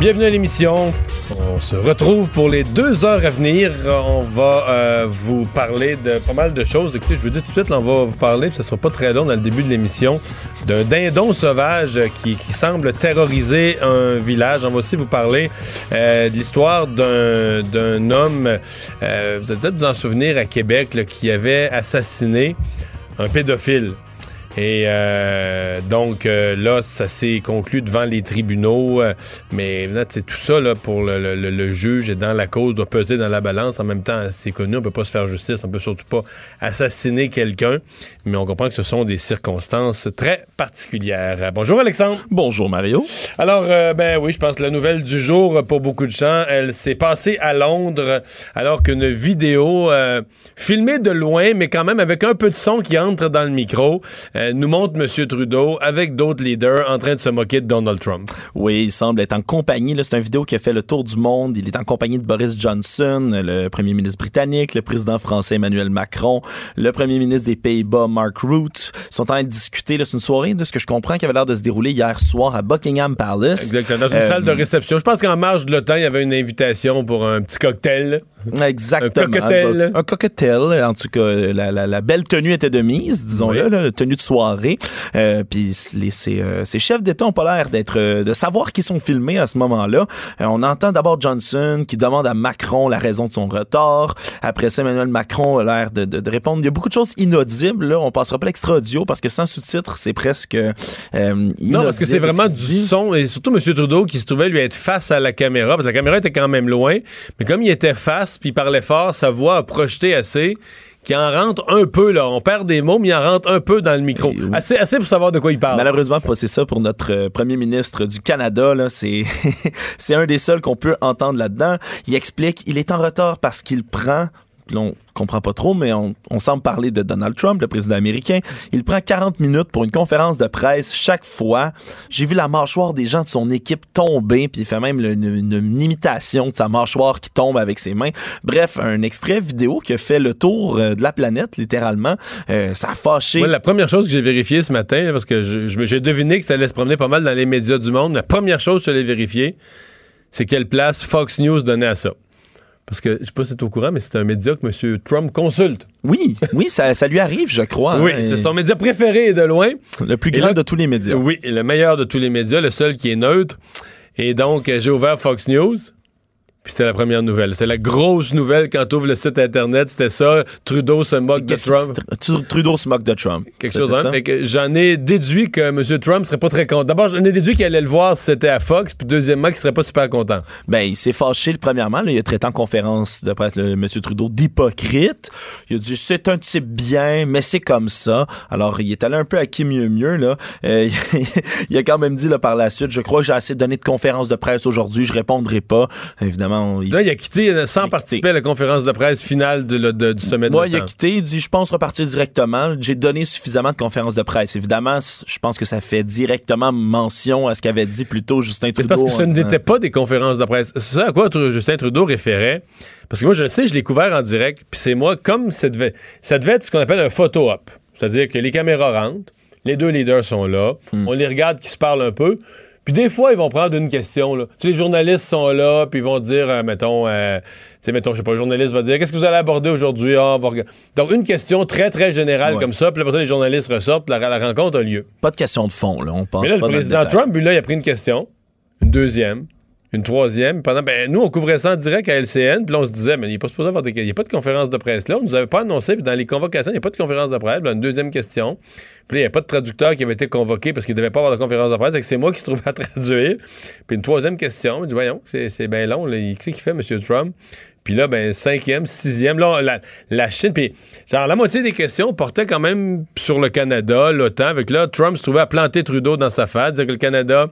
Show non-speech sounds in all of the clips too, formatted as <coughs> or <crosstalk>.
Bienvenue à l'émission. On se retrouve pour les deux heures à venir. On va euh, vous parler de pas mal de choses. Écoutez, je vous dis tout de suite, on va vous parler, ce sera pas très long dans le début de l'émission, d'un dindon sauvage qui, semble terroriser un village. On va aussi vous parler euh, de l'histoire d'un, homme, euh, vous allez peut-être vous en souvenir, à Québec, qui avait assassiné un pédophile. Et euh, donc euh, là, ça s'est conclu devant les tribunaux. euh, mais là, c'est tout ça là, pour le, le- le- le juge et dans la cause doit peser dans la balance. En même temps, c'est connu, on peut pas se faire justice, on peut surtout pas assassiner quelqu'un. Mais on comprend que ce sont des circonstances très particulières. Bonjour Alexandre. Bonjour Mario. Alors, euh, ben oui, je pense que la nouvelle du jour euh, pour beaucoup de gens, elle s'est passée à Londres alors qu'une vidéo euh, filmée de loin, mais quand même avec un peu de son qui entre dans le micro, euh, nous montre M. Trudeau avec d'autres leaders en train de se moquer de Donald Trump. Oui, il semble être en compagnie. C'est une vidéo qui a fait le tour du monde. Il est en compagnie de Boris Johnson, le premier ministre britannique, le président français Emmanuel Macron, le premier ministre des Pays-Bas Mark Rutte. Ils sont en train de discuter. C'est une soirée, de ce que je comprends, qui avait l'air de se dérouler hier soir à Buckingham Palace. Exactement, dans une Euh, salle de réception. Je pense qu'en marge de l'OTAN, il y avait une invitation pour un petit cocktail. <laughs> Exactement. Un cocktail. Un cocktail. En tout cas, la, la- la belle tenue était de mise, disons-le, Oui. tenue de soirée. Euh, Puis ces, euh, ces chefs d'État ont pas l'air d'être, euh, de savoir qu'ils sont filmés à ce moment-là. On entend d'abord Johnson qui demande à Macron la raison de son retard. Après ça, Emmanuel Macron a l'air de, de- de répondre. Il y a beaucoup de choses inaudibles. Là. On passera pas l'extra audio parce que sans sous-titres, c'est presque Non, parce que c'est vraiment ce du son. Et surtout M. Trudeau qui se trouvait lui être face à la caméra, parce que la caméra était quand même loin. Mais comme il était face, puis il parlait fort, sa voix a projeté assez qu'il en rentre un peu, là. On perd des mots, mais il en rentre un peu dans le micro. Oui. Assez, assez pour savoir de quoi il parle. Malheureusement, c'est ça pour notre euh, premier ministre du Canada. Là, c'est <laughs> c'est un des seuls qu'on peut entendre là-dedans. Il explique, il est en retard parce qu'il prend. On comprend pas trop, mais on, semble parler de Donald Trump, le président américain. Il prend 40 minutes pour une conférence de presse chaque fois. J'ai vu la mâchoire des gens de son équipe tomber, puis il fait même une, imitation de sa mâchoire qui tombe avec ses mains. Bref, un extrait vidéo qui a fait le tour euh, de la planète, littéralement. Euh, ça a fâché. La première chose que j'ai vérifiée ce matin, parce que j'ai deviné que ça allait se promener pas mal dans les médias du monde, la première chose que je l'ai vérifiée, c'est quelle place Fox News donnait à ça. Parce que, je sais pas si tu es au courant, mais c'est un média que M. Trump consulte. Oui, oui, ça, ça lui arrive, je crois. oui, hein, c'est son média préféré de loin. Le plus grand là- de tous les médias. Oui, le meilleur de tous les médias, le seul qui est neutre. Et donc, euh, j'ai ouvert Fox News. Puis c'était la première nouvelle. C'est la grosse nouvelle quand tu ouvres le site Internet. C'était ça. Trudeau se moque de Trump. Tr- Trudeau se moque de Trump. Quelque C'était chose même. Fait que J'en ai déduit que M. Trump serait pas très content. D'abord, j'en ai déduit qu'il allait le voir si c'était à Fox. Puis deuxièmement, qu'il serait pas super content. Ben, il s'est fâché, premièrement. Là, il a traité en conférence de presse le, M. Trudeau d'hypocrite. Il a dit c'est un type bien, mais c'est comme ça. Alors, il est allé un peu à qui mieux mieux. Là. Euh, <laughs> il a quand même dit là, par la suite je crois que j'ai assez donné de conférences de presse aujourd'hui, je répondrai pas. Évidemment, il, Là, il a quitté euh, sans participer à la conférence de presse finale de- de- du sommet de Moi, il a quitté, il dit je pense repartir directement. J'ai donné suffisamment de conférences de presse. Évidemment, je pense que ça fait directement mention à ce qu'avait dit plus tôt Justin C'est Trudeau. parce que ce n'était pas des conférences de presse. C'est ça à quoi Justin Trudeau référait. Parce que moi, je le sais, je l'ai couvert en direct. Puis c'est moi, comme ça devait, ça devait être ce qu'on appelle un photo-op. C'est-à-dire que les caméras rentrent, les deux leaders sont là, Hmm. on les regarde qui se parlent un peu. Puis des fois, ils vont prendre une question. Là. Tu sais, les journalistes sont là, puis ils vont dire, euh, mettons, euh, tu sais, mettons, je sais pas, le journaliste va dire, qu'est-ce que vous allez aborder aujourd'hui? Ah, on va rega- Donc, une question très, très générale Ouais. comme ça, puis après ça, les journalistes ressortent, la, la rencontre a lieu. Pas de question de fond, là. On pense Mais là, pas le président. Trump, lui, là, il a pris une question, une deuxième, une troisième. Pendant, ben, nous, on couvrait ça en direct à LCN, puis on se disait, mais il n'est pas supposé avoir des, il n'y a pas de conférence de presse là. On nous avait pas annoncé, puis dans les convocations, il n'y a pas de conférence de presse. Là, une deuxième question. Puis il n'y a pas de traducteur qui avait été convoqué parce qu'il ne devait pas avoir de conférence de presse. Fait que c'est moi qui se trouvais à <laughs> traduire. Puis une troisième question. Je dis, voyons, c'est, bien long. Qu'est-ce qu'il fait, M. Trump? Puis là, ben, cinquième, sixième. Là, la, la Chine. Puis, genre, la moitié des questions portaient quand même sur le Canada, l'OTAN. Avec là, Trump se trouvait à planter Trudeau dans sa face, dire que le Canada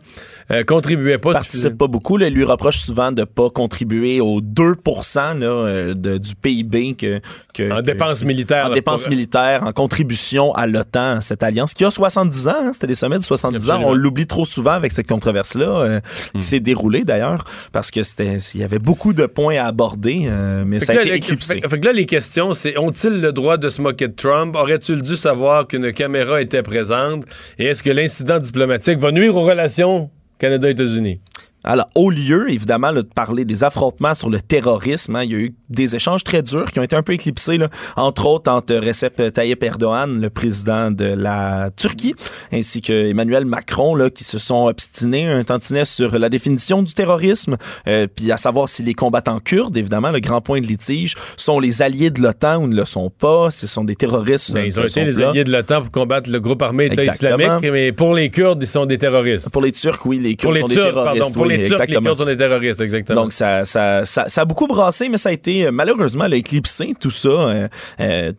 euh, contribuait pas. participe pas beaucoup. Là, il lui reproche souvent de pas contribuer aux 2 là, euh, de, du PIB que, que En que- dépenses militaires. en là, dépenses militaires, en contribution à l'OTAN, cette alliance qui a 70 ans. hein, C'était des sommets de 70 ans. On l'oublie trop souvent avec cette controverse-là, euh, Hmm. qui s'est déroulée d'ailleurs, parce que c'était, il y avait beaucoup de points à aborder, euh, mais Fait ça a là, été éclipsé. fait- fait que là, les questions, c'est ont-ils le droit de se moquer de Trump? Aurait-il dû savoir qu'une caméra était présente? Et est-ce que l'incident diplomatique va nuire aux relations Canada-États-Unis? Alors, au lieu, évidemment, là, de parler des affrontements sur le terrorisme, hein, il y a eu des échanges très durs qui ont été un peu éclipsés, là, entre autres entre Recep Tayyip Erdogan, le président de la Turquie, ainsi que Emmanuel Macron, là, qui se sont obstinés un tantinet sur la définition du terrorisme, euh, puis à savoir si les combattants kurdes, évidemment, le grand point de litige, sont les alliés de l'OTAN ou ne le sont pas, ce sont des terroristes. Ben, euh, ils ont été sont les alliés de l'OTAN pour combattre le groupe armé État islamique, mais pour les Kurdes, ils sont des terroristes. Pour les Turcs, oui, les Pour Kurdes les sont des terroristes. pardon, pour oui, les Turcs, les exactement. Kurdes sont des terroristes, exactement. Donc, ça, ça, ça, ça a beaucoup brassé, mais ça a été, euh, malheureusement, éclipsé tout ça euh, euh,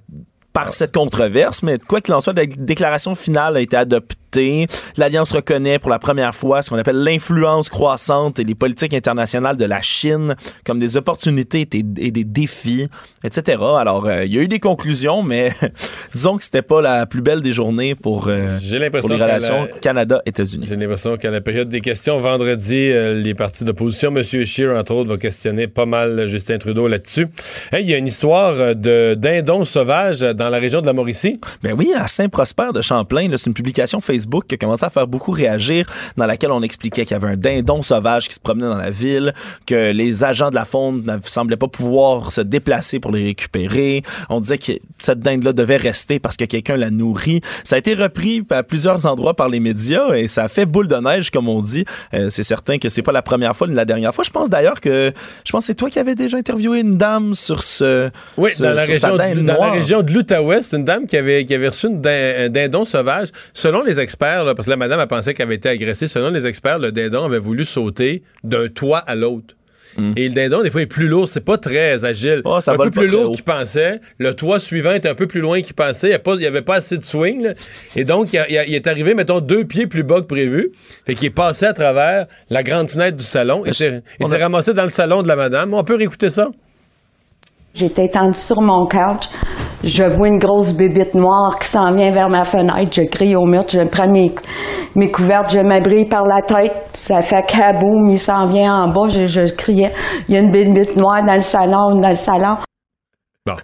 par cette controverse. Mais quoi qu'il en soit, la déclaration finale a été adoptée. L'Alliance reconnaît pour la première fois ce qu'on appelle l'influence croissante et les politiques internationales de la Chine comme des opportunités et des défis, etc. Alors, euh, il y a eu des conclusions, mais <laughs> disons que c'était pas la plus belle des journées pour, euh, pour les la- relations Canada-États-Unis. J'ai l'impression qu'à la période des questions, vendredi, euh, les partis d'opposition, M. Scheer, entre autres, va questionner pas mal Justin Trudeau là-dessus. Hey, Il y a une histoire de dindons sauvages dans la région de la Mauricie. Ben oui, à Saint-Prosper de Champlain, c'est une publication Facebook qui a commencé à faire beaucoup réagir, dans laquelle on expliquait qu'il y avait un dindon sauvage qui se promenait dans la ville, que les agents de la faune ne semblaient pas pouvoir se déplacer pour les récupérer. On disait que cette dinde-là devait rester parce que quelqu'un la nourrit. Ça a été repris à plusieurs endroits par les médias et ça a fait boule de neige, comme on dit. Euh, c'est certain que c'est pas la première fois ni la dernière fois. Je pense d'ailleurs que je pense que c'est toi qui avais déjà interviewé une dame sur ce Oui, ce- dans, la région, de, dans la région de l'Outaouais, c'est une dame qui avait, qui avait reçu une din- un dindon sauvage. Selon les experts, là, parce que la madame a pensé qu'elle avait été agressée, selon les experts, le dindon avait voulu sauter d'un toit à l'autre. Et le dindon, des fois, est plus lourd. C'est pas très agile. Hmm. Oh, ça un peu plus lourd qu'il pensait. Le toit suivant est un peu plus loin qu'il pensait. Il n'y avait pas assez de swing. là. Et donc, il, a- il a- il est arrivé, mettons, deux pieds plus bas que prévu. Fait qu'il est passé à travers la grande fenêtre du salon. Et s'est il on s'est a- ramassé dans le salon de la madame. On peut réécouter ça? J'étais étendue sur mon couch. Je vois une grosse bébite noire qui s'en vient vers ma fenêtre. Je crie au mur. Je prends mes, mes couvertes. Je m'abrille par la tête. Ça fait kaboum. Il s'en vient en bas. Je, je criais. Il y a une bébite noire dans le salon, dans le salon. Bon.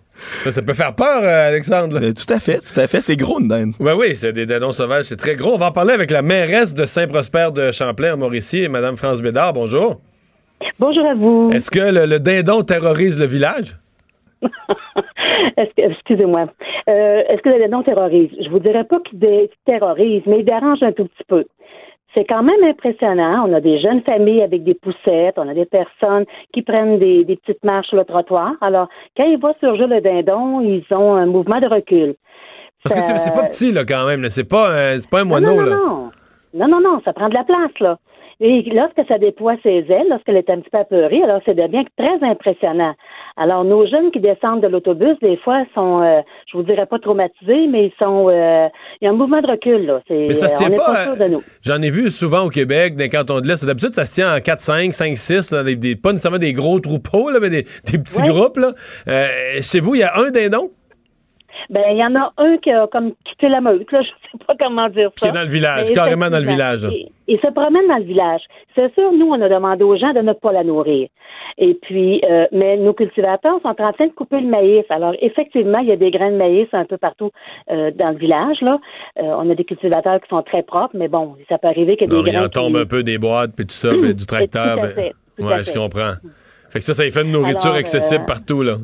Ça, ça peut faire peur, euh, Alexandre. Euh, tout à fait, tout à fait. C'est gros une dinde. Oui, oui, c'est des dindons sauvages, c'est très gros. On va en parler avec la mairesse de Saint-Prosper de Champlain, en Mauricie, Mme France Bédard. Bonjour. Bonjour à vous. Est-ce que le, le dindon terrorise le village? <laughs> Excusez-moi. Euh, est-ce que le dindon terrorise? Je vous dirais pas qu'il terrorise, mais il dérange un tout petit peu. C'est quand même impressionnant. On a des jeunes familles avec des poussettes, on a des personnes qui prennent des, des petites marches sur le trottoir. Alors, quand ils voient surgir le dindon, ils ont un mouvement de recul. Parce que c'est pas petit, là, quand même. là. C'est pas, un- c'est pas un Euh, Non, moineau, non, là. non, non. Non, non, non, ça prend de la place, là. Et lorsque ça déploie ses ailes, lorsqu'elle est un petit peu apeurée, alors c'est devient très impressionnant. Alors, nos jeunes qui descendent de l'autobus, des fois, sont, euh, je vous dirais pas traumatisés, mais ils sont, euh, il y a un mouvement de recul, là. C'est, Mais ça se euh, tient pas, euh. J'en ai vu souvent au Québec, dans les cantons de l'Est. D'habitude, ça se tient en 4, 5, 5, 6, là, des, des- pas nécessairement des gros troupeaux, là, mais des, des petits Ouais. groupes. Là. Chez vous, il y a un dindon? Ben, il y en a un qui a comme quitté la meute, là, je sais pas comment dire qui ça. est dans le village, carrément dans le village. Il, se promène dans le village. C'est sûr, nous, on a demandé aux gens de ne pas la nourrir. Et puis, euh, mais nos cultivateurs sont en train de couper le maïs. Alors, effectivement, il y a des grains de maïs un peu partout euh, dans le village. Là, Euh, on a des cultivateurs qui sont très propres, mais bon, ça peut arriver qu'il y a Non, des mais il grains en tombe qui- un peu des boîtes, puis tout ça, puis du <coughs> tracteur. Tout à ben, fait, tout ouais, à je comprends. Fait que ça, ça y fait une nourriture Alors, accessible partout, là.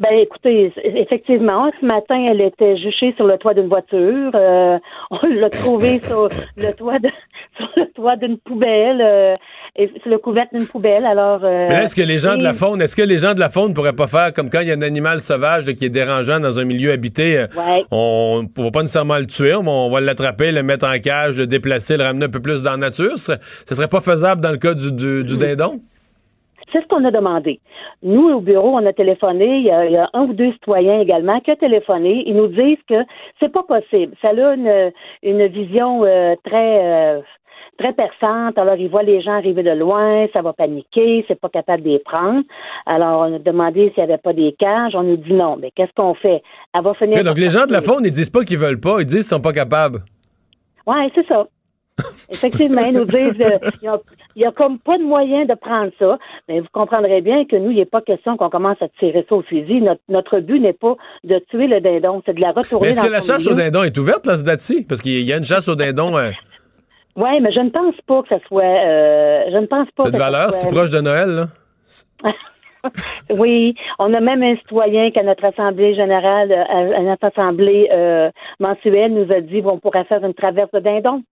Ben écoutez, effectivement, ce matin, elle était juchée sur le toit d'une voiture. Euh, on l'a trouvée <laughs> sur le toit de, <laughs> sur le toit d'une poubelle, euh, et sur le couvercle d'une poubelle. Alors, euh, Mais est-ce que les gens de la faune, est-ce que les gens de la faune pourraient pas faire comme quand il y a un animal sauvage là, qui est dérangeant dans un milieu habité, Ouais. on ne va pas nécessairement le tuer, mais on va l'attraper, le mettre en cage, le déplacer, le ramener un peu plus dans la nature. Ce serait, pas faisable dans le cas du, du, Mm. du dindon? C'est ce qu'on a demandé. Nous, au bureau, on a téléphoné. Il y a, il y a un ou deux citoyens également qui ont téléphoné. Ils nous disent que c'est pas possible. Ça a une, une vision euh, très euh, très perçante. Alors, ils voient les gens arriver de loin, ça va paniquer, c'est pas capable de les prendre. Alors, on a demandé s'il n'y avait pas des cages. On nous dit non. Mais qu'est-ce qu'on fait? Elle va finir. Donc, les gens de la faune, ils disent pas qu'ils veulent pas, ils disent qu'ils sont pas capables. Oui, c'est ça. <laughs> Effectivement, ils nous disent euh, il y a- il y a comme pas de moyen de prendre ça. Mais vous comprendrez bien que nous, il n'est pas question qu'on commence à tirer ça au fusil. Notre, notre but n'est pas de tuer le dindon, c'est de la retourner Mais est-ce que la chasse au dindon est ouverte, là, ce date-ci? Parce qu'il y a une chasse au dindon, euh, Oui, mais je ne pense pas que ça soit. euh, je ne pense pas cette que valeur, c'est proche de Noël, là. <laughs> <laughs> Oui, on a même un citoyen qu'à notre assemblée générale, euh, à, notre assemblée euh, mensuelle, nous a dit on pourrait faire une traverse de dindon.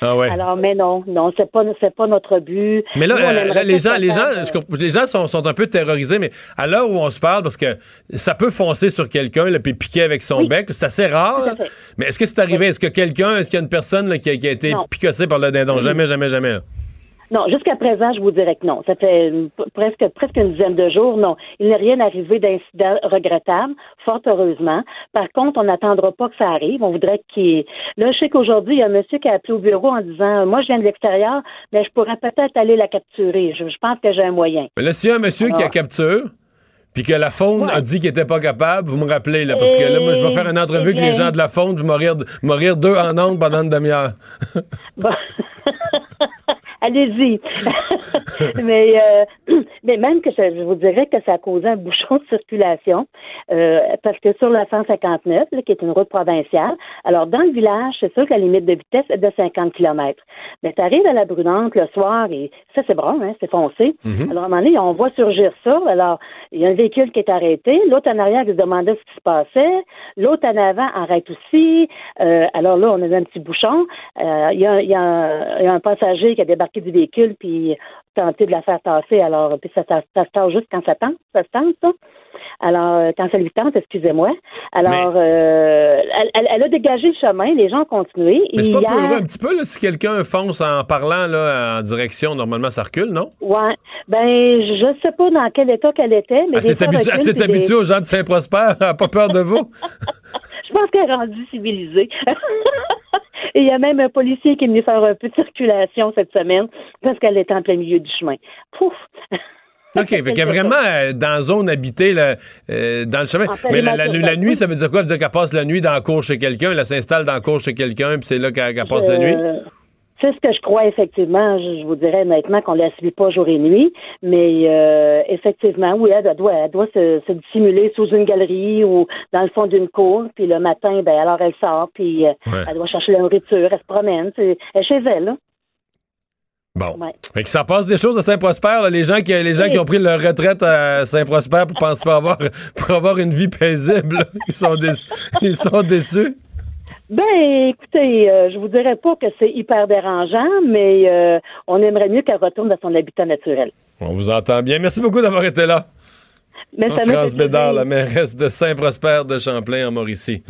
Ah ouais. Alors, mais non, non, c'est pas, c'est pas notre but. Mais là, Nous, euh, là, les gens, les gens, faire, je comp- les gens sont, sont un peu terrorisés, mais à l'heure où on se parle, parce que ça peut foncer sur quelqu'un, puis piquer avec son Oui. bec, c'est assez rare. Là. Mais est-ce que c'est arrivé? Est-ce que quelqu'un, est-ce qu'il y a une personne là, qui, a, qui a été Non. picossée par le dindon? Jamais, jamais, jamais. Non, jusqu'à présent, je vous dirais que non. Ça fait euh, presque presque une dizaine de jours. Non, il n'est rien arrivé d'incident regrettable, fort heureusement. Par contre, on n'attendra pas que ça arrive. On voudrait qu'il. Là, je sais qu'aujourd'hui, il y a un monsieur qui a appelé au bureau en disant, moi, je viens de l'extérieur, mais je pourrais peut-être aller la capturer. Je, je pense que j'ai un moyen. Mais là, s'il y a un monsieur qui a Alors- capture, puis que la faune Ouais. a dit qu'il était pas capable, vous me rappelez, là, parce que là, moi, je vais faire une entrevue Eh avec les gens de la faune, mourir, mourir deux en ondes pendant une demi-heure. Bon. <laughs> Allez-y. <laughs> mais, euh, <clears throat> mais même que ça- je vous dirais que ça a causé un bouchon de circulation euh, parce que sur la 159, là, qui est une route provinciale, alors dans le village, c'est sûr que la limite de vitesse est de 50 km. Mais tu arrives à la Brunante le soir et ça, c'est brun, hein, c'est foncé. Alors, à un moment donné, on voit surgir ça. Alors, il y a un véhicule qui est arrêté, l'autre en arrière qui se demandait ce qui se passait, l'autre en avant arrête aussi. Euh, alors là, on a un petit bouchon. Euh, Il y, a, il y a un- il y a un passager qui a débarqué du véhicule puis tenté de la faire tasser. Alors, puis ça, ça, ça se tasse juste quand ça tente, ça se tente, ça. Alors, euh, quand ça lui tente, excusez-moi. Alors, euh, elle, elle- a dégagé le chemin, les gens ont continué. Mais c'est pas Hier- peureux un petit peu, là, si quelqu'un fonce en parlant là, en direction, normalement, ça recule, non? Ouais. Ben, je ne sais pas dans quel état qu'elle était, mais Elle s'est habituée, habituée aux gens de Saint-Prosper, <laughs> elle n'a pas peur de vous? <laughs> Je pense qu'elle est rendue civilisée. <laughs> Et il y a même un policier qui est venu faire un peu de circulation cette semaine parce qu'elle était en plein milieu du chemin. Pouf! <laughs> OK, fait qu'il y a vraiment euh, dans zone habitée, là, euh, dans le chemin. En Mais la, la- périmètre la nuit, ça veut dire quoi? Ça veut dire qu'elle passe la nuit dans la cour chez quelqu'un, elle s'installe dans la cour chez quelqu'un, puis c'est là qu'elle qu'elle passe la nuit? C'est ce que je crois, effectivement. Je, vous dirais honnêtement qu'on ne la suit pas jour et nuit. Mais euh, effectivement, oui, elle doit, elle doit se, se dissimuler sous une galerie ou dans le fond d'une cour. Puis le matin, ben alors elle sort, puis euh, Ouais. elle doit chercher la nourriture, elle se promène. Elle est chez elle, là. Bon. Ouais. Fait que ça passe des choses à Saint-Prosper, les gens qui les gens Oui. qui ont pris leur retraite à Saint-Prosper pour penser avoir pour avoir une vie paisible, là, ils sont déçus. <laughs> ils sont déçus. Ben, écoutez, euh, je vous dirais pas que c'est hyper dérangeant, mais euh, on aimerait mieux qu'elle retourne dans son habitat naturel. On vous entend bien. Merci beaucoup d'avoir été là. Mais ça France Bédard, la mairesse de Saint-Prosper de Champlain en Mauricie.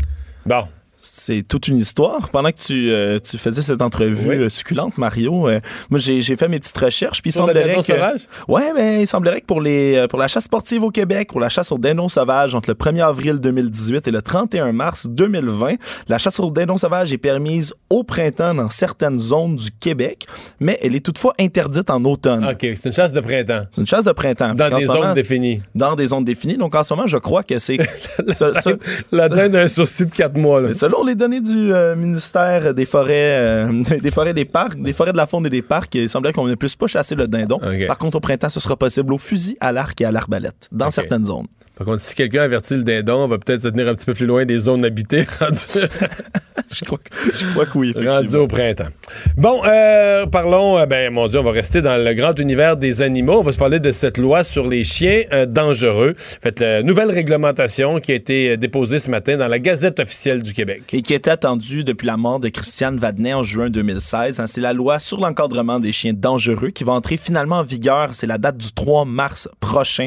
Bon. C'est toute une histoire. Pendant que tu, euh, tu faisais cette entrevue Oui. euh, succulente, Mario, euh, moi j'ai j'ai fait mes petites recherches. Puis il le semblerait dindon que, sauvage? Ouais, ben il semblerait que pour les pour la chasse sportive au Québec, pour la chasse au dindon sauvage entre le 1er avril 2018 et le 31 mars 2020, la chasse au dindon sauvage est permise au printemps dans certaines zones du Québec, mais elle est toutefois interdite en automne. OK, c'est une chasse de printemps. C'est une chasse de printemps. Dans des moment, zones définies. Dans des zones définies. Donc en ce moment, je crois que c'est <laughs> ce- ce- La dinde a un sourcil de 4 mois. Là. Selon les données du euh, ministère des forêts, euh, <laughs> des forêts des parcs, des forêts de la faune et des parcs, il semblerait qu'on ne puisse pas chasser le dindon. Par contre, au printemps, ce sera possible au fusil, à l'arc et à l'arbalète, dans certaines zones. Par contre, si quelqu'un avertit le dindon, on va peut-être se tenir un petit peu plus loin des zones habitées <laughs> rendu, Je crois que, je crois que oui. rendu au printemps. Bon, euh, parlons, euh, ben mon Dieu, on va rester dans le grand univers des animaux. On va se parler de cette loi sur les chiens euh, dangereux. En fait, la nouvelle réglementation qui a été euh, déposée ce matin dans la Gazette officielle du Québec. Et qui était attendue depuis la mort de Christiane Vadnet en juin 2016. Hein, c'est la loi sur l'encadrement des chiens dangereux qui va entrer finalement en vigueur. C'est la date du 3 mars prochain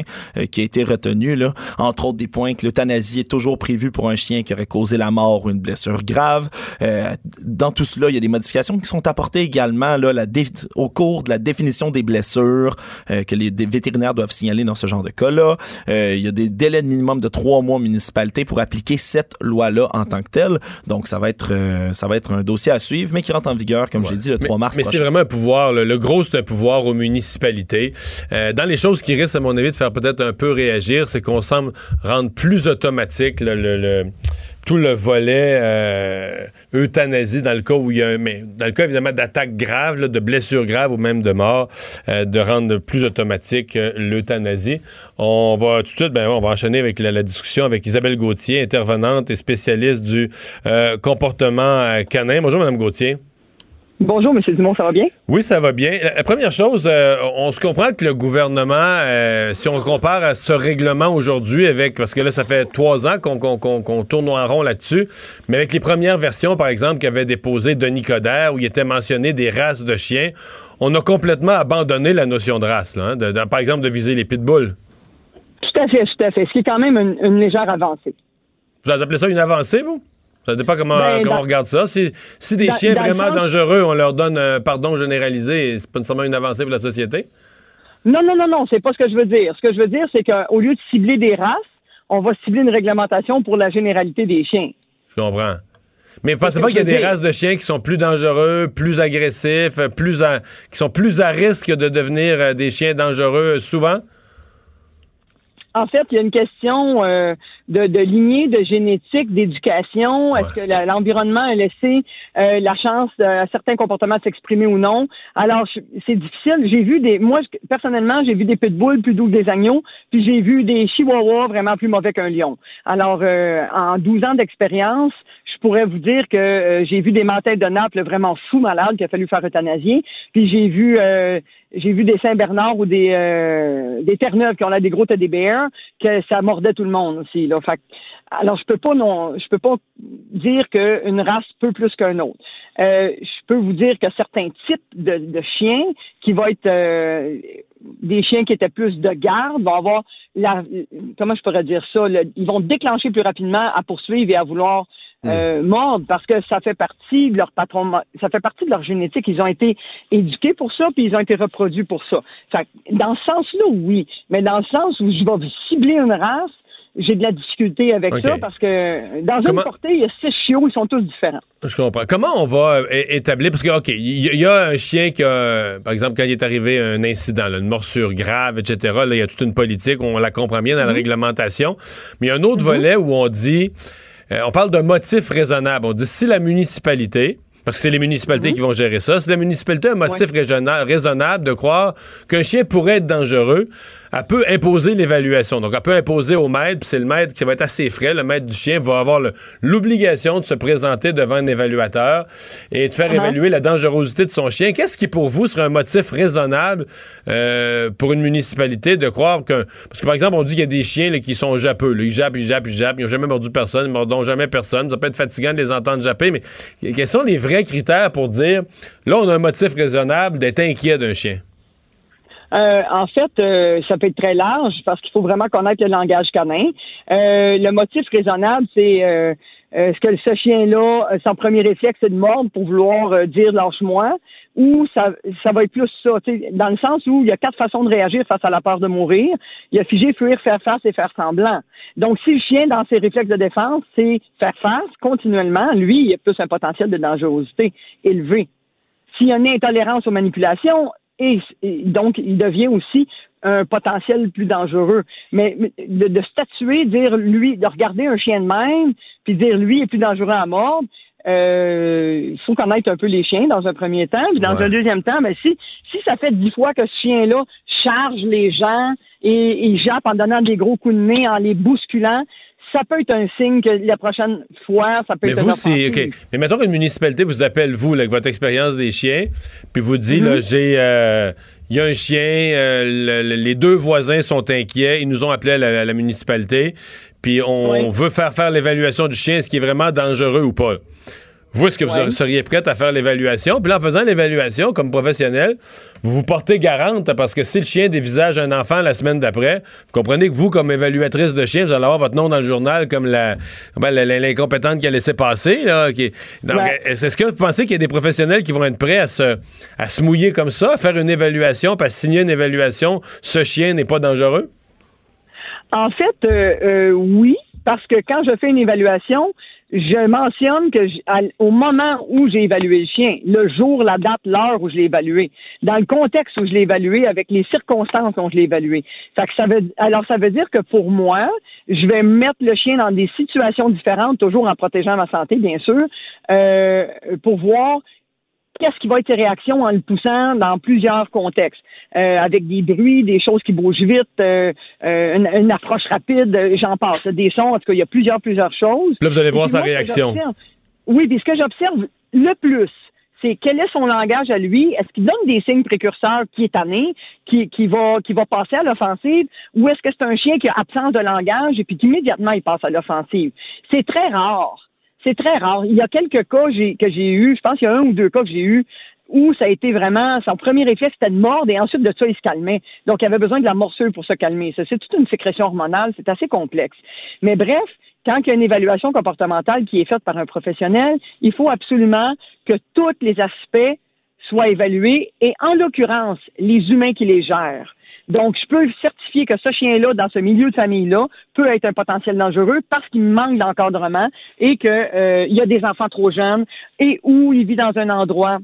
qui a été retenue. Là. Entre autres, des points que l'euthanasie est toujours prévue pour un chien qui aurait causé la mort ou une blessure grave. Euh, dans tout cela, il y a des modifications qui sont apportées également là, la au cours de la définition des blessures euh, que les vétérinaires doivent signaler dans ce genre de cas-là. Euh, il y a des délais de minimum de trois mois en municipalité pour appliquer cette loi-là en tant que telle. Donc, ça va être, euh, ça va être un dossier à suivre, mais qui rentre en vigueur, comme j'ai dit, le 3 mars mais prochain. c'est vraiment un pouvoir. Le, le gros, c'est un pouvoir aux municipalités. Euh, dans les choses qui risquent, à mon avis, de faire peut-être un peu réagir, c'est qu'on rendre plus automatique tout le volet euh, euthanasie dans le cas où il y a mais dans le cas évidemment d'attaques graves, de blessures graves ou même de mort, euh, de rendre plus automatique euh, l'euthanasie. On va tout de suite, ben, on va enchaîner avec la, la discussion avec Isabelle Gauthier, intervenante et spécialiste du comportement canin. Bonjour, Madame Gauthier. Bonjour, Monsieur Dumont, ça va bien? Oui, ça va bien. La, première chose, euh, on se comprend que le gouvernement, euh, si on compare à ce règlement aujourd'hui avec, parce que là, ça fait trois ans qu'on tourne en rond là-dessus, mais avec les premières versions, par exemple, qu'avait déposé Denis Coderre, où il était mentionné des races de chiens, on a complètement abandonné la notion de race, là, hein, de- de- par exemple, de viser les pitbulls. Tout à fait, tout à fait. Ce qui est quand même une, une légère avancée. Vous appelez ça une avancée, vous? Ça dépend comment, Ben, comment dans- on regarde ça. Si, si des Dans- chiens dans vraiment sens- dangereux, on leur donne un pardon généralisé, c'est pas nécessairement une avancée pour la société? Non, non, non, non, c'est pas ce que je veux dire. Ce que je veux dire, c'est qu'au lieu de cibler des races, on va cibler une réglementation pour la généralité des chiens. Je comprends. Mais vous pensez pas qu'il y a des races de chiens qui sont plus dangereux, plus agressifs, plus à- qui sont plus à risque de devenir euh, des chiens dangereux souvent? En fait, il y a une question euh, de, de lignée, de génétique, d'éducation. Est-ce que l'environnement a laissé euh, la chance de- à certains comportements de s'exprimer ou non? Alors, c'est difficile. J'ai vu des... Moi, personnellement, j'ai vu des pitbulls plus doux que des agneaux, puis j'ai vu des chihuahuas vraiment plus mauvais qu'un lion. Alors, euh, en 12 ans d'expérience, je pourrais vous dire que euh, j'ai vu des mantelles de Naples vraiment fous malades qu'il a fallu faire euthanasier. Puis j'ai vu euh, j'ai vu des Saint-Bernard ou des euh, des Terre-Neuve qui ont là des gros que ça mordait tout le monde aussi. Là. Fait alors je peux pas non je peux pas dire qu'une race peut plus qu'un autre. Euh, je peux vous dire que certains types de, de chiens qui vont être euh, des chiens qui étaient plus de garde vont avoir la comment je pourrais dire ça ils vont déclencher plus rapidement à poursuivre et à vouloir euh, mordre parce que ça fait partie de leur patron, ça fait partie de leur génétique. Ils ont été éduqués pour ça, puis ils ont été reproduits pour ça. Fait dans ce sens-là, oui, mais dans le sens où je vais cibler une race, j'ai de la difficulté avec ça parce que dans Comment- une portée, il y a six chiots, ils sont tous différents. Je comprends. Comment on va euh, établir, parce que, OK, il y, a un chien qui a, par exemple, quand il est arrivé un incident, là, une morsure grave, etc., là, il y a toute une politique, on la comprend bien dans la réglementation, mais il y a un autre volet où on dit, euh, on parle d'un motif raisonnable. On dit si la municipalité, parce que c'est les municipalités qui vont gérer ça, si la municipalité a un motif raisonna- raisonnable de croire qu'un chien pourrait être dangereux, elle peut imposer l'évaluation. Donc, elle peut imposer au maître, puis c'est le maître qui va être assez frais. Le maître du chien va avoir l'obligation de se présenter devant un évaluateur et de faire Uh-huh. évaluer la dangerosité de son chien. Qu'est-ce qui, pour vous, serait un motif raisonnable euh, pour une municipalité de croire que... Parce que, par exemple, on dit qu'il y a des chiens là, qui sont jappeux. là. Ils jappent, ils jappent, ils jappent. Ils n'ont jamais mordu personne. Ils ne mordront jamais personne. Ça peut être fatigant de les entendre japper, mais quels sont les vrais critères pour dire, là, on a un motif raisonnable d'être inquiet d'un chien? Euh, en fait, euh, ça peut être très large parce qu'il faut vraiment connaître le langage canin. Euh, le motif raisonnable, c'est euh, euh, est-ce que ce chien-là, euh, son premier réflexe, c'est de mordre pour vouloir euh, dire lâche-moi, ou ça, ça va être plus ça, dans le sens où il y a quatre façons de réagir face à la peur de mourir. Il y a figé, fuir, faire face et faire semblant. Donc, si le chien, dans ses réflexes de défense, c'est faire face continuellement, lui, il a plus un potentiel de dangerosité élevé. S'il y a une intolérance aux manipulations, et, et donc il devient aussi un potentiel plus dangereux. Mais, mais de, de statuer, dire lui, de regarder un chien de même, puis dire lui est plus dangereux à mordre, euh, il faut connaître un peu les chiens dans un premier temps. Puis dans Ouais. un deuxième temps, mais si, si ça fait dix fois que ce chien-là charge les gens et, et jappe en donnant des gros coups de nez, en les bousculant, ça peut être un signe que la prochaine fois, ça peut Mais être vous, c'est. OK. Mais mettons qu'une municipalité vous appelle, vous, là, avec votre expérience des chiens, puis vous dit, là, j'ai. euh, il y a un chien, euh, le- le- les deux voisins sont inquiets, ils nous ont appelé à la, à la municipalité, puis on Oui. veut faire faire l'évaluation du chien, est-ce qui est vraiment dangereux ou pas? Vous, est-ce que vous seriez prête à faire l'évaluation? Puis là, en faisant l'évaluation, comme professionnel, vous vous portez garante parce que si le chien dévisage un enfant la semaine d'après, vous comprenez que vous, comme évaluatrice de chien, vous allez avoir votre nom dans le journal comme la ben, l'incompétente qui a laissé passer. Là, qui- Donc, Ouais. est-ce est-ce que vous pensez qu'il y a des professionnels qui vont être prêts à se, à se mouiller comme ça, à faire une évaluation, puis à signer une évaluation, ce chien n'est pas dangereux? En fait, euh, euh, oui, parce que quand je fais une évaluation, je mentionne que j- à- au moment où j'ai évalué le chien, le jour, la date, l'heure où je l'ai évalué, dans le contexte où je l'ai évalué, avec les circonstances dont je l'ai évalué. Fait que ça veut, alors ça veut dire que pour moi, je vais mettre le chien dans des situations différentes, toujours en protégeant ma santé, bien sûr, euh, pour voir qu'est-ce qui va être ses réactions en le poussant dans plusieurs contextes, euh, avec des bruits, des choses qui bougent vite, euh, euh, une, une approche rapide, euh, j'en passe, des sons, en tout cas, il y a plusieurs, plusieurs choses. Là, vous allez voir puis sa moi, réaction. Oui, puis ce que j'observe le plus, c'est quel est son langage à lui? Est-ce qu'il donne des signes précurseurs qui est tanné, qui, qui, va, qui va passer à l'offensive, ou est-ce que c'est un chien qui a absence de langage et puis qu'immédiatement il passe à l'offensive? C'est très rare. C'est très rare. Il y a quelques cas que j'ai eu, je pense qu'il y a un ou deux cas que j'ai eu où ça a été vraiment, son premier réflexe c'était de mordre et ensuite de ça, il se calmait. Donc, il avait besoin de la morsure pour se calmer. C'est toute une sécrétion hormonale, c'est assez complexe. Mais bref, quand il y a une évaluation comportementale qui est faite par un professionnel, il faut absolument que tous les aspects soient évalués et, en l'occurrence, les humains qui les gèrent. Donc, je peux certifier que ce chien-là, dans ce milieu de famille-là, peut être un potentiel dangereux parce qu'il manque d'encadrement et qu'il y a des enfants trop jeunes et où il vit dans un endroit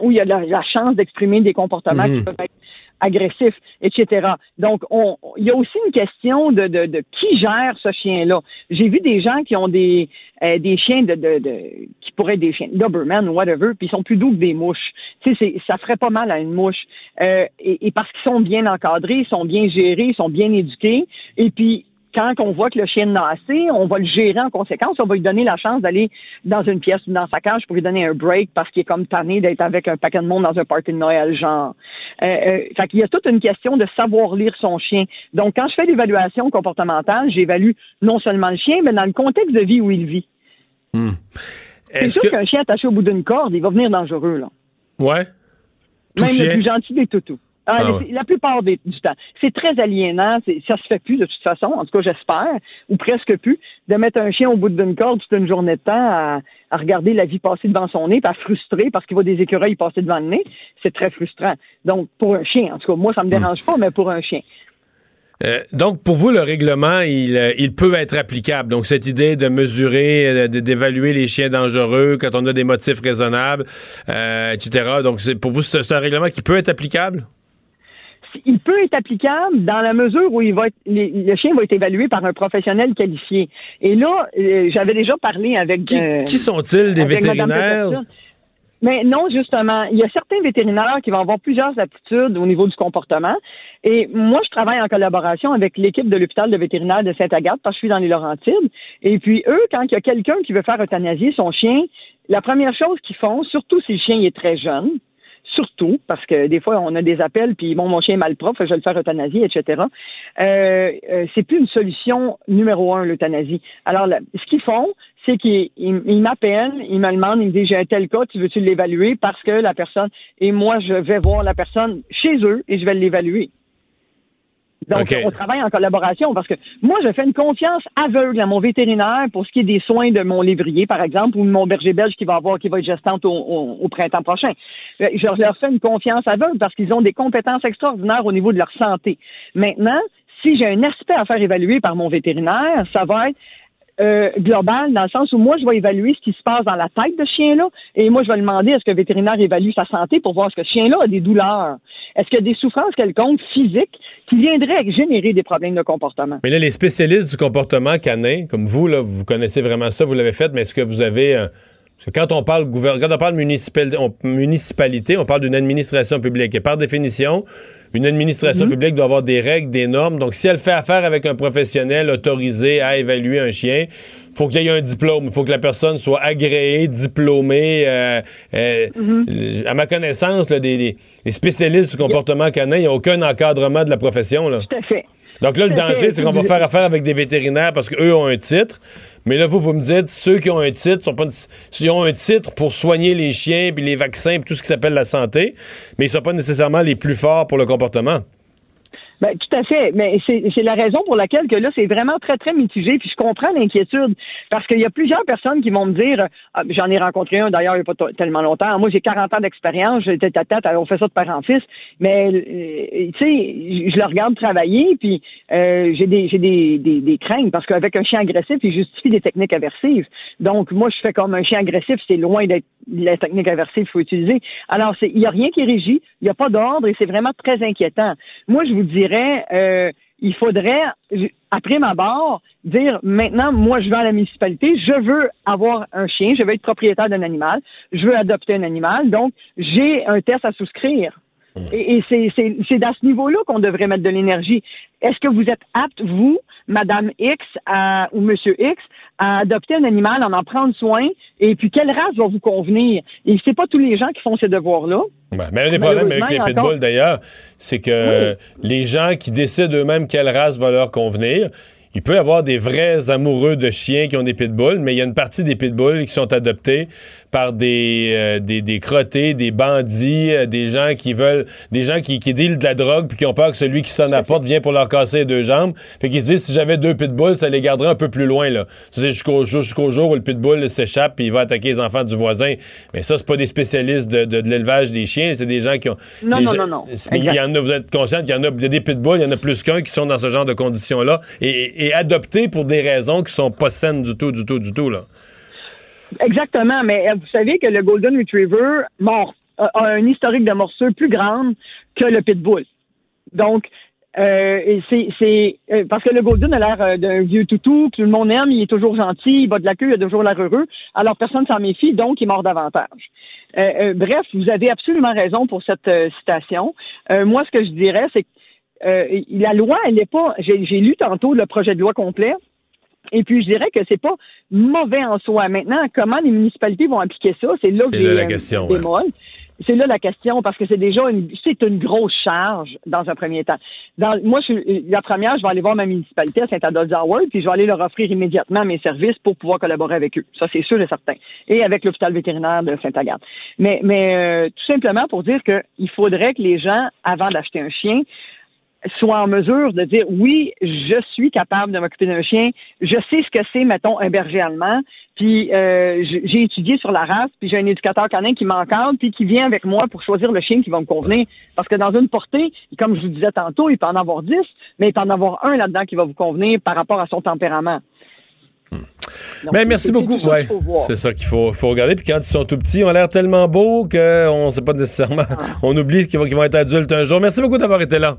où il y a la, la chance d'exprimer des comportements Mhm. qui peuvent être agressifs, etc. Donc, on, il y a aussi une question de, de, de qui gère ce chien-là. J'ai vu des gens qui ont des, euh, des chiens de, de, de qui pourraient être des chiens Doberman ou whatever, puis ils sont plus doux que des mouches. Tu sais, ça ferait pas mal à une mouche. Euh, et, et parce qu'ils sont bien encadrés, ils sont bien gérés, ils sont bien éduqués, et puis quand on voit que le chien en a assez, on va le gérer en conséquence. On va lui donner la chance d'aller dans une pièce ou dans sa cage pour lui donner un break parce qu'il est comme tanné d'être avec un paquet de monde dans un party de Noël, genre. Euh, euh, fait qu'il y a toute une question de savoir lire son chien. Donc, quand je fais l'évaluation comportementale, j'évalue non seulement le chien, mais dans le contexte de vie où il vit. C'est Est-ce sûr qu'un chien attaché au bout d'une corde, il va venir dangereux, là. Ouais. Tout Même chien. le plus gentil des toutous. Ah, Ah la- ouais. La plupart des- du temps. C'est très aliénant. Ça se fait plus de toute façon. En tout cas, j'espère, ou presque plus, de mettre un chien au bout d'une corde toute une journée de temps à, à regarder la vie passer devant son nez, puis à frustrer parce qu'il voit des écureuils passer devant le nez. C'est très frustrant. Donc, pour un chien, en tout cas, moi, ça me dérange pas, mais pour un chien. Euh, donc, pour vous, le règlement, il, euh, il peut être applicable. Donc, cette idée de mesurer, euh, d'évaluer les chiens dangereux quand on a des motifs raisonnables, euh, etc. Donc, c'est- pour vous, c'est un règlement qui peut être applicable? Il peut être applicable dans la mesure où il va être, les- le chien va être évalué par un professionnel qualifié. Et là, euh, j'avais déjà parlé avec... Qui, euh, qui sont-ils, des vétérinaires? Mais non, justement, il y a certains vétérinaires qui vont avoir plusieurs aptitudes au niveau du comportement. Et moi, je travaille en collaboration avec l'équipe de l'hôpital de vétérinaire de Sainte-Agathe parce que je suis dans les Laurentides. Et puis, eux, quand il y a quelqu'un qui veut faire euthanasier son chien, la première chose qu'ils font, surtout si le chien est très jeune, surtout, parce que des fois, on a des appels, puis bon, mon chien est malpropre, je vais le faire euthanasier, etc. Euh, euh, c'est plus une solution numéro un, l'euthanasie. Alors, là, ce qu'ils font, c'est qu'ils ils- ils m'appellent, ils me demandent, ils me disent, j'ai un tel cas, tu veux-tu l'évaluer? Parce que la personne, et moi, je vais voir la personne chez eux et je vais l'évaluer. Donc, on travaille en collaboration parce que moi, je fais une confiance aveugle à mon vétérinaire pour ce qui est des soins de mon lévrier, par exemple, ou de mon berger belge qui va avoir, qui va être gestante au, au- au printemps prochain. Euh, Je leur fais une confiance aveugle parce qu'ils ont des compétences extraordinaires au niveau de leur santé. Maintenant, si j'ai un aspect à faire évaluer par mon vétérinaire, ça va être euh, dans le sens où moi, je vais évaluer ce qui se passe dans la tête de ce chien-là, et moi, je vais demander est-ce que le vétérinaire évalue sa santé pour voir est-ce que ce chien-là a des douleurs, est-ce qu'il y a des souffrances quelconques physiques qui viendraient générer des problèmes de comportement? Mais là, les spécialistes du comportement canin, comme vous, là, vous connaissez vraiment ça, vous l'avez fait, mais est-ce que vous avez. euh, parce que quand on parle quand on parle municipalité, on parle d'une administration publique. Et par définition, une administration publique doit avoir des règles, des normes. Donc, si elle fait affaire avec un professionnel autorisé à évaluer un chien, faut qu'il y ait un diplôme. Il faut que la personne soit agréée, diplômée. euh, euh, À ma connaissance, là, des, des- spécialistes du comportement canin, il n'y a aucun encadrement de la profession. Là. Tout à fait. Donc là, le danger, c'est qu'on va faire affaire avec des vétérinaires parce qu'eux ont un titre, Mais là, vous, vous me dites, ceux qui ont un titre, sont ont un titre pour soigner les chiens, puis les vaccins, puis tout ce qui s'appelle la santé, mais ils sont pas nécessairement les plus forts pour le comportement. Ben, tout à fait. Mais c'est la raison pour laquelle que là, c'est vraiment très, très mitigé. Puis je comprends l'inquiétude. Parce qu'il y a plusieurs personnes qui vont me dire, ah, j'en ai rencontré un d'ailleurs il n'y a pas tellement longtemps. Moi, j'ai 40 ans d'expérience, j'étais à tête, on fait ça de père en fils. Mais euh, tu sais, je le regarde travailler, puis euh, j'ai des, des, des, des, craintes parce qu'avec un chien agressif, il justifie des techniques aversives. Donc, moi, je fais comme un chien agressif, c'est loin d'être la technique aversive qu'il faut utiliser. Alors, il n'y a rien qui est régi, il n'y a pas d'ordre et c'est vraiment très inquiétant. Moi, je vous dirais, euh, il faudrait, après ma barre, dire maintenant, moi, je vais à la municipalité, je veux avoir un chien, je veux être propriétaire d'un animal, je veux adopter un animal, donc j'ai un test à souscrire. Mmh. Et, c'est dans ce niveau-là qu'on devrait mettre de l'énergie. Est-ce que vous êtes apte, vous, Madame X ou Monsieur X, à adopter un animal, en en prendre soin, et puis quelle race va vous convenir? Et c'est pas tous les gens qui font ces devoirs-là. mais un des problèmes avec les pitbulls, d'ailleurs, c'est que les gens qui décident eux-mêmes quelle race va leur convenir, il peut y avoir des vrais amoureux de chiens qui ont des pitbulls, mais il y a une partie des pitbulls qui sont adoptés par des, euh, des, des, crottés, des bandits, euh, des gens qui veulent, des gens qui, qui dealent de la drogue puis qui ont peur que celui qui sonne à la porte vienne pour leur casser les deux jambes. Fait qu'ils se disent, si j'avais deux pitbulls, ça les garderait un peu plus loin, là. C'est jusqu'au jusqu'au jour où le pitbull s'échappe puis il va attaquer les enfants du voisin. Mais ça, c'est pas des spécialistes de, de, l'élevage des chiens, c'est des gens qui ont... Non, non, non, non, Il y en a, vous êtes conscient qu'il y en a, des pitbulls, il y en a plus qu'un qui sont dans ce genre de conditions-là et, et adoptés pour des raisons qui sont pas saines du tout, du tout, du tout, là. Exactement, mais euh, vous savez que le Golden Retriever mort, a un historique de morsure plus grande que le Pitbull. Donc, euh, c'est euh, parce que le Golden a l'air euh, d'un vieux toutou, tout le monde aime, il est toujours gentil, il bat de la queue, il a toujours l'air heureux. Alors personne s'en méfie, donc il mord davantage. bref, vous avez absolument raison pour cette citation. moi, ce que je dirais, c'est que la loi, elle n'est pas. J'ai lu tantôt le projet de loi complet. Et puis, je dirais que c'est pas mauvais en soi. Maintenant, comment les municipalités vont appliquer ça, c'est là que la question. C'est là la question parce que c'est déjà une, c'est une grosse charge dans un premier temps. Dans, moi, je, la première, je vais aller voir ma municipalité à Saint-Adolphe puis je vais aller leur offrir immédiatement mes services pour pouvoir collaborer avec eux. Ça, c'est sûr et certain. Et avec l'hôpital vétérinaire de Saint-Agathe. Mais, mais euh, tout simplement pour dire qu'il faudrait que les gens, avant d'acheter un chien, soit en mesure de dire oui, je suis capable de m'occuper d'un chien, je sais ce que c'est, mettons, un berger allemand, puis euh, j'ai étudié sur la race, puis j'ai un éducateur canin qui m'encadre, puis qui vient avec moi pour choisir le chien qui va me convenir. Parce que dans une portée, comme je vous disais tantôt, il peut en avoir dix, mais il peut en avoir un là-dedans qui va vous convenir par rapport à son tempérament. mais merci beaucoup. Ouais, c'est ça qu'il faut, faut regarder. Puis quand ils sont tout petits, ils ont l'air tellement beaux qu'on ne sait pas nécessairement. Ah. <laughs> On oublie qu'ils vont, qu'ils vont être adultes un jour. Merci beaucoup d'avoir été là.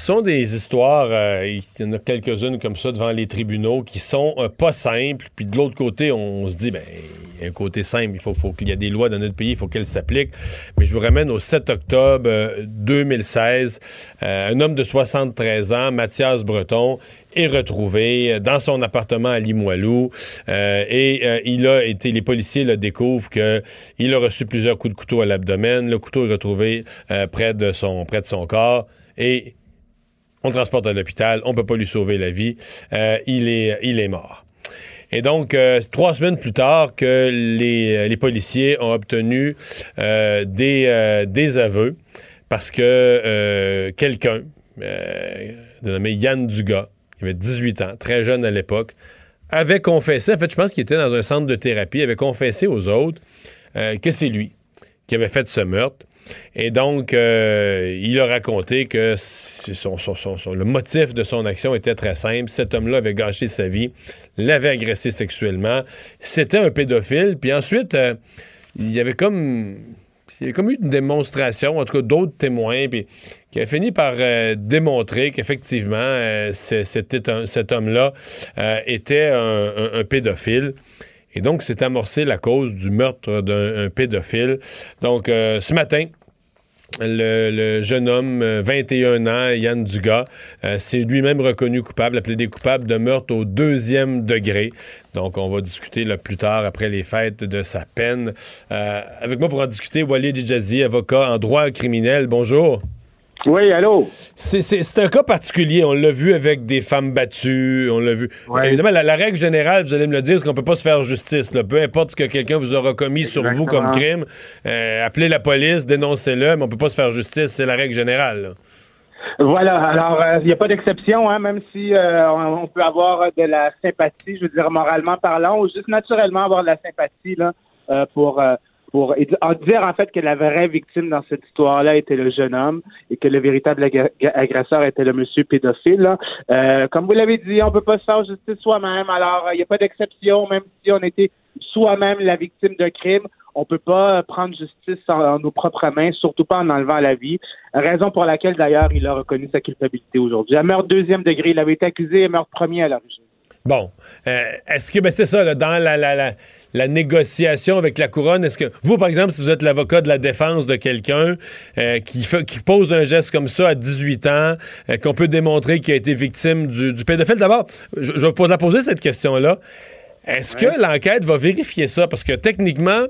Ce sont des histoires, euh, il y en a quelques-unes comme ça devant les tribunaux qui sont euh, pas simples. Puis de l'autre côté, on se dit, ben, un côté simple. Il faut, qu'il y ait des lois dans notre pays, il faut qu'elles s'appliquent. Mais je vous ramène au 7 octobre 2016. Euh, un homme de 73 ans, Mathias Breton, est retrouvé dans son appartement à Limoilou et il a été les policiers le découvrent que il a reçu plusieurs coups de couteau à l'abdomen le couteau est retrouvé près de son près de son corps et on le transporte à l'hôpital on peut pas lui sauver la vie. Il est il est mort. Et donc, euh, trois semaines plus tard que les, euh, policiers ont obtenu euh, des, des aveux parce que quelqu'un, nommé Yann Dugas, qui avait 18 ans, très jeune à l'époque, avait confessé, en fait, je pense qu'il était dans un centre de thérapie, avait confessé aux autres que c'est lui qui avait fait ce meurtre. Et donc, euh, il a raconté que le motif de son action était très simple. Cet homme-là avait gâché sa vie, l'avait agressé sexuellement. C'était un pédophile. Puis ensuite, euh, il y avait comme... Il y avait comme eu une démonstration, en tout cas d'autres témoins, puis qui a fini par euh, démontrer qu'effectivement, cet homme-là était un pédophile. Et donc, c'est amorcé la cause du meurtre d'un pédophile. Donc, ce matin, le, jeune homme, euh, 21 ans, Yann Dugas, euh, s'est lui-même reconnu coupable, appelé des coupables de meurtre au deuxième degré. Donc, on va discuter là, plus tard, après les fêtes, de sa peine. Euh, avec moi pour en discuter, Walid Djazi, avocat en droit criminel. Bonjour. Oui, allô? C'est- un cas particulier. On l'a vu avec des femmes battues. On l'a vu. Ouais. Évidemment, la, la règle générale, vous allez me le dire, c'est qu'on peut pas se faire justice. là. Peu importe ce que quelqu'un vous aura commis sur vous comme crime, euh, appelez la police, dénoncez-le, mais on peut pas se faire justice. C'est la règle générale. là. Voilà, alors il n'y a pas d'exception, hein, même si euh, on, peut avoir de la sympathie, je veux dire moralement parlant, ou juste naturellement avoir de la sympathie là, euh, pour euh, pour et en dire en fait que la vraie victime dans cette histoire-là était le jeune homme et que le véritable agresseur était le monsieur pédophile. Euh, comme vous l'avez dit, on peut pas se faire justice soi-même, alors il n'y a pas d'exception, même si on était soi-même la victime d'un crime. On peut pas euh, prendre justice en, nos propres mains, surtout pas en enlevant la vie. Raison pour laquelle, d'ailleurs, il a reconnu sa culpabilité aujourd'hui. À meurtre deuxième degré, il avait été accusé à meurtre premier à l'origine. Bon. Euh, est-ce que, ben c'est ça, là, dans la, la négociation avec la couronne, est-ce que vous, par exemple, si vous êtes l'avocat de la défense de quelqu'un euh, qui, fait, qui pose un geste comme ça à 18 ans, euh, qu'on peut démontrer qu'il a été victime du, du pédophile, d'abord, je, je vais vous la poser cette question-là. Est-ce que l'enquête va vérifier ça? Parce que techniquement,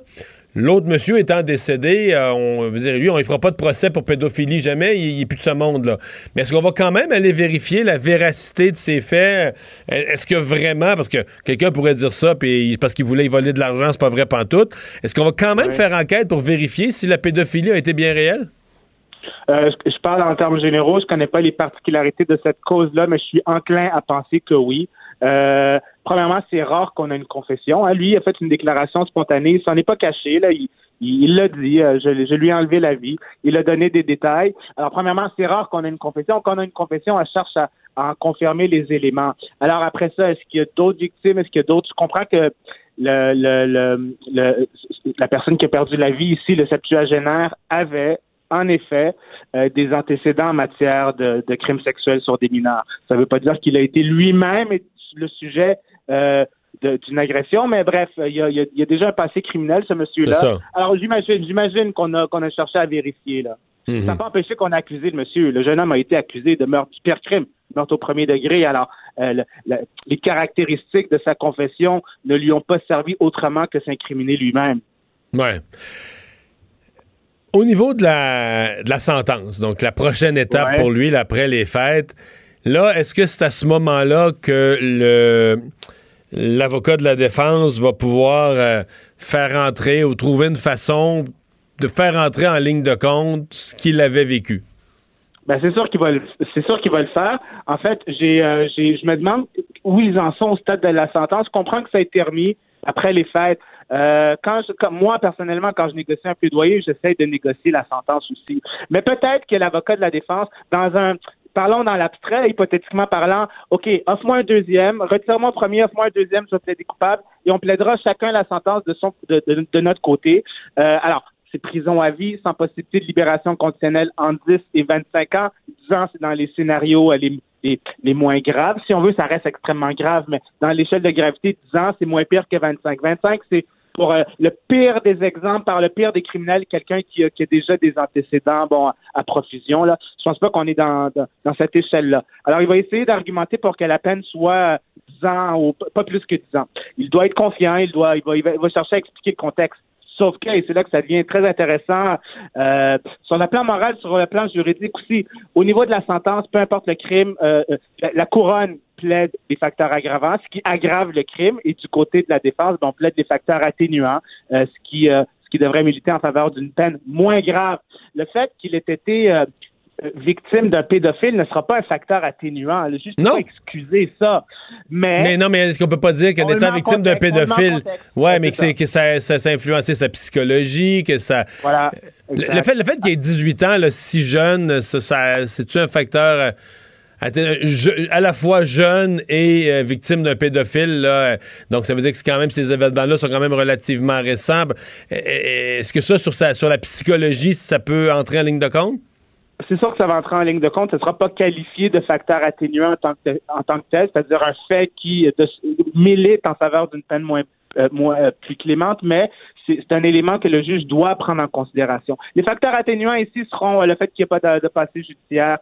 L'autre monsieur étant décédé, euh, on dire, lui, on ne fera pas de procès pour pédophilie jamais, il n'est plus de ce monde-là. Mais est-ce qu'on va quand même aller vérifier la véracité de ces faits? Euh, Est-ce que vraiment, parce que quelqu'un pourrait dire ça, puis parce qu'il voulait y voler de l'argent, c'est pas vrai pantoute. Est-ce qu'on va quand même faire enquête pour vérifier si la pédophilie a été bien réelle? Euh, je, je parle en termes généraux, je connais pas les particularités de cette cause-là, mais je suis enclin à penser que oui. Euh, premièrement, c'est rare qu'on ait une confession. hein. Lui, il a fait une déclaration spontanée, il s'en est pas caché. Là, il l'a dit, euh, je, lui ai enlevé la vie. Il a donné des détails. Alors, premièrement, c'est rare qu'on ait une confession. Quand on a une confession, elle cherche à, en confirmer les éléments. Alors, après ça, est-ce qu'il y a d'autres victimes? Est-ce qu'il y a d'autres? Je comprends que le, le, le- la personne qui a perdu la vie ici, le septuagénaire, avait en effet euh, des antécédents en matière de, de crimes sexuels sur des mineurs. Ça ne veut pas dire qu'il a été lui-même le sujet euh, d'une agression, mais bref, il y, a, il y déjà un passé criminel, ce monsieur-là. Alors j'imagine, j'imagine qu'on a qu'on a cherché à vérifier là. Mhm. Ça n'a pas empêché qu'on a accusé le monsieur. Le jeune homme a été accusé de meurtre, du pire crime, meurtre au premier degré. Alors, euh, le- le- les caractéristiques de sa confession ne lui ont pas servi autrement que s'incriminer lui-même. Ouais. Au niveau de la, de la sentence, donc la prochaine étape Ouais. pour lui, là, après les fêtes, là, est-ce que c'est à ce moment-là que l'avocat de la défense va pouvoir euh, faire entrer ou trouver une façon de faire entrer en ligne de compte ce qu'il avait vécu? Ben c'est sûr qu'il va le, c'est sûr qu'il va le faire. En fait, j'ai, euh, j'ai, je me demande où ils en sont au stade de la sentence. Je comprends que ça a été remis après les fêtes. Euh, quand je, comme moi personnellement, quand je négocie un plaidoyer, j'essaie de négocier la sentence aussi. Mais peut-être que l'avocat de la défense, dans un Parlons dans l'abstrait, hypothétiquement parlant, OK, offre-moi un deuxième, retire-moi un premier, offre-moi un deuxième, je vais plaider coupable, et on plaidera chacun la sentence de, son, de, de, de notre côté. Euh, alors, c'est prison à vie, sans possibilité de libération conditionnelle en 10 et 25 ans. 10 ans, c'est dans les scénarios euh, les, les, les moins graves. Si on veut, ça reste extrêmement grave, mais dans l'échelle de gravité, 10 ans, c'est moins pire que 25. 25, c'est pour euh, le pire des exemples, par le pire des criminels, quelqu'un qui, a- qui a déjà des antécédents bon, à, profusion. Là. Je pense pas qu'on est dans, cette échelle-là. Alors, il va essayer d'argumenter pour que la peine soit 10 ans ou pas plus que 10 ans. Il doit être confiant, il, doit, il va chercher à expliquer le contexte. Sauf que, et c'est là que ça devient très intéressant, euh, sur le plan moral, sur le plan juridique aussi, au niveau de la sentence, peu importe le crime, euh, euh, la, couronne plaide des facteurs aggravants, ce qui aggrave le crime, et du côté de la défense, on plaide des facteurs atténuants, ce qui ce qui devrait militer en faveur d'une peine moins grave. Le fait qu'il ait été victime d'un pédophile ne sera pas un facteur atténuant. Juste Non. pas excusé ça. Mais, Mais non, mais est-ce qu'on peut pas dire qu'en le étant victime d'un le pédophile, ouais, mais que, c'est- que ça, ça, ça a influencé sa psychologie, que ça. voilà. Le, Exact. le fait, le fait qu'il ait 18 ans, là, si jeune, ça, ça- c'est-tu un facteur euh, à la fois jeune et euh, victime d'un pédophile? Là, euh, donc, ça veut dire que quand même ces événements-là sont quand même relativement récents. Euh, euh, Est-ce que ça, sur, sa, sur la psychologie, ça peut entrer en ligne de compte? C'est sûr que ça va entrer en ligne de compte. Ce ne sera pas qualifié de facteur atténuant en tant que, en tant que tel, c'est-à-dire un fait qui de- milite en faveur d'une peine moins, euh, moins, euh, plus clémente, mais c'est un élément que le juge doit prendre en considération. Les facteurs atténuants ici seront euh, le fait qu'il n'y ait pas de, de passé judiciaire,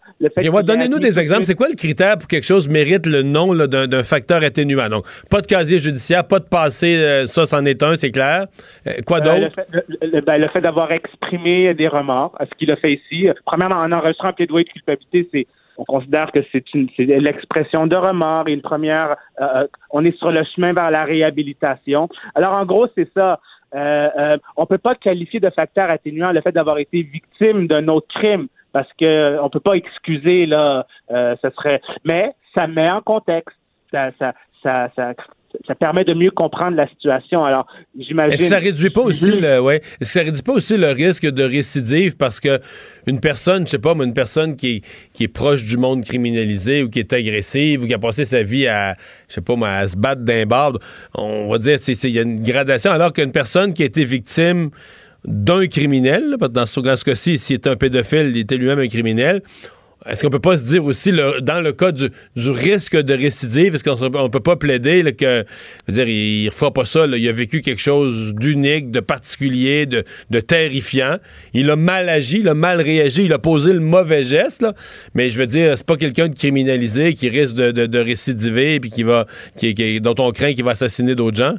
Donnez-nous des exemples. C'est quoi le critère pour que quelque chose mérite le nom d'un facteur atténuant? Donc, pas de casier judiciaire, pas de passé, euh, ça, c'en est un, c'est clair. Euh, quoi Euh, d'autre? le fait, ben, fait d'avoir exprimé des remords, à ce qu'il a fait ici. Euh, Premièrement, en enregistrant un plaidoyer de culpabilité, c'est on considère que c'est une l'expression de remords une première euh, on est sur le chemin vers la réhabilitation. Alors en gros, c'est ça. Euh, euh, on peut pas qualifier de facteur atténuant le fait d'avoir été victime d'un autre crime parce que euh, on peut pas excuser là euh, ce serait mais ça met en contexte ça ça ça, ça, ça permet de mieux comprendre la situation. Alors, j'imagine. Est-ce que ça réduit pas aussi le, ouais, que ça réduit pas aussi le risque de récidive parce que une personne, je sais pas, mais une personne qui est, qui est proche du monde criminalisé ou qui est agressive ou qui a passé sa vie à, je sais pas, à se battre d'un bar, on va dire, il y a une gradation, alors qu'une personne qui a été victime d'un criminel, là, parce que dans ce, dans ce cas-ci, s'il est un pédophile, il était lui-même un criminel. Est-ce qu'on peut pas se dire aussi, le- dans le cas du, risque de récidive, est-ce qu'on peut pas plaider là, que, je veux dire, il ne fera pas ça, là, il a vécu quelque chose d'unique, de particulier, de, terrifiant. Il a mal agi, il a mal réagi, il a posé le mauvais geste, là. mais je veux dire, c'est pas quelqu'un de criminalisé qui risque de, de, récidiver puis qui va, qui, qui- dont on craint qu'il va assassiner d'autres gens.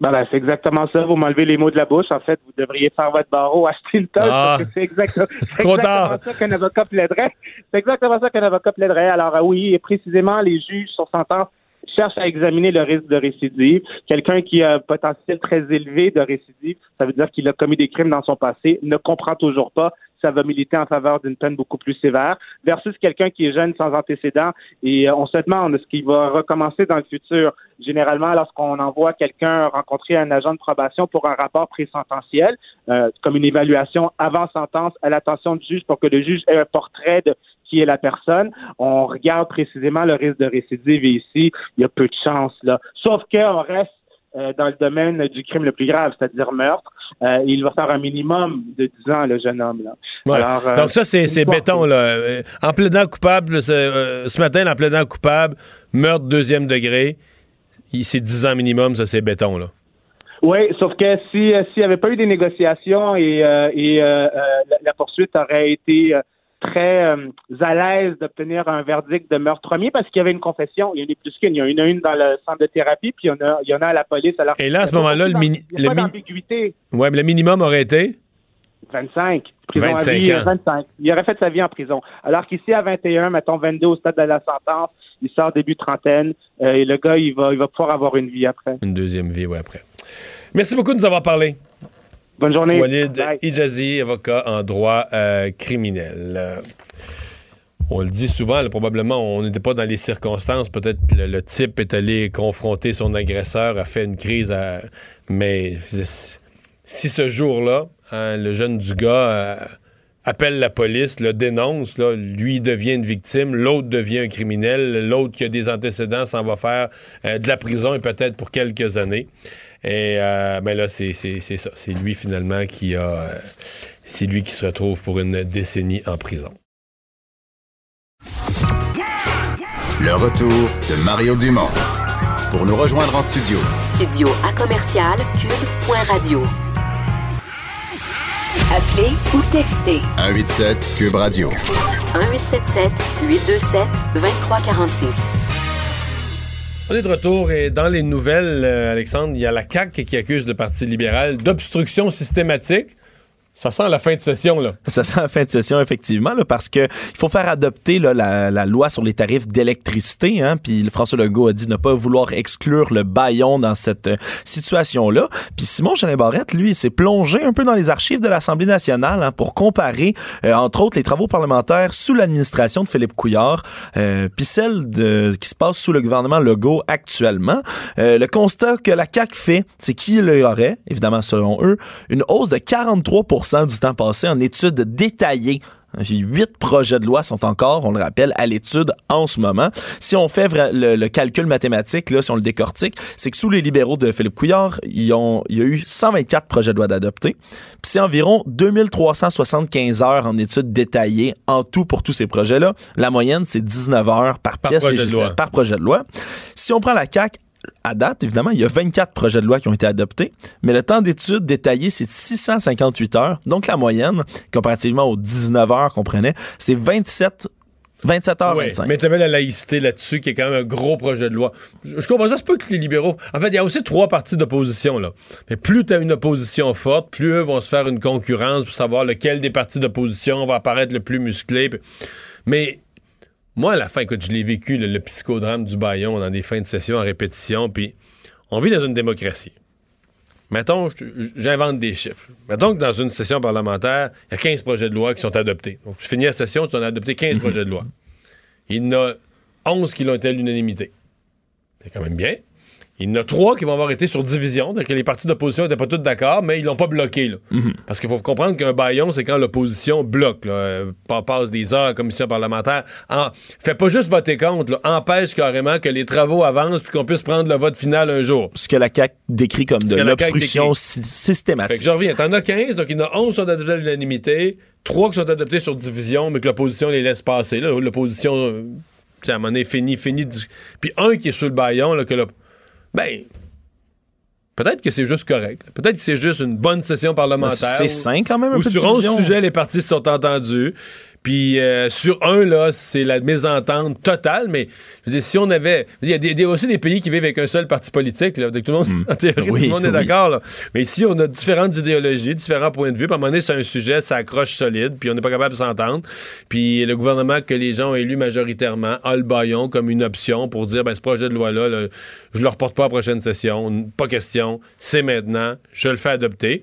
Ben, ben, c'est exactement ça. Vous m'enlevez les mots de la bouche. En fait, vous devriez faire votre barreau, <laughs> acheter une tonne, Ah. c'est <laughs> exactement, exactement tard. ça qu'un avocat plaiderait. C'est exactement ça qu'un avocat plaiderait. Alors, euh, oui, et précisément, les juges sur sentence cherchent à examiner le risque de récidive. Quelqu'un qui a un potentiel très élevé de récidive, ça veut dire qu'il a commis des crimes dans son passé, ne comprend toujours pas ça va militer en faveur d'une peine beaucoup plus sévère, versus quelqu'un qui est jeune sans antécédent et euh, on se demande ce qu'il va recommencer dans le futur. Généralement, lorsqu'on envoie quelqu'un rencontrer un agent de probation pour un rapport présententiel, euh, comme une évaluation avant sentence à l'attention du juge pour que le juge ait un portrait de qui est la personne, on regarde précisément le risque de récidive et ici, il y a peu de chance là. Sauf qu'on reste euh, dans le domaine du crime le plus grave, c'est-à-dire meurtre. Euh, il va faire un minimum de 10 ans, le jeune homme. Là. Ouais. Alors, euh, Donc ça, c'est, béton. Là. En plaidant coupable, ce matin, en plaidant coupable, meurtre deuxième degré, c'est 10 ans minimum, ça, c'est béton. Là. Oui, sauf que si s'il n'y avait pas eu des négociations et, et la, la poursuite aurait été très euh, à l'aise d'obtenir un verdict de meurtre premier parce qu'il y avait une confession. Il y en a plus qu'une. Il y en a une, dans le centre de thérapie, puis il y en a, il y en a à la police. Alors, Et là, à ce moment-là, le mini- le. Ouais, mais le minimum aurait été? 25. Prison 25 à vie, ans. euh, 25. Il aurait fait sa vie en prison. Alors qu'ici, à 21, mettons 22 au stade de la sentence, il sort début trentaine, euh, et le gars, il va, il va pouvoir avoir une vie après. une deuxième vie, ouais, après. Merci beaucoup de nous avoir parlé. Bonne journée. Walid Bye. Ijazi, avocat en droit euh, criminel. On le dit souvent, là, probablement, on n'était pas dans les circonstances. Peut-être le, le type est allé confronter son agresseur, a fait une crise, à- mais si ce jour-là, hein, le jeune du gars euh, appelle la police, le dénonce, là, lui devient une victime, l'autre devient un criminel, l'autre qui a des antécédents s'en va faire euh, de la prison et peut-être pour quelques années. Et euh, ben là, c'est c'est- c'est ça. C'est lui finalement qui a. euh, c'est lui qui se retrouve pour une décennie en prison. Le retour de Mario Dumont. Pour nous rejoindre en studio, Studio à commercial cube.radio. Appelez ou textez 187 Cube Radio. 1877 827 2346. On est de retour et dans les nouvelles, euh, Alexandre, il y a la CAQ qui accuse le Parti libéral d'obstruction systématique. Ça sent la fin de session, là. Ça sent la fin de session, effectivement, là, parce que il faut faire adopter là, la, la loi sur les tarifs d'électricité. Hein, puis François Legault a dit ne pas vouloir exclure le baillon dans cette euh, situation-là. Puis Simon Jeannet Barrette, lui, s'est plongé un peu dans les archives de l'Assemblée nationale hein, pour comparer, euh, entre autres, les travaux parlementaires sous l'administration de Philippe Couillard, euh, puis celles de, qui se passent sous le gouvernement Legault actuellement. Euh, le constat que la CAQ fait, c'est qu'il y aurait, évidemment selon eux, une hausse de 43 du temps passé en études détaillées. Huit projets de loi sont encore, on le rappelle, à l'étude en ce moment. Si on fait le, le calcul mathématique, là, si on le décortique, c'est que sous les libéraux de Philippe Couillard, ils ont- il y a eu 124 projets de loi d'adopter. Puis c'est environ 2375 heures en études détaillées en tout pour tous ces projets-là. La moyenne, c'est 19 heures par, Par pièce projet de loi. par projet de loi. Si on prend la CAQ, à date, évidemment, il y a 24 projets de loi qui ont été adoptés, mais le temps d'étude détaillé, c'est de 658 heures. Donc, la moyenne, comparativement aux 19 heures qu'on prenait, c'est 27 27h25. Oui, mais tu avais la laïcité là-dessus, qui est quand même un gros projet de loi. Je, je comprends ça, c'est pas que les libéraux. En fait, il y a aussi trois partis d'opposition, là. Mais plus tu as une opposition forte, plus eux vont se faire une concurrence pour savoir lequel des partis d'opposition va apparaître le plus musclé. Mais moi, à la fin, écoute, je l'ai vécu, le, le psychodrame du baillon dans des fins de session en répétition, puis on vit dans une démocratie. Mettons, j'invente des chiffres. Mettons que dans une session parlementaire, il y a 15 projets de loi qui sont adoptés. Donc, tu finis la session, tu en as adopté 15 projets de loi. Il y en a 11 qui l'ont été à l'unanimité. C'est quand même bien. Il y en a trois qui vont avoir été sur division, c'est-à-dire que les partis d'opposition n'étaient pas tous d'accord, mais ils l'ont pas bloqué. là. Parce qu'il faut comprendre qu'un baillon, c'est quand l'opposition bloque, là, euh, pa- passe des heures commission parlementaire. En, fait pas juste voter contre, là, empêche carrément que les travaux avancent puis qu'on puisse prendre le vote final un jour. Ce que la CAQ décrit comme de l'obstruction décrit. sy- Fait systématique. que je reviens, t'en as 15, donc il y en a 11 qui sont adoptés à l'unanimité, 3 qui sont adoptés sur division, mais que l'opposition les laisse passer. L'opposition, euh, à un moment donné, finit. dis- Puis un qui est sur le baillon, là, que là, ben, peut-être que c'est juste correct. Peut-être que c'est juste une bonne session parlementaire. C'est où- sain quand même un où peu de sur 11 division. sujets, les partis se sont entendus. Puis euh, sur un, là, c'est la mésentente totale, mais je veux dire, si on avait. Il y a des, des- aussi des pays qui vivent avec un seul parti politique, là, tout le monde, <laughs> en théorie, Oui, tout le monde est oui. d'accord. là. Mais ici, on a différentes idéologies, différents points de vue. Puis à un moment donné, c'est un sujet, ça accroche solide, puis on n'est pas capable de s'entendre. Puis le gouvernement que les gens ont élu majoritairement a le baillon comme une option pour dire ben, ce projet de loi-là, là, je le reporte pas à la prochaine session, pas question, c'est maintenant, je le fais adopter.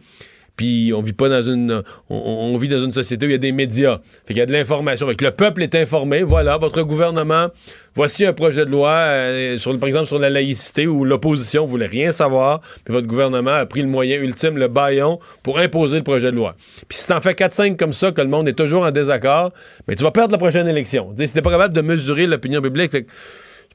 Puis on vit pas dans une on, vit dans une société où il y a des médias. Fait qu'il y a de l'information. Fait que le peuple est informé. Voilà, votre gouvernement, voici un projet de loi euh, sur par exemple sur la laïcité où l'opposition voulait rien savoir, puis votre gouvernement a pris le moyen ultime, le baillon, pour imposer le projet de loi. Puis si t'en fais 4-5 comme ça, que le monde est toujours en désaccord, mais tu vas perdre la prochaine élection. Tu sais, si pas capable de mesurer l'opinion publique,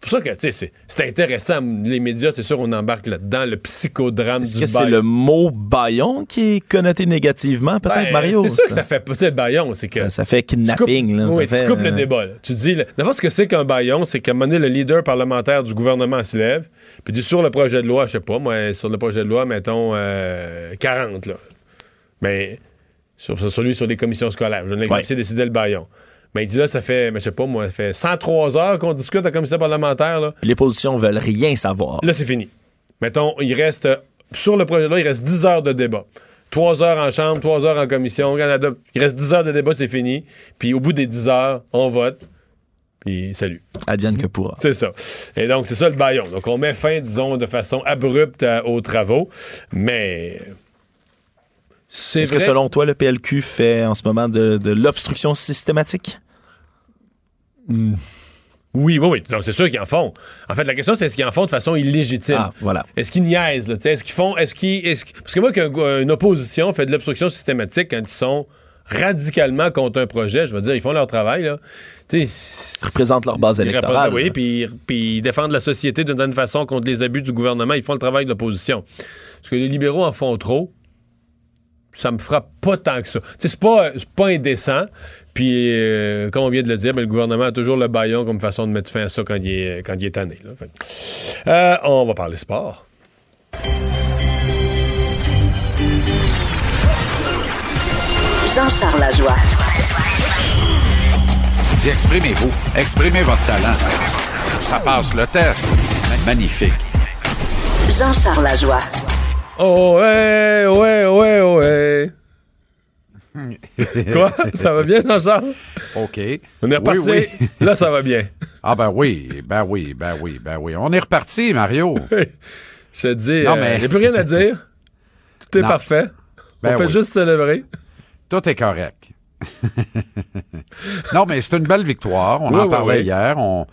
c'est pour ça que tu sais, c'est- c'est intéressant. Les médias, c'est sûr, on embarque là-dedans, le psychodrame Est-ce du que c'est le mot baillon qui est connoté négativement, peut-être, Ben, Mario? C'est sûr que ça fait. Tu sais, le baillon, c'est que. Ça fait tu kidnapping. là, oui, ça tu fait, coupes le euh, débat. là. Tu dis, d'abord, ce que c'est qu'un baillon, c'est qu'à un moment donné, le leader parlementaire du gouvernement se lève, puis dit sur le projet de loi, je sais pas, moi, sur le projet de loi, mettons euh, 40, là. Mais sur, sur celui sur les commissions scolaires, je ne l'ai Ouais. décidé le baillon. Mais il dit là, ça fait, mais je sais pas, moi, ça fait 103 heures qu'on discute à la commission parlementaire, là. Puis les positions veulent rien savoir. Là, c'est fini. Mettons, il reste, euh, sur le projet de loi, il reste 10 heures de débat. 3 heures en chambre, 3 heures en commission. Adopte- Il reste 10 heures de débat, c'est fini. Puis au bout des 10 heures, on vote. Puis salut. Advienne que pourra. C'est ça. Et donc, c'est ça le baillon. Donc, on met fin, disons, de façon abrupte à- aux travaux. Mais. C'est Est-ce que selon toi, le PLQ fait en ce moment de, de l'obstruction systématique? Oui, oui, oui. Donc, c'est sûr qu'ils en font. En fait, la question, c'est est-ce qu'ils en font de façon illégitime? Ah, voilà. Est-ce qu'ils niaisent? Là, est-ce qu'ils font. Est-ce qu'ils, est-ce Parce que moi, qu'une opposition fait de l'obstruction systématique quand ils sont radicalement contre un projet, je veux dire, ils font leur travail. Là. Ils représentent leur base ils électorale. Oui, puis, puis ils défendent la société d'une certaine façon contre les abus du gouvernement. Ils font le travail de l'opposition. Parce que les libéraux en font trop. Ça me frappe pas tant que ça. Tu sais, c'est pas, c'est pas indécent. Puis, euh, comme on vient de le dire, ben, le gouvernement a toujours le baillon comme façon de mettre fin à ça quand il est, quand il est tanné. là. Fait que, euh, on va parler sport. Jean-Charles Lajoie. Dis, exprimez-vous. Exprimez votre talent. Ça passe le test. Magnifique. Jean-Charles Lajoie. Oh, ouais, ouais, ouais, ouais. <laughs> Quoi? Ça va bien, Jean-Charles? OK. On est reparti. Oui, oui. <laughs> Là, ça va bien. Ah ben oui, ben oui, ben oui, ben oui. On est reparti, Mario. <laughs> Je te dis, Non, il mais- n'y a plus rien à dire. Tout est Non. parfait. Ben on fait oui. juste célébrer. Tout est correct. non, mais c'est une belle victoire. On en parlait hier. On,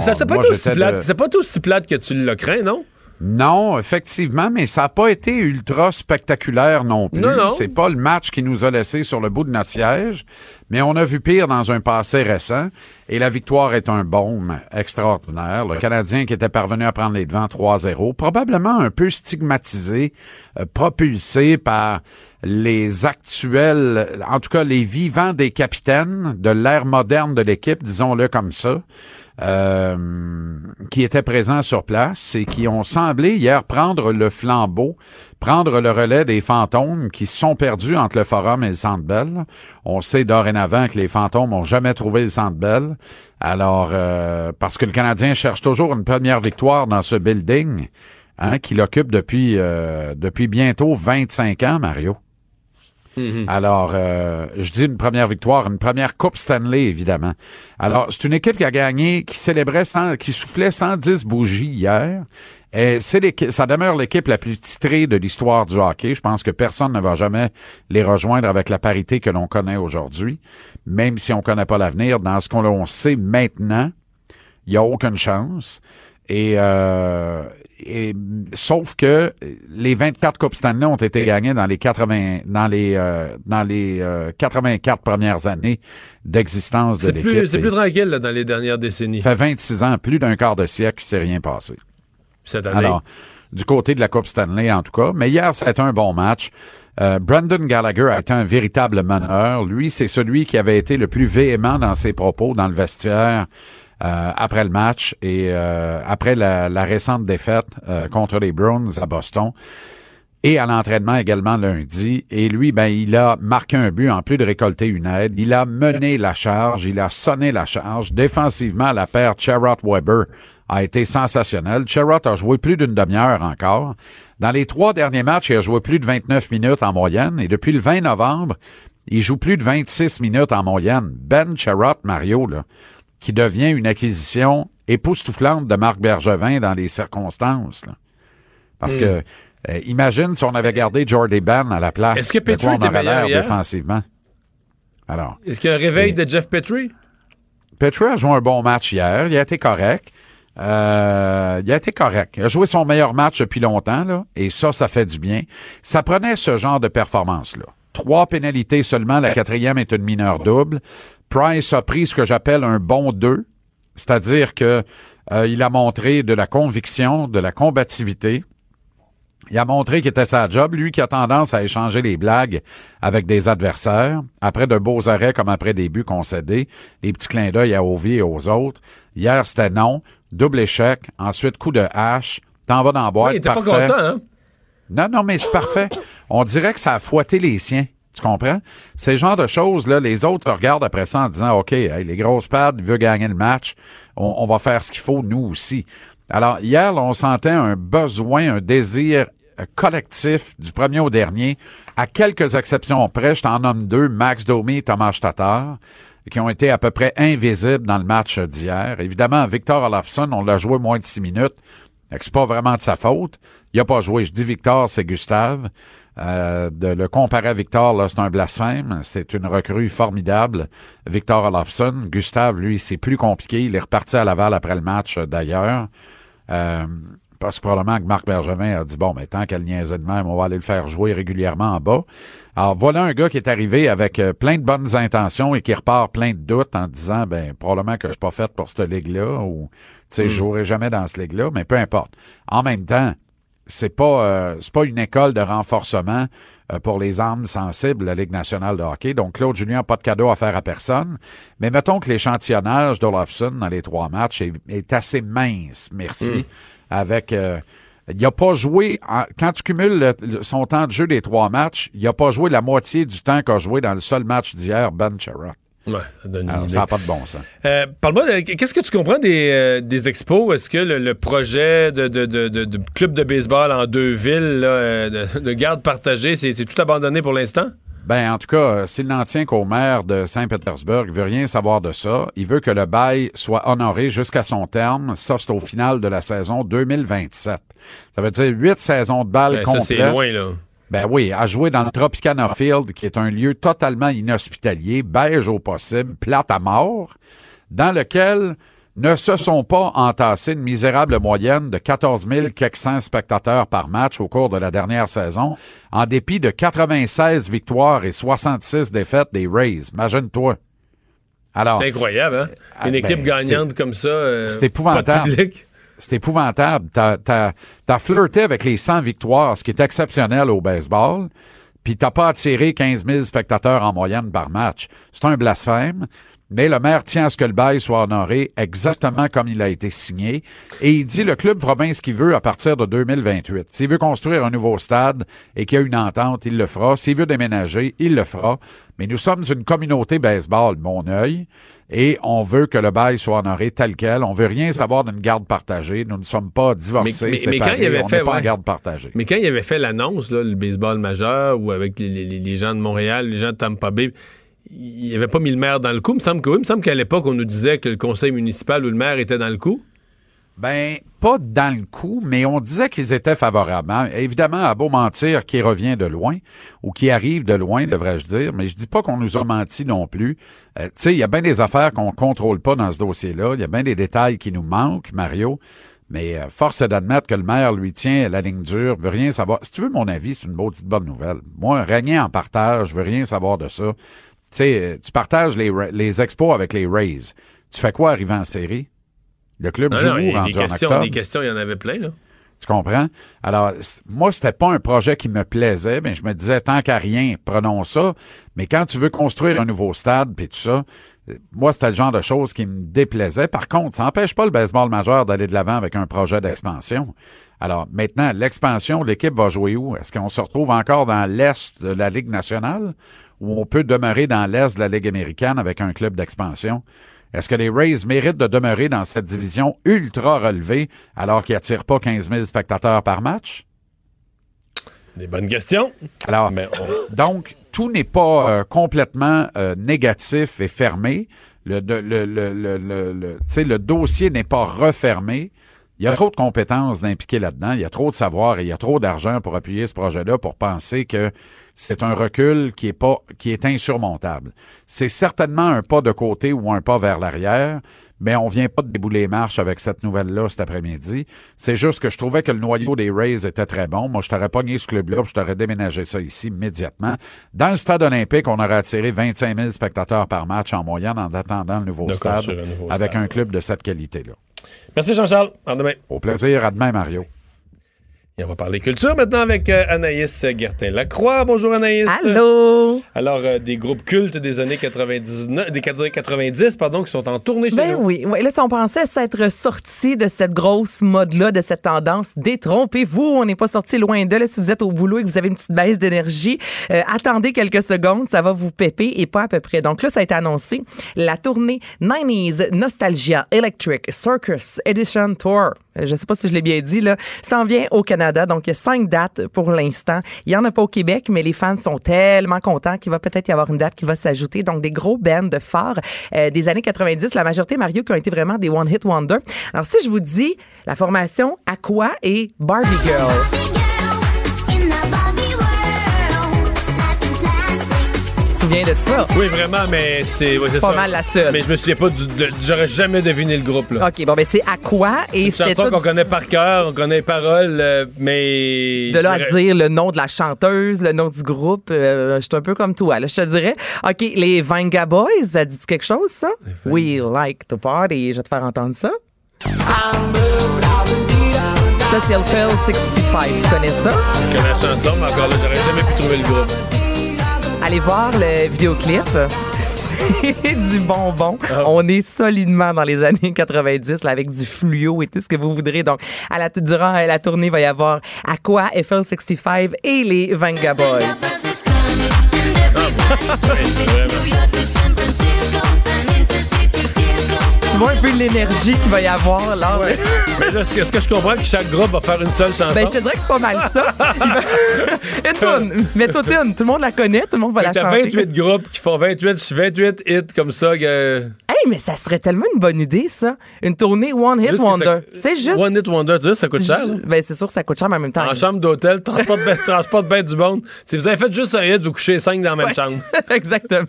t'a pas été aussi plate. C'est pas été aussi plate que tu l'as craint, non? Non, effectivement, mais ça n'a pas été ultra spectaculaire non plus. Non, non. C'est pas le match qui nous a laissé sur le bout de notre siège. Mais on a vu pire dans un passé récent et la victoire est un baume extraordinaire. Le Canadien qui était parvenu à prendre les devants 3-0, probablement un peu stigmatisé, euh, propulsé par les actuels, en tout cas les vivants des capitaines de l'ère moderne de l'équipe, disons-le comme ça. Euh, qui étaient présents sur place et qui ont semblé hier prendre le flambeau, prendre le relais des fantômes qui sont perdus entre le Forum et le Centre Bell. On sait dorénavant que les fantômes ont jamais trouvé le Centre Bell. Alors, euh, parce que le Canadien cherche toujours une première victoire dans ce building hein, qu'il occupe depuis, euh, depuis bientôt 25 ans, Mario. Alors, euh, je dis une première victoire, une première Coupe Stanley, évidemment. Alors, c'est une équipe qui a gagné, qui célébrait, 100, qui soufflait 110 bougies hier. Et c'est ça demeure l'équipe la plus titrée de l'histoire du hockey. Je pense que personne ne va jamais les rejoindre avec la parité que l'on connaît aujourd'hui, même si on connaît pas l'avenir. Dans ce qu'on sait maintenant, il n'y a aucune chance. Et, euh, et- sauf que les 24 Coupes Stanley ont été gagnées dans les 80 dans les euh, dans les euh, 84 premières années d'existence de C'est l'équipe. plus, c'est plus tranquille là, dans les dernières décennies. Ça fait 26 ans, plus d'un quart de siècle, s'est rien passé. Cette année. Alors, du côté de la Coupe Stanley, en tout cas. Mais hier, c'était un bon match. Euh, Brandon Gallagher a été un véritable meneur. Lui, c'est celui qui avait été le plus véhément dans ses propos dans le vestiaire euh, après le match et euh, après la, la récente défaite euh, contre les Browns à Boston et à l'entraînement également lundi. Et lui, ben, il a marqué un but en plus de récolter une aide. Il a mené la charge, il a sonné la charge. Défensivement, la paire Charrot-Weber a été sensationnelle. Charrot a joué plus d'une demi-heure encore. Dans les trois derniers matchs, il a joué plus de 29 minutes en moyenne. Et depuis le 20 novembre, il joue plus de 26 minutes en moyenne. Ben Charrot, Mario, là, qui devient une acquisition époustouflante de Marc Bergevin dans les circonstances. là. Parce Hmm. que euh, imagine si on avait gardé Jordy Ben à la place. Est-ce que Petrie on aurait l'air défensivement. Alors, Est-ce qu'il y a un réveil de Jeff Petrie? Petrie a joué un bon match hier. Il a été correct. Euh, il a été correct. Il a joué son meilleur match depuis longtemps, là, et ça, ça fait du bien. Ça prenait ce genre de performance-là. Trois pénalités seulement, la quatrième est une mineure double. Price a pris ce que j'appelle un bon 2, c'est-à-dire que euh, il a montré de la conviction, de la combativité. Il a montré qu'il était sa job, lui qui a tendance à échanger les blagues avec des adversaires, après de beaux arrêts comme après des buts concédés, les petits clins d'œil à Ovi et aux autres. Hier, c'était non, double échec, ensuite coup de hache, t'en vas dans la boîte, Oui, il était pas content, hein? Non, non, mais c'est parfait. On dirait que ça a fouetté les siens. Tu comprends? Ces genres de choses-là, les autres se regardent après ça en disant, OK, hey, les grosses pads, il veut gagner le match. On, va faire ce qu'il faut, nous aussi. Alors, hier, on sentait un besoin, un désir euh, collectif du premier au dernier. À quelques exceptions près, je t'en nomme deux, Max Domi et Thomas Tatar, qui ont été à peu près invisibles dans le match d'hier. Évidemment, Victor Olafsson, on l'a joué moins de six minutes. C'est pas vraiment de sa faute. Il a pas joué. Je dis Victor, c'est Gustave. Euh, de le comparer à Victor, là, c'est un blasphème. C'est une recrue formidable. Victor Olofsson. Gustave, lui, c'est plus compliqué. Il est reparti à Laval après le match, euh, d'ailleurs. Euh, parce que probablement que Marc Bergevin a dit, bon, mais tant qu'elle niaise de même, on va aller le faire jouer régulièrement en bas. Alors, voilà un gars qui est arrivé avec plein de bonnes intentions et qui repart plein de doutes en disant, ben, probablement que je suis pas fait pour cette ligue-là ou, tu sais, je jouerai jamais dans cette ligue-là, mais peu importe. En même temps, c'est pas euh, c'est pas une école de renforcement euh, pour les âmes sensibles, la Ligue nationale de hockey. Donc, Claude Julien, pas de cadeau à faire à personne. Mais mettons que l'échantillonnage d'Olofsson dans les trois matchs est, est assez mince, merci. Avec euh, il a pas joué, en- quand tu cumules le- le- son temps de jeu des trois matchs, il a pas joué la moitié du temps qu'a joué dans le seul match d'hier, Ben. Ouais, ça donne une Alors, idée. ça n'a pas de bon sens. Euh, Parle-moi, qu'est-ce que tu comprends des, euh, des expos? Est-ce que le, le projet de, de, de, club de baseball en deux villes, là, euh, de, de garde partagée, c'est tout abandonné pour l'instant? Ben, en tout cas, s'il n'en tient qu'au maire de Saint-Pétersbourg, il veut rien savoir de ça. Il veut que le bail soit honoré jusqu'à son terme. Ça, c'est au final de la saison 2027. Ça veut dire huit saisons de balle Ben, ça, c'est loin, là. Ben oui, à jouer dans le Tropicana Field, qui est un lieu totalement inhospitalier, beige au possible, plate à mort, dans lequel ne se sont pas entassés une misérable moyenne de 14 400 spectateurs par match au cours de la dernière saison, en dépit de 96 victoires et 66 défaites des Rays. Imagine-toi. Alors, C'est incroyable, hein? Ah, Une ben, équipe gagnante comme ça. euh, c'est Pas de épouvantable. public. C'est épouvantable. T'as, flirté avec les 100 victoires, ce qui est exceptionnel au baseball, puis t'as pas attiré 15 000 spectateurs en moyenne par match. C'est un blasphème. Mais le maire tient à ce que le bail soit honoré exactement comme il a été signé. Et il dit le club fera bien ce qu'il veut à partir de 2028. S'il veut construire un nouveau stade et qu'il y a une entente, il le fera. S'il veut déménager, il le fera. Mais nous sommes une communauté baseball, mon œil, et on veut que le bail soit honoré tel quel. On veut rien savoir d'une garde partagée. Nous ne sommes pas divorcés, Mais- mais- mais séparés. quand il avait on fait, n'est pas en garde partagée. Mais quand il avait fait l'annonce, le baseball majeur, ou avec les, les- les gens de Montréal, les gens de Tampa Bay, il avait pas mis le maire dans le coup. Il me semble que me semble qu'à l'époque, on nous disait que le conseil municipal ou le maire était dans le coup. Ben, pas dans le coup, mais on disait qu'ils étaient favorables. hein. Évidemment, à beau mentir qui revient de loin, ou qui arrive de loin, devrais-je dire, mais je dis pas qu'on nous a menti non plus. Euh, tu sais, il y a bien des affaires qu'on contrôle pas dans ce dossier-là. Il y a bien des détails qui nous manquent, Mario. Mais euh, force est d'admettre que le maire lui tient la ligne dure, veut rien savoir. Si tu veux mon avis, c'est une bonne nouvelle. Moi, régner en partage, je veux rien savoir de ça. Tu sais, euh, tu partages les, expos avec les Rays. Tu fais quoi arrivant en série? Le club Non, joue non, il y a rendu des en questions, octobre. des questions, il y en avait plein. Là. Tu comprends? Alors, moi, c'était pas un projet qui me plaisait, mais je me disais, tant qu'à rien, prenons ça. Mais quand tu veux construire un nouveau stade, puis tout ça, euh, moi, c'était le genre de choses qui me déplaisait. Par contre, ça n'empêche pas le baseball majeur d'aller de l'avant avec un projet d'expansion. Alors, maintenant, l'expansion, l'équipe va jouer où? Est-ce qu'on se retrouve encore dans l'Est de la Ligue nationale? Ou on peut demeurer dans l'Est de la Ligue américaine avec un club d'expansion? Est-ce que les Rays méritent de demeurer dans cette division ultra relevée alors qu'ils n'attirent pas 15 000 spectateurs par match? Des bonnes questions. Alors, Mais on- donc, tout n'est pas euh, complètement euh, négatif et fermé. Le, le dossier n'est pas refermé. Il y a trop de compétences d'impliquer là-dedans. Il y a trop de savoir et il y a trop d'argent pour appuyer ce projet-là pour penser que c'est un recul qui est pas, qui est insurmontable. C'est certainement un pas de côté ou un pas vers l'arrière, mais on vient pas de débouler les marches avec cette nouvelle-là cet après-midi. C'est juste que je trouvais que le noyau des Rays était très bon. Moi, je t'aurais pogné ce club-là, puis je t'aurais déménagé ça ici immédiatement. Dans le stade olympique, on aurait attiré 25 000 spectateurs par match en moyenne en attendant le nouveau De stade nouveau avec stade. un club de cette qualité-là. Merci Jean-Charles. À demain. Au plaisir. À demain, Mario. Et on va parler culture maintenant avec euh, Anaïs Gertin-Lacroix. Bonjour Anaïs. Allô? Alors, euh, des groupes cultes des années 99, des 90, pardon, qui sont en tournée chez Ben nous. oui. Ouais, là, si on pensait s'être sorti de cette grosse mode-là, de cette tendance, détrompez-vous. On n'est pas sorti loin de là. Si vous êtes au boulot et que vous avez une petite baisse d'énergie, euh, attendez quelques secondes, ça va vous péper et pas à peu près. Donc là, ça a été annoncé. La tournée 90s Nostalgia Electric Circus Edition Tour. Euh, Je sais pas si je l'ai bien dit, là. S'en vient au Canada. Donc, il y a cinq dates pour l'instant. Il y en a pas au Québec, mais les fans sont tellement contents qu'il va peut-être y avoir une date qui va s'ajouter. Donc, des gros bands de phares euh, des années 90. La majorité, Mario, qui ont été vraiment des one-hit wonder. Alors, si je vous dis la formation Aqua et Barbie Girl? Te souviens de ça? Oui, vraiment, mais c'est ouais, Pas ça. mal la seule. Mais je me souviens pas du. J'aurais jamais deviné le groupe, là. OK, bon, ben c'est Aqua et Une chanson tout qu'on connaît par cœur, on connaît les paroles, euh, mais. de là à dire le nom de la chanteuse, le nom du groupe, euh, je suis un peu comme toi. Là, je te dirais, OK, les Vanga Boys, ça dit quelque chose, ça? We like to party. Je vais te faire entendre ça. Ça, c'est Elfell 65. Tu connais ça? Je connais la chanson, mais encore là, j'aurais jamais pu trouver le groupe. Allez voir le vidéoclip. <laughs> C'est du bonbon. Ah. On est solidement dans les années 90 là, avec du fluo et tout ce que vous voudrez. Donc, à la, durant la tournée, il va y avoir Aqua, FL65 et les Vanga Boys. <laughs> Tu vois un peu l'énergie qu'il va y avoir de- Ouais. mais <laughs> là, est-ce que je comprends que chaque groupe va faire une seule chanson? Ben, je te dirais que c'est pas mal ça. <laughs> une toune. Mais toute une. Tout le monde la connaît, tout le monde va Fait la que t'as chanter. 28 groupes qui font 28, 28 hits comme ça. que- mais ça serait tellement une bonne idée, ça. Une tournée One Hit Juste Wonder. ça- juste. One Hit Wonder, tu sais, ça coûte cher. Ben, c'est sûr que ça coûte cher, mais en même temps. En chambre d'hôtel, transporte bien <laughs> transporte ben du monde. Si vous avez fait juste un hit, vous couchez cinq dans la même Ouais. chambre. <laughs> Exactement.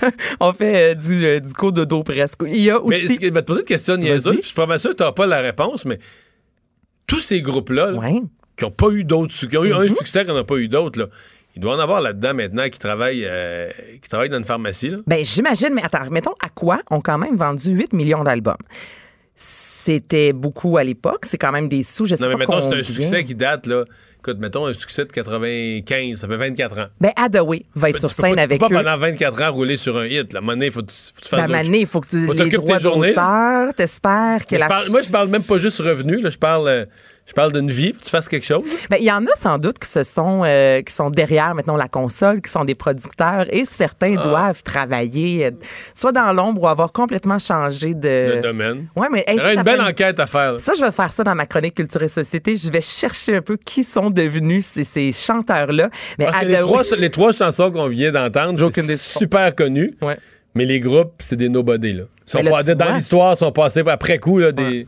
<laughs> On fait euh, du, euh, du cours de dos presque. Il y a Mais aussi. ce que- te poser une question niaiseuse, je suis pas sûr que tu pas la réponse, mais tous ces groupes-là, là, Ouais. qui n'ont pas eu d'autres, qui ont eu un Mm-hmm. succès qu'on n'a pas eu d'autres, là, il doit en avoir là-dedans maintenant qui travaillent, euh, qui travaillent dans une pharmacie. Là. Ben, j'imagine, mais attends, mettons, à quoi ont quand même vendu 8 millions d'albums? C'était beaucoup à l'époque. C'est quand même des sous. Je sais Non, mais pas mettons, c'est un succès qui date, là. Écoute, mettons un succès de 95, ça fait 24 ans. Ben, Adaway va être Tu sur scène pas, tu avec peux pas eux. pendant 24 ans rouler sur un hit. La monnaie, il faut, que tu- faut que tu fasses La manée, il faut que tu Faut les droits d'auteur, t'espères que la parle- moi, je parle même pas juste revenu. Là, je parle, euh, je parle d'une vie. Faut que tu fasses quelque chose. Ben, il y en a sans doute qui se sont euh, qui sont derrière maintenant la console, qui sont des producteurs et certains Ah. doivent travailler euh, soit dans l'ombre ou avoir complètement changé de Le domaine. Ouais, mais hey, Il y aurait ça une belle fait- enquête à faire. là. Ça, je vais faire ça dans ma chronique Culture et Société. Je vais chercher un peu qui sont devenus ces, ces chanteurs-là. Mais Parce que les trois, les trois chansons qu'on vient d'entendre, c'est super connu. Ouais. Mais les groupes, c'est des nobody. Là. Ils sont Mais là, pas- dans l'histoire, ils sont passés après coup là, des.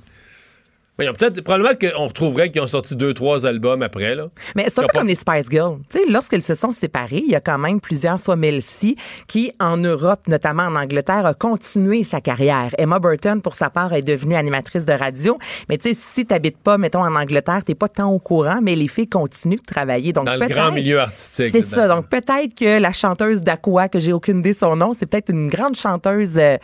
Mais ils ont peut-être, probablement qu'on retrouverait qu'ils ont sorti deux, trois albums après. Là. Mais c'est un peu pas- comme les Spice Girls. Tu sais, lorsqu'elles se sont séparées, il y a quand même plusieurs, soit Mel C, qui, en Europe, notamment en Angleterre, a continué sa carrière. Emma Burton, pour sa part, est devenue animatrice de radio. Mais tu sais, si t'habites pas, mettons, en Angleterre, t'es pas tant au courant, mais les filles continuent de travailler. Donc, Dans le grand milieu artistique. C'est ça. Donc, peut-être que la chanteuse d'Aqua, que j'ai aucune idée son nom, c'est peut-être une grande chanteuse euh,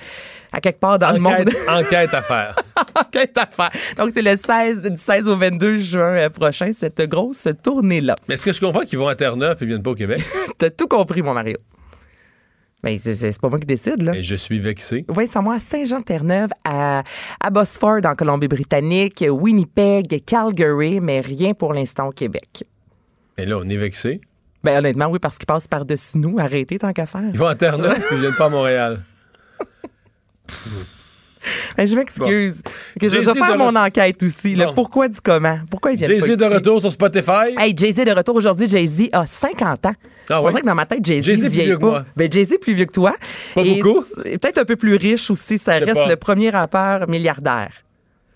à quelque part dans le monde. Enquête, enquête à faire. <laughs> Enquête à faire. Donc, c'est le 16, du 16 au 22 juin euh, prochain, cette grosse tournée-là. Mais est-ce que je comprends qu'ils vont à Terre-Neuve et viennent pas au Québec? <laughs> T'as tout compris, mon Mario. Ben, c'est- pas moi qui décide, là. Et je suis vexé. Oui, c'est moi à Saint-Jean-Terre-Neuve, à, à Bosford, en Colombie-Britannique, Winnipeg, Calgary, mais rien pour l'instant au Québec. Et là, on est vexé. Ben, honnêtement, oui, parce qu'ils passent par-dessus nous. Arrêtez tant qu'à faire. Ils vont à Terre-Neuve et ils viennent pas à Montréal. <laughs> Ben, je m'excuse. Je vais faire mon enquête aussi. là. Pourquoi du comment? Pourquoi ils viennent pas Jay-Z de retour sur Spotify. Hey, Jay-Z de retour aujourd'hui. Jay-Z a 50 ans. Ah On ouais? dirait que dans ma tête, Jay-Z vieillit que pas. moi. Ben, Jay-Z plus vieux que toi. Pas Et beaucoup? c'est Peut-être un peu plus riche aussi. Ça reste pas. le premier rappeur milliardaire.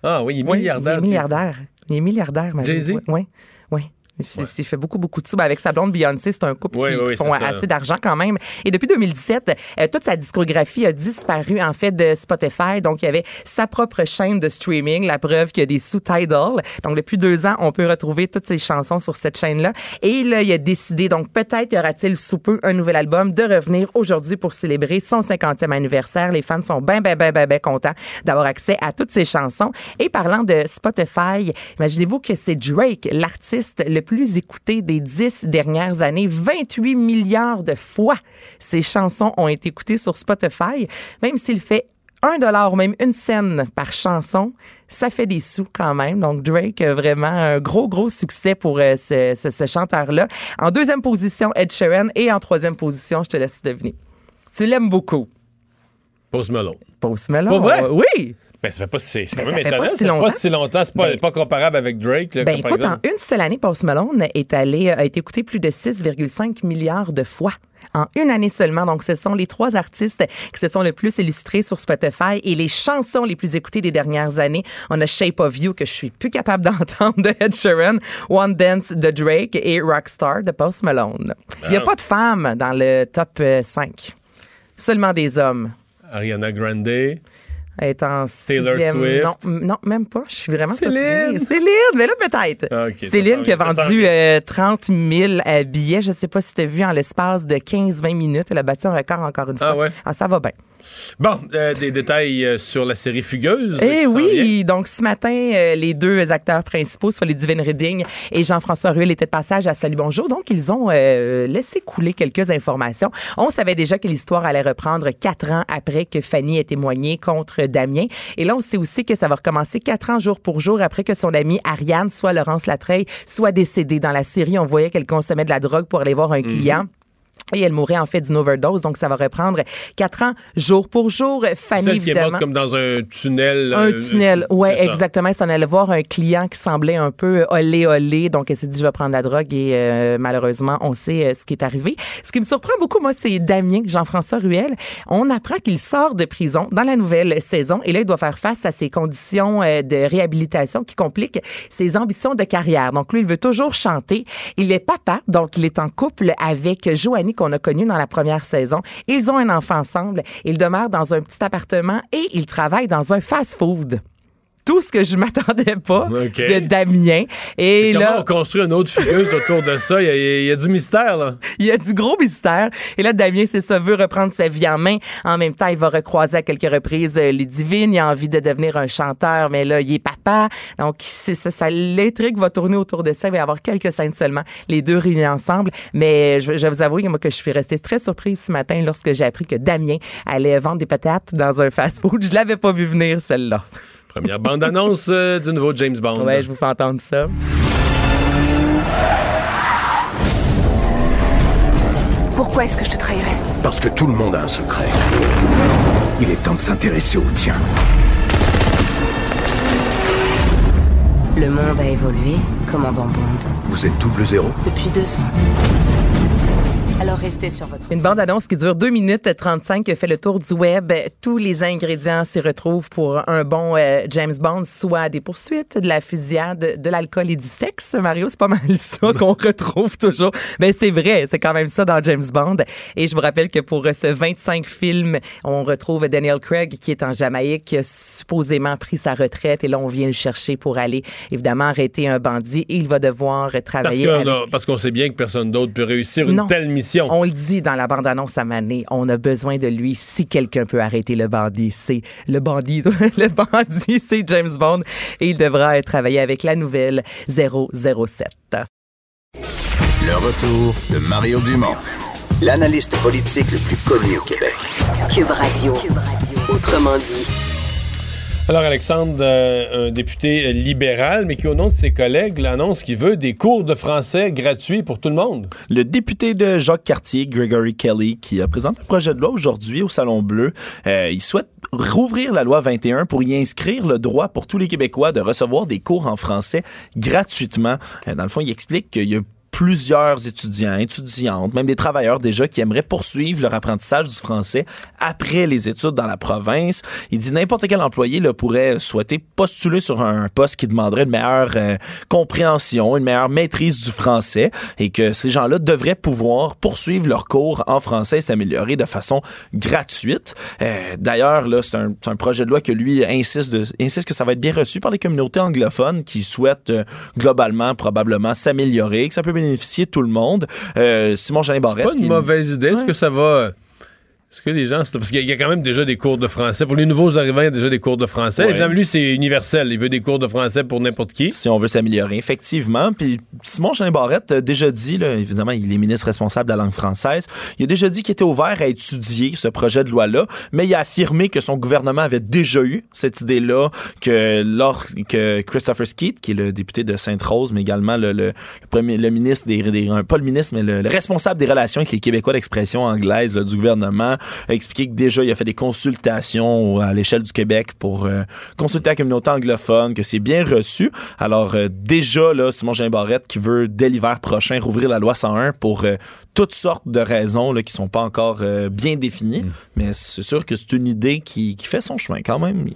Ah oui, il est Oui, milliardaire. Il est milliardaire. Il est milliardaire, ma Jay-Z? Oui, oui. Il il fait beaucoup, beaucoup de sous. Ben, avec sa blonde Beyoncé, c'est un couple Oui, qui, oui, font c'est assez d'argent quand même. Et depuis 2017, euh, toute sa discographie a disparu, en fait, de Spotify. Donc, il y avait sa propre chaîne de streaming, la preuve qu'il y a des sous Tidal. Donc, depuis deux ans, on peut retrouver toutes ses chansons sur cette chaîne-là. Et là, il a décidé, donc, peut-être y aura-t-il sous peu un nouvel album, de revenir aujourd'hui pour célébrer son 50e anniversaire. Les fans sont bien, bien, bien, bien, bien contents d'avoir accès à toutes ses chansons. Et parlant de Spotify, imaginez-vous que c'est Drake, l'artiste le plus écouté des dix dernières années. 28 milliards de fois ses chansons ont été écoutées sur Spotify. Même s'il fait un dollar ou même une scène par chanson, ça fait des sous quand même. Donc Drake vraiment un gros, gros succès pour euh, ce, ce- ce chanteur-là. En deuxième position, Ed Sheeran. Et en troisième position, je te laisse deviner. Tu l'aimes beaucoup? Post Malone. Post Malone. Pas vrai? Oui. Ben, ça fait pas si, c'est Ben, quand même pas si longtemps. pas si longtemps. C'est pas, Ben- pas comparable avec Drake. Là, Ben comme par écoute, en une seule année, Post Malone est allé, a été écouté plus de 6,5 milliards de fois. En une année seulement. Donc, ce sont les trois artistes qui se sont le plus illustrés sur Spotify et les chansons les plus écoutées des dernières années. On a Shape of You, que je suis plus capable <laughs> d'entendre, de Ed Sheeran, One Dance de Drake et Rockstar de Post Malone. Il n'y a Ah. pas de femmes dans le top euh, 5. Seulement des hommes. Ariana Grande. Elle est en Taylor sixième. Swift. Non, même pas. Je suis vraiment Céline. surprise. Céline, mais là peut-être. Ah, Céline qui a vendu vient. euh, 30 000 euh, billets. Je sais pas si tu as vu en l'espace de 15-20 minutes. Elle a battu un record encore une fois. Ah ouais? ça va bien. Bon, euh, des détails euh, sur la série Fugueuse. Eh oui, donc ce matin, euh, les deux acteurs principaux, soit les Divine Reading et Jean-François Ruel, étaient de passage à Salut Bonjour. Donc, ils ont euh, laissé couler quelques informations. On savait déjà que l'histoire allait reprendre quatre ans après que Fanny ait témoigné contre Damien. Et là, on sait aussi que ça va recommencer quatre ans jour pour jour après que son amie Ariane, soit Laurence Latreille, soit décédée. Dans la série, on voyait qu'elle consommait de la drogue pour aller voir un client. Et elle mourrait en fait d'une overdose, donc ça va reprendre quatre ans jour pour jour. Fanny, Celle qui est évidemment. morte comme dans un tunnel. Un euh, tunnel, ouais, c'est ça. exactement. Elle s'en allait voir un client qui semblait un peu olé olé, donc elle s'est dit je vais prendre la drogue et euh, malheureusement on sait euh, ce qui est arrivé. Ce qui me surprend beaucoup, moi, c'est Damien Jean-François Ruel. On apprend qu'il sort de prison dans la nouvelle saison et là il doit faire face à ses conditions euh, de réhabilitation qui compliquent ses ambitions de carrière. Donc lui, il veut toujours chanter. Il est papa, donc il est en couple avec Qu'on a connue dans la première saison. Ils ont un enfant ensemble. Ils demeurent dans un petit appartement et ils travaillent dans un fast-food. Tout ce que je m'attendais pas de Damien. Et Comment là, on construit une autre fugueuse autour de ça? Il y, a, il y a du mystère, là. il y a du gros mystère. Et là, Damien, c'est ça, veut reprendre sa vie en main. En même temps, il va recroiser à quelques reprises euh, les divines. Il a envie de devenir un chanteur, mais là, il est papa. Donc, c'est ça, ça l'intrigue va tourner autour de ça. Il va y avoir quelques scènes seulement, les deux réunis ensemble. Mais je, je vais vous avouer, moi, que je suis restée très surprise ce matin lorsque j'ai appris que Damien allait vendre des patates dans un fast-food. Je l'avais pas vu venir, celle-là. Première bande-annonce euh, du nouveau James Bond. Ouais, je vous fais entendre ça. Pourquoi est-ce que je te trahirais? Parce que tout le monde a un secret. Il est temps de s'intéresser au tien. Le monde a évolué, commandant Bond, Vous êtes double zéro depuis deux ans. Alors restez sur votre... Une bande-annonce qui dure 2 minutes 35 qui fait le tour du web. Tous les ingrédients s'y retrouvent pour un bon euh, James Bond, soit des poursuites, de la fusillade, de l'alcool et du sexe. Mario, c'est pas mal ça <laughs> qu'on retrouve toujours. Mais c'est vrai, c'est quand même ça dans James Bond. Et je vous rappelle que pour ce 25 films, on retrouve Daniel Craig qui est en Jamaïque, qui a supposément pris sa retraite. Et là, on vient le chercher pour aller, évidemment, arrêter un bandit. Et il va devoir Parce travailler qu'on avec... a- parce qu'on sait bien que personne d'autre peut réussir une Non. telle mission. On le dit dans la bande-annonce à Mané, on a besoin de lui. Si quelqu'un peut arrêter le bandit, c'est le bandit. <laughs> le bandit, c'est James Bond. Et il devra travailler avec la nouvelle 007. Le retour de Mario Dumont, l'analyste politique le plus connu au Québec. Cube Radio. Autrement dit. Alors, Alexandre, euh, un député libéral, mais qui, au nom de ses collègues, l'annonce qu'il veut des cours de français gratuits pour tout le monde. Le député de Jacques Cartier, Gregory Kelly, qui a présenté un projet de loi aujourd'hui au Salon Bleu, euh, il souhaite rouvrir la loi 21 pour y inscrire le droit pour tous les Québécois de recevoir des cours en français gratuitement. Euh, dans le fond, il explique qu'il y a plusieurs étudiants, étudiantes, même des travailleurs déjà qui aimeraient poursuivre leur apprentissage du français après les études dans la province. Il dit n'importe quel employé là, pourrait souhaiter postuler sur un poste qui demanderait une meilleure euh, compréhension, une meilleure maîtrise du français et que ces gens-là devraient pouvoir poursuivre leurs cours en français et s'améliorer de façon gratuite. Euh, D'ailleurs, c'est un, projet de loi que lui insiste, insiste que ça va être bien reçu par les communautés anglophones qui souhaitent euh, globalement probablement s'améliorer, que ça peut bénéficier tout le monde. Euh, Simon Jeannet Barrette. Pas une qui- mauvaise idée. Est-ce que ça va. Est-ce que les gens. Parce qu'il y a- quand même déjà des cours de français. Pour les nouveaux arrivants, il y a déjà des cours de français. Ouais. Évidemment, lui, c'est universel. Il veut des cours de français pour n'importe qui. si on veut s'améliorer, effectivement. Puis Simon Jeannet Barrette a déjà dit, là, évidemment, il est ministre responsable de la langue française, il a déjà dit qu'il était ouvert à étudier ce projet de loi-là, mais il a affirmé que son gouvernement avait déjà eu cette idée-là, que que Christopher Skeet, qui est le député de Sainte-Rose, mais également le, le, le premier, le ministre des, pas le ministre, mais le, le responsable des relations avec les Québécois d'expression anglaise là, du gouvernement, a expliqué que déjà il a fait des consultations à l'échelle du Québec pour euh, consulter la communauté anglophone, que c'est bien reçu. Alors euh, déjà là, Simon Jean Barrette qui veut dès l'hiver prochain rouvrir la loi 101 pour euh, toutes sortes de raisons là, qui sont pas encore bien définies, mais c'est sûr que c'est une idée qui, qui fait son chemin quand même.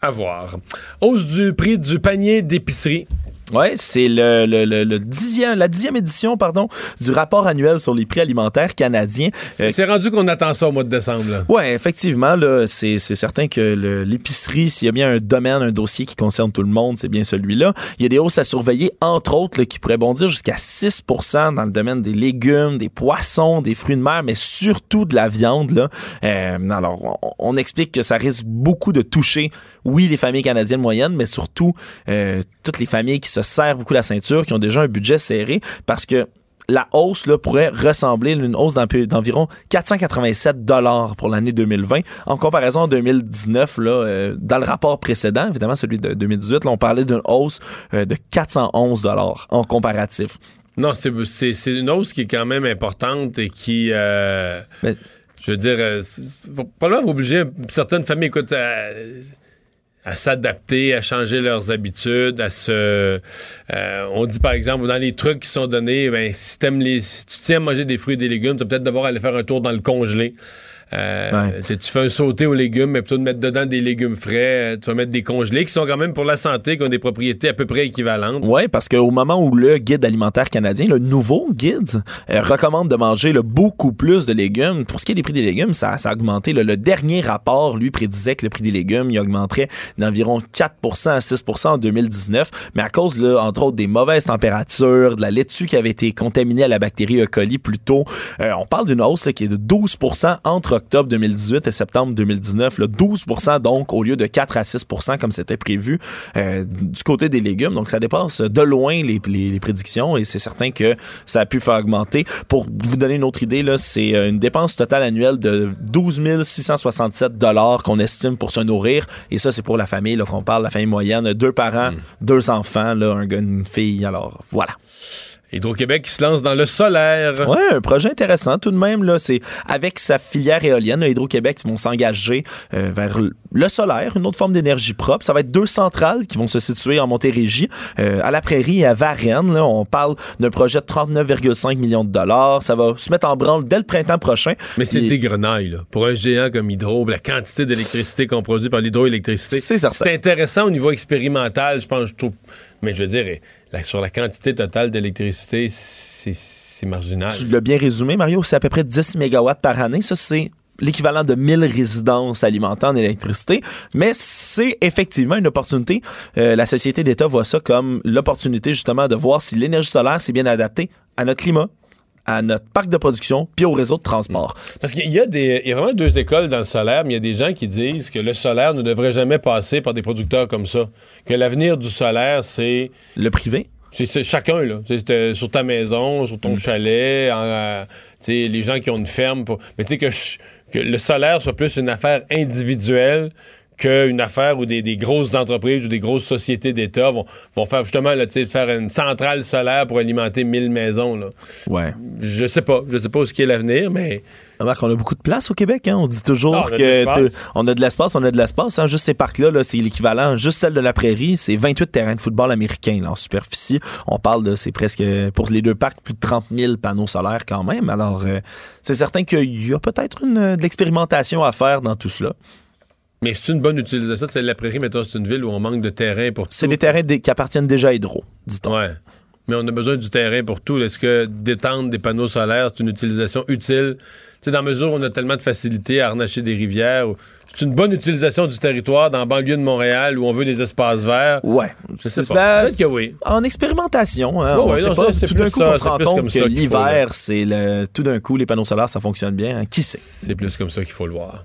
À voir. Hausse du prix du panier d'épicerie. Ouais, c'est le, le, le, le dixième, la dixième édition pardon, du rapport annuel sur les prix alimentaires canadiens. Euh, C'est rendu qu'on attend ça au mois de décembre. Ouais, effectivement, là, c'est c'est certain que l'épicerie, s'il y a bien un domaine, un dossier qui concerne tout le monde, c'est bien celui-là. Il y a des hausses à surveiller, entre autres, là, qui pourraient bondir jusqu'à 6% dans le domaine des légumes, des poissons, des fruits de mer, mais surtout de la viande. Là. Euh, alors, on, on explique que ça risque beaucoup de toucher, oui, les familles canadiennes moyennes, mais surtout euh, toutes les familles qui se serrent beaucoup la ceinture, qui ont déjà un budget serré, parce que la hausse là, pourrait ressembler à une hausse d'en- d'environ 487 dollars pour l'année 2020 en comparaison à 2019 là, euh, dans le rapport précédent évidemment celui de 2018 là, on parlait d'une hausse euh, de 411 dollars en comparatif Non, c'est, c'est, c'est une hausse qui est quand même importante et qui. euh, je veux dire, probablement obliger certaines familles écoute, à, s'adapter, à changer leurs habitudes, à se. euh, on dit par exemple, dans les trucs qui sont donnés, ben, si, t'aimes les, si tu tiens à manger des fruits et des légumes, tu vas peut-être devoir aller faire un tour dans le congelé. Euh, tu- Tu fais un sauté aux légumes, mais plutôt de mettre dedans des légumes frais, euh, tu vas mettre des congelés qui sont quand même pour la santé, qui ont des propriétés à peu près équivalentes. Oui, parce qu'au moment où le guide alimentaire canadien, le nouveau guide, euh, recommande de manger là, beaucoup plus de légumes, pour ce qui est des prix des légumes, ça, ça a augmenté. là. Le dernier rapport, lui, prédisait que le prix des légumes, il augmenterait d'environ 4 à 6 en 2019, mais à cause, là, entre autres, des mauvaises températures, de la laitue qui avait été contaminée à la bactérie E. coli plus tôt, euh, on parle d'une hausse là, qui est de 12 entre octobre 2018 et septembre 2019. là. 12% donc, au lieu de 4 à 6% comme c'était prévu euh, du côté des légumes. Donc, ça dépasse de loin les, les- les prédictions et c'est certain que ça a pu faire augmenter. Pour vous donner une autre idée, là, c'est euh, une dépense totale annuelle de 12 667 qu'on estime pour se nourrir. Et ça, c'est pour la famille là, qu'on parle, la famille moyenne. Deux parents, deux enfants, là, un gars, une fille. Alors, voilà. Hydro-Québec qui se lance dans le solaire. Ouais, un projet intéressant tout de même. Là, c'est avec sa filière éolienne, Hydro-Québec vont s'engager euh, vers le solaire, une autre forme d'énergie propre. Ça va être deux centrales qui vont se situer en Montérégie, euh, à la Prairie et à Varennes. Là, on parle d'un projet de 39,5 millions de dollars. Ça va se mettre en branle dès le printemps prochain. Mais c'est Et- des grenailles, là. Pour un géant comme Hydro, la quantité d'électricité qu'on produit par l'hydroélectricité. C'est certain. C'est intéressant au niveau expérimental, je pense, je trouve. Mais je veux dire, sur la quantité totale d'électricité, c'est c'est marginal. Tu l'as bien résumé, Mario, c'est à peu près 10 mégawatts par année. Ça, c'est l'équivalent de 1000 résidences alimentées en électricité. Mais c'est effectivement une opportunité. Euh, la société d'État voit ça comme l'opportunité, justement, de voir si l'énergie solaire s'est bien adaptée à notre climat, à notre parc de production, puis au réseau de transport. Parce qu'il y a des, il y a vraiment deux écoles dans le solaire, mais il y a des gens qui disent que le solaire ne devrait jamais passer par des producteurs comme ça. Que l'avenir du solaire, c'est. Le privé? C'est c'est chacun, là. Sais, t'es sur ta maison, sur ton chalet, en, euh, les gens qui ont une ferme. Pour... Mais tu sais, que, que le solaire soit plus une affaire individuelle qu'une affaire où des, des grosses entreprises ou des grosses sociétés d'État vont, vont faire justement là, tu sais, faire une centrale solaire pour alimenter 1000 maisons. Là. Ouais. Je sais pas. Je sais pas où ce qui est l'avenir, mais. Remarque, on a beaucoup de place au Québec. Hein? On dit toujours Ah, on a de que l'espace. on a de l'espace, on a de l'espace. hein. Juste ces parcs-là, là, c'est l'équivalent. Juste celle de la Prairie, c'est 28 terrains de football américains là, en superficie. On parle de, c'est presque, pour les deux parcs, plus de 30 000 panneaux solaires quand même. Alors, euh, c'est certain qu'il y a peut-être une, de l'expérimentation à faire dans tout cela. Mais c'est une bonne utilisation. C'est la prairie, mettons, c'est une ville où on manque de terrain pour tout. C'est des terrains qui appartiennent déjà à Hydro, dit-on. Ouais. Mais on a besoin du terrain pour tout. Est-ce que d'étendre des panneaux solaires, c'est une utilisation utile? Sais, dans mesure où on a tellement de facilité à harnacher des rivières, c'est une bonne utilisation du territoire dans la banlieue de Montréal où on veut des espaces verts? Ouais. Je sais pas. Peut-être que oui. En expérimentation, hein, Ouais, non, pas. Tout d'un coup, ça, on se rend compte que l'hiver, c'est le, tout d'un coup, les panneaux solaires, ça fonctionne bien. hein. Qui sait? C'est plus comme ça qu'il faut le voir.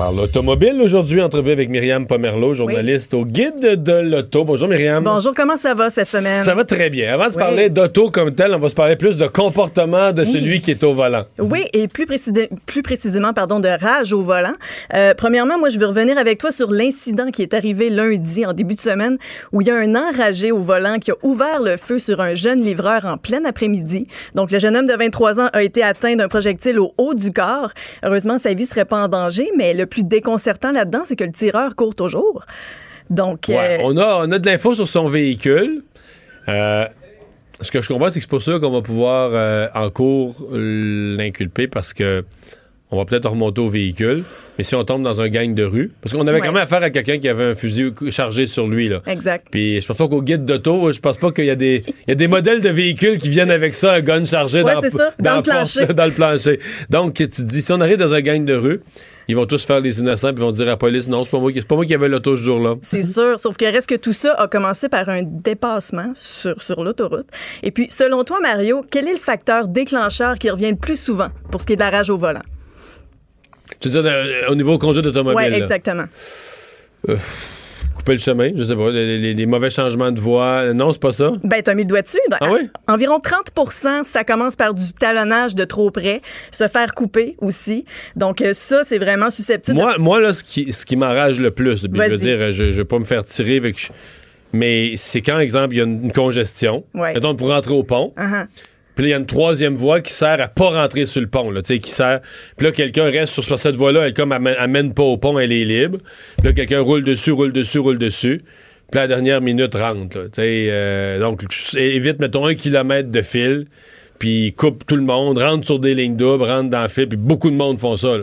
Par l'automobile aujourd'hui, entrevue avec Myriam Pomerleau, journaliste au Guide de l'auto. Bonjour Myriam. Bonjour, comment ça va cette semaine? Ça va très bien. Avant de se Oui. parler d'auto comme tel, on va se parler plus de comportement de celui qui est au volant. Oui, et plus, précisi- plus précisément, pardon, de rage au volant. Euh, premièrement, moi, je veux revenir avec toi sur l'incident qui est arrivé lundi, en début de semaine, où il y a un enragé au volant qui a ouvert le feu sur un jeune livreur en plein après-midi. Donc, le jeune homme de 23 ans a été atteint d'un projectile au haut du corps. Heureusement, sa vie serait pas en danger, mais le plus déconcertant là-dedans, c'est que le tireur court toujours. Donc, Ouais, euh, on, a, on a de l'info sur son véhicule. Euh, ce que je comprends, c'est que c'est pour ça qu'on va pouvoir euh, en cours l'inculper parce que on va peut-être remonter au véhicule. Mais si on tombe dans un gang de rue, parce qu'on avait Ouais. quand même affaire à quelqu'un qui avait un fusil chargé sur lui. Là. exact. Puis je pense pas qu'au guide d'auto, je pense pas qu'il y a des il y a des modèles de véhicules qui viennent avec ça, un gun chargé Ouais, dans, c'est ça, dans le porte- plancher. <laughs> dans le plancher. Donc tu te dis si on arrive dans un gang de rue, ils vont tous faire les innocents puis ils vont dire à la police non, c'est pas moi qui c'est pas moi qui avais l'auto ce jour-là. C'est sûr, sauf qu'il reste que tout ça a commencé par un dépassement sur, sur l'autoroute. Et puis, selon toi, Mario, quel est le facteur déclencheur qui revient le plus souvent pour ce qui est de la rage au volant? Tu veux dire euh, au niveau conduite automobile. Oui, là. exactement. couper le chemin, je sais pas, les, les- les mauvais changements de voie. Non, c'est pas ça? Ben, t'as mis le doigt dessus. Dans- Ah oui? Environ 30% ça commence par du talonnage de trop près, se faire couper aussi. Donc, euh, ça, c'est vraiment susceptible. de- Moi, moi là, ce qui, ce qui m'enrage le plus, je veux dire, je, je vais pas me faire tirer avec. Mais c'est quand, exemple, il y a une, congestion. Ouais. Mettons, pour rentrer au pont. Uh-huh. Puis il y a une troisième voie qui sert à pas rentrer sur le pont, là, qui sert. Puis là, quelqu'un reste sur cette voie-là, elle comme amène, amène pas au pont, elle est libre. Puis là, quelqu'un roule dessus, roule dessus, roule dessus. Puis la dernière minute rentre, euh, donc, évite, mettons, un kilomètre de fil, puis coupe tout le monde, rentre sur des lignes doubles, rentre dans le fil, puis beaucoup de monde font ça.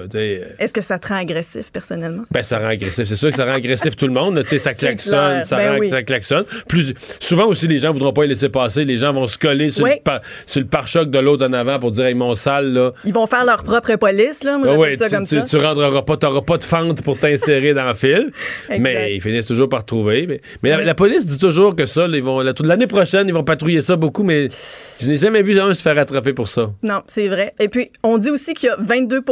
Est-ce que ça te rend agressif, personnellement? Ben, ça rend agressif. C'est sûr que ça rend agressif tout le monde. là. Ça klaxonne, ça, Ben rend- oui. ça klaxonne. Plus, souvent aussi, les gens voudront pas les laisser passer. Les gens vont se coller sur, Oui. le, pare-choc de l'autre en avant pour dire, hey, mon sale, là. Ils vont faire leur propre police, là. Moi, j'appelle ouais, ça tu, comme tu, ça. tu rentreras pas, t'auras pas de fente pour t'insérer dans le fil. <laughs> Exact. Mais ils finissent toujours par trouver. Mais, mais la, la police dit toujours que ça, là, ils vont, la- l'année prochaine, ils vont patrouiller ça beaucoup, mais je n'ai jamais vu un se faire attraper pour ça. Non, c'est vrai. Et puis, on dit aussi qu'il y a 22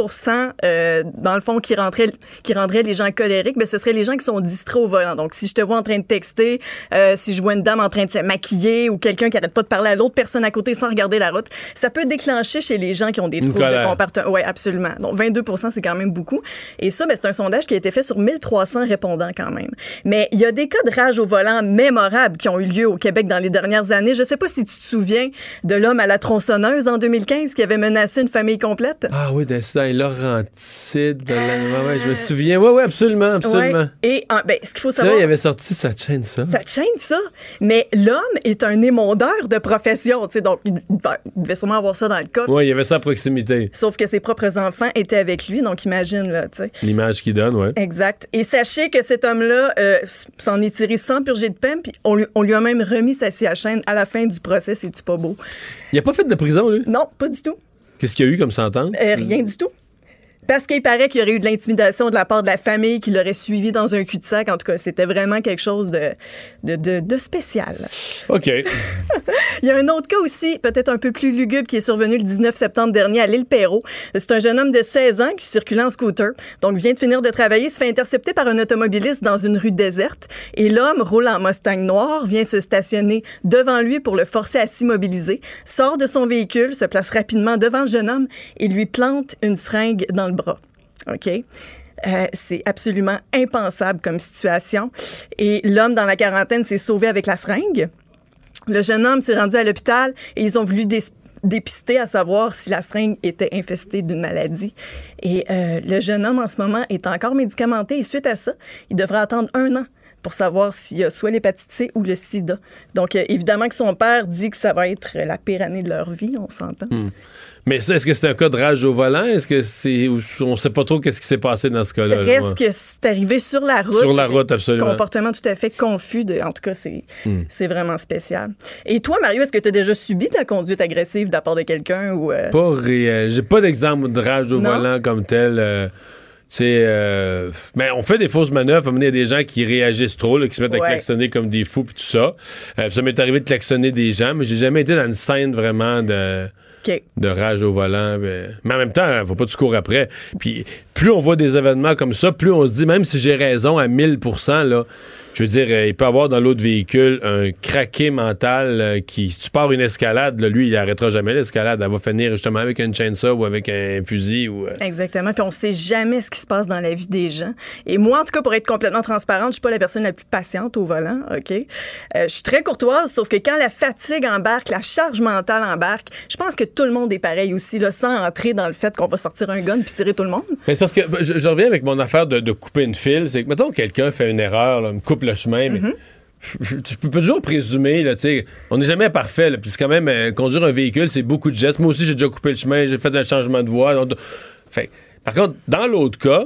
euh, dans le fond, qui, rendraient, qui rendraient les gens colériques. Ben, ce seraient les gens qui sont distraits au volant. Donc, si je te vois en train de texter, euh, si je vois une dame en train de se maquiller ou quelqu'un qui arrête pas de parler à l'autre personne à côté sans regarder la route, ça peut déclencher chez les gens qui ont des troubles de comportement. Oui, absolument. Donc, 22 c'est quand même beaucoup. Et ça, ben, c'est un sondage qui a été fait sur 1300 répondants quand même. Mais il y a des cas de rage au volant mémorables qui ont eu lieu au Québec dans les dernières années. Je sais pas si tu te souviens de l'homme à la tronçonneuse en 2015 qui avait menacé une famille complète. Ah oui, d'incident Laurentide. de la- ouais, ouais, je me souviens. Oui, oui, absolument, absolument. Ouais. Et en- ben, ce qu'il faut Ça, savoir. il avait sorti sa chaîne, ça. Te chaîne, ça. Mais l'homme est un émondeur de profession. tu sais, Donc, il devait sûrement avoir ça dans le coffre. Oui, il y avait ça à proximité. Sauf que ses propres enfants étaient avec lui. Donc, imagine, là, tu sais. L'image qu'il donne, ouais. Exact. Et sachez que cet homme-là euh, s'en est tiré sans purger de peine, puis on lui, on lui a même remis sa chaîne à la fin du procès. C'est-tu pas beau? Il a pas fait de prison, lui? Non, pas du tout. Qu'est-ce qu'il y a eu comme sentence? Euh, rien du tout. Parce qu'il paraît qu'il y aurait eu de l'intimidation de la part de la famille, qu'il l'aurait suivi dans un cul-de-sac. En tout cas, c'était vraiment quelque chose de, de, de, de spécial. OK. <laughs> Il y a un autre cas aussi, peut-être un peu plus lugubre, qui est survenu le 19 septembre dernier à l'île Perrault. C'est un jeune homme de 16 ans qui circulait en scooter. Donc, vient de finir de travailler, se fait intercepter par un automobiliste dans une rue déserte. Et l'homme roule en Mustang noir, vient se stationner devant lui pour le forcer à s'immobiliser, sort de son véhicule, se place rapidement devant le jeune homme et lui plante une seringue dans le OK? Euh, c'est absolument impensable comme situation. Et l'homme dans la quarantaine s'est sauvé avec la seringue. Le jeune homme s'est rendu à l'hôpital et ils ont voulu dé- dépister à savoir si la seringue était infestée d'une maladie. Et euh, le jeune homme, en ce moment, est encore médicamenté et suite à ça, il devra attendre un an pour savoir s'il y a soit l'hépatite C ou le sida. Donc, euh, évidemment que son père dit que ça va être la pire année de leur vie, on s'entend. Hmm. Mais ça, est-ce que c'est un cas de rage au volant? Est-ce que c'est. On sait pas trop qu'est-ce qui s'est passé dans ce cas-là. là, Reste que c'est arrivé sur la route. Sur la route, absolument. Comportement tout à fait confus. De, en tout cas, c'est Hmm. c'est vraiment spécial. Et toi, Mario, est-ce que tu as déjà subi de la conduite agressive de la part de quelqu'un ou euh, Pas réel. J'ai pas d'exemple de rage au Non? volant comme tel. euh, sais, euh, mais on fait des fausses manœuvres. À un moment donné, Il y a des gens qui réagissent trop, là, qui se mettent à klaxonner comme des fous, puis tout ça. Euh, ça m'est arrivé de klaxonner des gens, mais j'ai jamais été dans une scène vraiment de, de rage au volant. Mais, mais en même temps, faut pas que tu cours après. Puis plus on voit des événements comme ça, plus on se dit, même si j'ai raison à 1000% là, je veux dire, euh, il peut avoir dans l'autre véhicule un craqué mental euh, qui, si tu pars une escalade, là, lui, il arrêtera jamais l'escalade. Elle va finir justement avec une chainsaw ou avec un fusil ou. euh, Exactement. Puis on sait jamais ce qui se passe dans la vie des gens. Et moi, en tout cas, pour être complètement transparente, je suis pas la personne la plus patiente au volant, OK? Euh, je suis très courtoise, sauf que quand la fatigue embarque, la charge mentale embarque, je pense que tout le monde est pareil aussi, là, sans entrer dans le fait qu'on va sortir un gun puis tirer tout le monde. Mais c'est parce que je, je reviens avec mon affaire de, de couper une file. C'est que, mettons, quelqu'un fait une erreur, là, me coupe le chemin, mais. Tu peux toujours présumer, là, on n'est jamais parfait, puis c'est quand même, euh, conduire un véhicule, c'est beaucoup de gestes. Moi aussi, j'ai déjà coupé le chemin, j'ai fait un changement de voie. donc- fait, par contre, dans l'autre cas,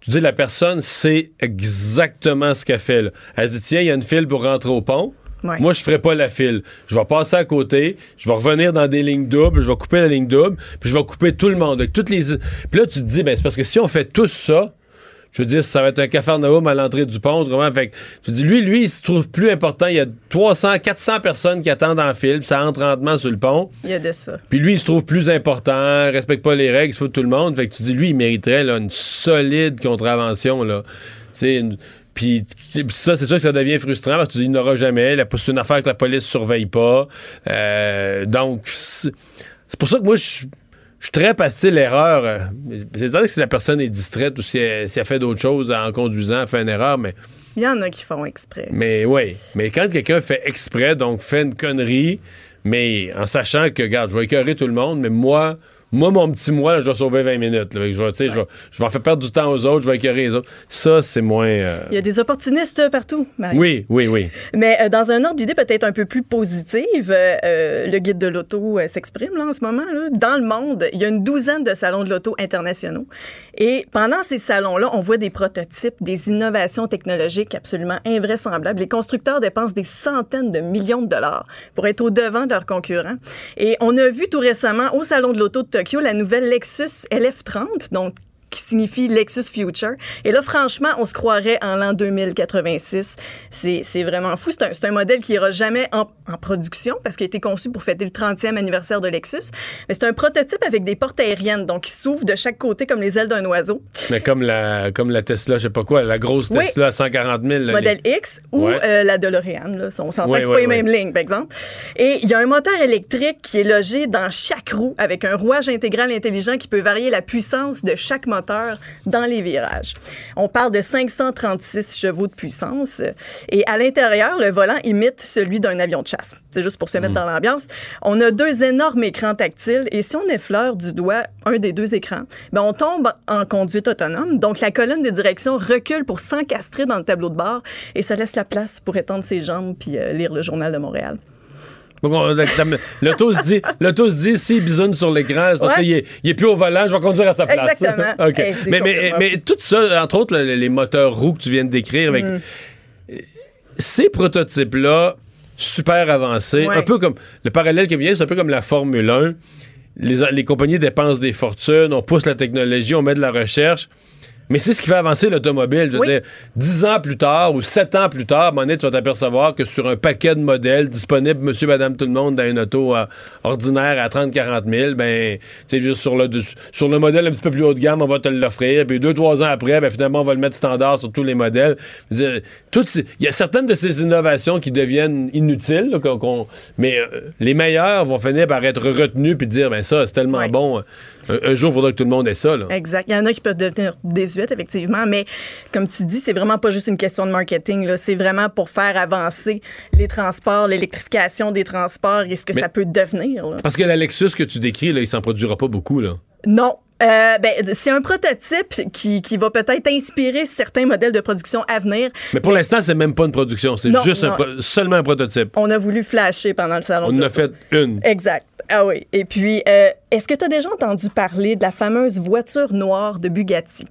tu dis, la personne sait exactement ce qu'elle fait, là. Elle se dit, tiens, il y a une file pour rentrer au pont. Ouais. Moi, je ferai pas la file. Je vais passer à côté, je vais revenir dans des lignes doubles, je vais couper la ligne double, puis je vais couper tout le monde. Avec toutes les... Puis là, tu te dis, ben, c'est parce que si on fait tout ça, je veux dire, ça va être un cafarnaum à l'entrée du pont. Comment? Fait que, tu te dis, lui, lui, il se trouve plus important. Il y a 300, 400 personnes qui attendent en file, ça entre lentement sur le pont. Il y a de ça. Puis lui, il se trouve plus important, respecte pas les règles, il se fout de tout le monde. Fait que tu dis, lui, il mériterait là, une solide contravention. Là. Tu sais, une- Puis ça, c'est sûr que ça devient frustrant parce que tu dis, il n'aura jamais. C'est une affaire que la police surveille pas. Euh, donc, c'est pour ça que moi, je je suis très pastil l'erreur. euh, C'est-à-dire que si la personne est distraite ou si elle, si elle fait d'autres choses en conduisant, elle fait une erreur, mais, Il y en a qui font exprès. mais oui. Mais quand quelqu'un fait exprès, donc fait une connerie, mais en sachant que, regarde, je vais écœurer tout le monde, mais moi, moi, mon petit moi, là, je vais sauver 20 minutes. là. Je, vais, je, vais, je vais en faire perdre du temps aux autres, je vais écœurer les autres. Ça, c'est moins. euh, Il y a des opportunistes partout, Marie. Oui, oui, oui. Mais euh, dans un ordre d'idée peut-être un peu plus positive, euh, euh, le guide de l'auto euh, s'exprime là en ce moment. Là. Dans le monde, il y a une douzaine de salons de l'auto internationaux. Et pendant ces salons-là, on voit des prototypes, des innovations technologiques absolument invraisemblables. Les constructeurs dépensent des centaines de millions de dollars pour être au devant de leurs concurrents. Et on a vu tout récemment au salon de l'auto de La nouvelle Lexus LF30, donc qui signifie Lexus Future. Et là, franchement, on se croirait en l'an 2086. C'est vraiment fou. C'est un, un modèle qui ira jamais en, en production parce qu'il a été conçu pour fêter le 30e anniversaire de Lexus. Mais c'est un prototype avec des portes aériennes, donc qui s'ouvrent de chaque côté comme les ailes d'un oiseau. Mais comme la, comme la Tesla, je sais pas quoi, la grosse Oui. Tesla à 140 000. là, modèle les- X ou Ouais. euh, la DeLorean. Là. On s'entend Ouais, que c'est ouais, pas les mêmes lignes, par exemple. Et il y a un moteur électrique qui est logé dans chaque roue avec un rouage intégral intelligent qui peut varier la puissance de chaque moteur dans les virages. On parle de 536 chevaux de puissance. Et à l'intérieur, le volant imite celui d'un avion de chasse. C'est juste pour se mettre dans l'ambiance. On a deux énormes écrans tactiles et si on effleure du doigt un des deux écrans, ben on tombe en conduite autonome. Donc la colonne de direction recule pour s'encastrer dans le tableau de bord et ça laisse la place pour étendre ses jambes puis euh, lire le journal de Montréal. Donc, on- L'auto se dit, l'auto se dit, s'il bisonne sur l'écran, c'est parce Ouais. qu'il est, il est plus au volant, je vais conduire à sa place. Exactement. <laughs> Hey, mais, mais, mais tout ça, entre autres, le- les moteurs roues que tu viens de décrire, avec Mm. ces prototypes-là, super avancés, Ouais. un peu comme le parallèle qui vient, c'est un peu comme la Formule 1. Les, les compagnies dépensent des fortunes, on pousse la technologie, on met de la recherche. Mais c'est ce qui fait avancer l'automobile. Je veux Oui. dire, 10 ans plus tard ou 7 ans plus tard, à un moment donné, tu vas t'apercevoir que sur un paquet de modèles disponibles, monsieur, madame, tout le monde, dans une auto euh, ordinaire à 30-40 000, ben, tu sais, juste sur le, sur le modèle un petit peu plus haut de gamme, on va te l'offrir. Puis deux, trois ans après, ben, finalement, on va le mettre standard sur tous les modèles. Il y a certaines de ces innovations qui deviennent inutiles, là, mais euh, les meilleurs vont finir par être retenus puis dire, ben ça, c'est tellement bon. Un, un jour, il faudra que tout le monde ait ça. Là. Exact. Il y en a qui peuvent devenir effectivement, mais comme tu dis, c'est vraiment pas juste une question de marketing. C'est vraiment pour faire avancer les transports, l'électrification des transports et ce que Mais- ça peut devenir. là. Parce que la Lexus que tu décris, là, il s'en produira pas beaucoup. Là. Non. Euh, ben, c'est un prototype qui, qui va peut-être inspirer certains modèles de production à venir. Mais pour l'instant, c'est même pas une production, c'est juste non. seulement un prototype. On a voulu flasher pendant le salon. On en a fait une. Exact. Ah oui. Et puis, euh, est-ce que tu as déjà entendu parler de la fameuse voiture noire de Bugatti?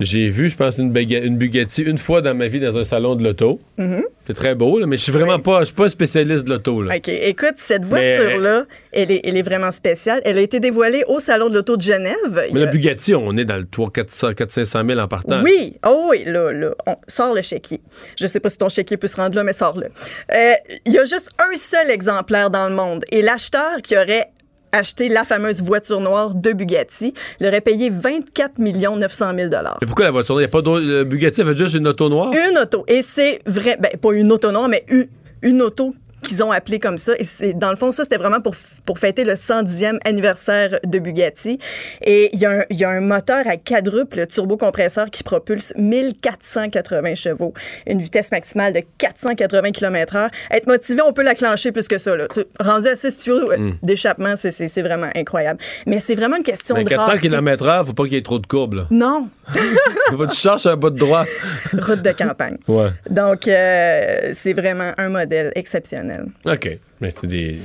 J'ai vu, je pense, une, Bugatti une fois dans ma vie dans un salon de l'auto. Mhm. C'est très beau, là, mais je suis vraiment pas, je suis pas spécialiste de l'auto. OK. Écoute, cette Mais- voiture-là, elle, est, elle est vraiment spéciale. Elle a été dévoilée au Salon de l'Auto de Genève. Mais y la a- Bugatti, on est dans le 3 400 500 000 en partant. Oui, oh oui, là, là, on sort le chéquier. Je sais pas si ton chéquier peut se rendre là, mais sors-le. Euh, Il y a juste un seul exemplaire dans le monde et l'acheteur qui aurait acheté la fameuse voiture noire de Bugatti l'aurait payé 24 900 000 Mais pourquoi la voiture? Il n'y a pas d'autre. le Bugatti avait juste une auto noire? Une auto. Et c'est vrai, ben, pas une auto noire, mais une, une auto qu'ils ont appelée comme ça. Et c'est, dans le fond, ça, c'était vraiment pour, pour fêter le 110e anniversaire de Bugatti. Et il y, a un- il y a un moteur à quadruple turbocompresseur qui propulse 1480 chevaux, une vitesse maximale de 480 km/h. Être motivé, on peut la clencher plus que ça. Là. Rendu à 6 tuyaux Mm. d'échappement, c'est, c'est, c'est vraiment incroyable. Mais c'est vraiment une question Mais de 400 rareté. km/h, faut pas qu'il y ait trop de courbes. Là. Non, <laughs> tu cherches un bout de droit. route de campagne. Ouais. Donc, euh, c'est vraiment un modèle exceptionnel. OK. Mais c'est des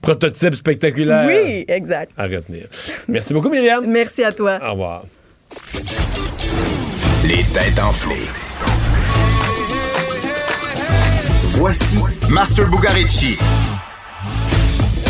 prototypes spectaculaires Oui, exact. à retenir. Merci beaucoup, Myriam. Merci à toi. Au revoir. Les têtes enflées. Voici Master Bugarici.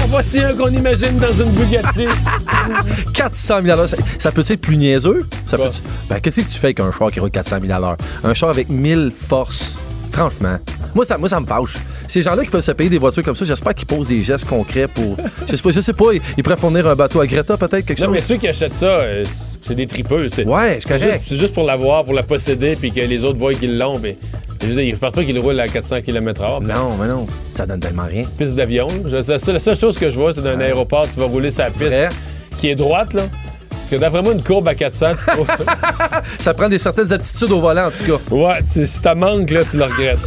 Voici un qu'on imagine dans une Bugatti. <laughs> 400 000 ça, ça peut être plus niaiseux? Ça peut ben, qu'est-ce que tu fais avec un char qui roule 400 000 Un char avec 1000 forces. Franchement, Moi, ça, moi, ça me fâche. Ces gens-là qui peuvent se payer des voitures comme ça, j'espère qu'ils posent des gestes concrets pour. je sais pas, je sais pas ils, ils pourraient fournir un bateau à Greta, peut-être, quelque Non, mais chose. ceux qui achètent ça, euh, c'est des tripeux. C'est, Ouais, c'est correct. juste, c'est juste pour l'avoir, pour la posséder, puis que les autres voient qu'ils l'ont. Mais, je veux dire, ils repartent pas qu'ils roulent à 400 km/h. Non, mais non. Ça donne tellement rien. Piste d'avion. Je- c'est- c'est la seule chose que je vois, c'est d'un aéroport, tu vas rouler sa piste Vrai. qui est droite, là. Parce que d'après moi, une courbe à 400, tu trouves- <laughs> Ça prend des certaines aptitudes au volant, en tout cas. Ouais, si t'as manque, là, tu le regrettes.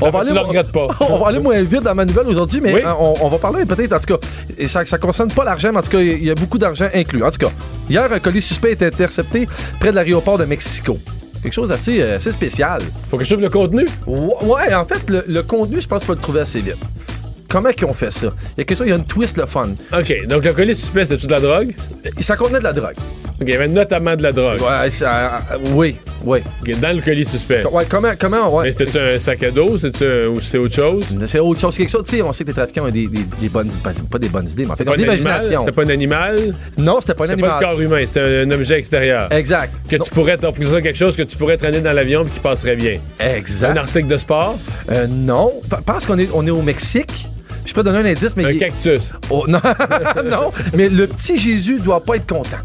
On va, aller, tu le regrettes pas. <laughs> on va aller moins vite dans ma nouvelle aujourd'hui, mais Oui. euh, on, on va parler peut-être, en tout cas, et ça ne concerne pas l'argent, mais en tout cas, il y a beaucoup d'argent inclus. En tout cas, hier, un colis suspect est intercepté près de l'aéroport de Mexico. Quelque chose d'assez euh, assez spécial. Faut que je trouve le contenu. Ouais, ouais, en fait, le, le contenu, je pense qu'il faut le trouver assez vite. Comment ils ont fait ça? Il y a quelque chose, il y a une twist le fun. OK, donc le colis suspect, c'est-tu de la drogue? Ça contenait de la drogue. OK, il y avait notamment de la drogue. Ouais, ça- euh, oui, oui. Dans le colis suspect. Ouais, comment, comment, ouais. Mais c'était-tu un sac à dos? C'est-tu un- ou c'est autre chose? C'est autre chose. Quelque chose, tu sais, on sait que les trafiquants ont des, des, des bonnes, pas, pas des bonnes idées, mais en fait, Pas ont de un animal? l'imagination. C'était pas un animal? Non, c'était pas un C'était pas animal. le corps humain, c'était un, un objet extérieur. Exact. Que tu pourrais, soit quelque chose que tu pourrais traîner dans l'avion et qui passerait bien. Exact. Un article de sport? Euh, non. Parce qu'on est, on est au Mexique. Je peux donner un indice, mais. Un il- cactus. Oh, non, <laughs> non, mais le petit Jésus doit pas être content.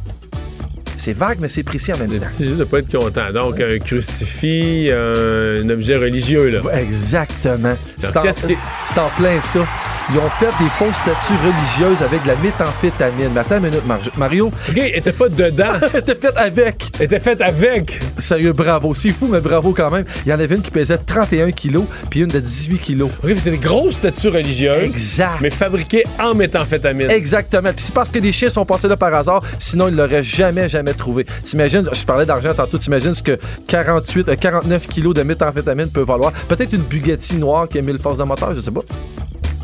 C'est vague, mais c'est précis en même temps. Si je ne pas être content. Donc, un crucifix, un, un objet religieux, là. Exactement. En, c'est en plein ça. Ils ont fait des fausses statues religieuses avec de la méthamphétamine. Mais attends une minute, Mar- Mario. OK, elle était pas dedans. <laughs> Elle était faite avec. Elle était faite avec. Sérieux, bravo. C'est fou, mais bravo quand même. Il y en avait une qui pesait 31 kilos, puis une de 18 kilos. OK, c'est des grosses statues religieuses. Exact. Mais fabriquées en méthamphétamine. Exactement. Puis c'est parce que des chiens sont passés là par hasard, sinon ils l'auraient jamais, jamais trouvé. T'imagines, je parlais d'argent tantôt, t'imagines ce que 48, euh, 49 kilos de méthamphétamine peut valoir. Peut-être une Bugatti noire qui a 1000 forces de moteur, je sais pas.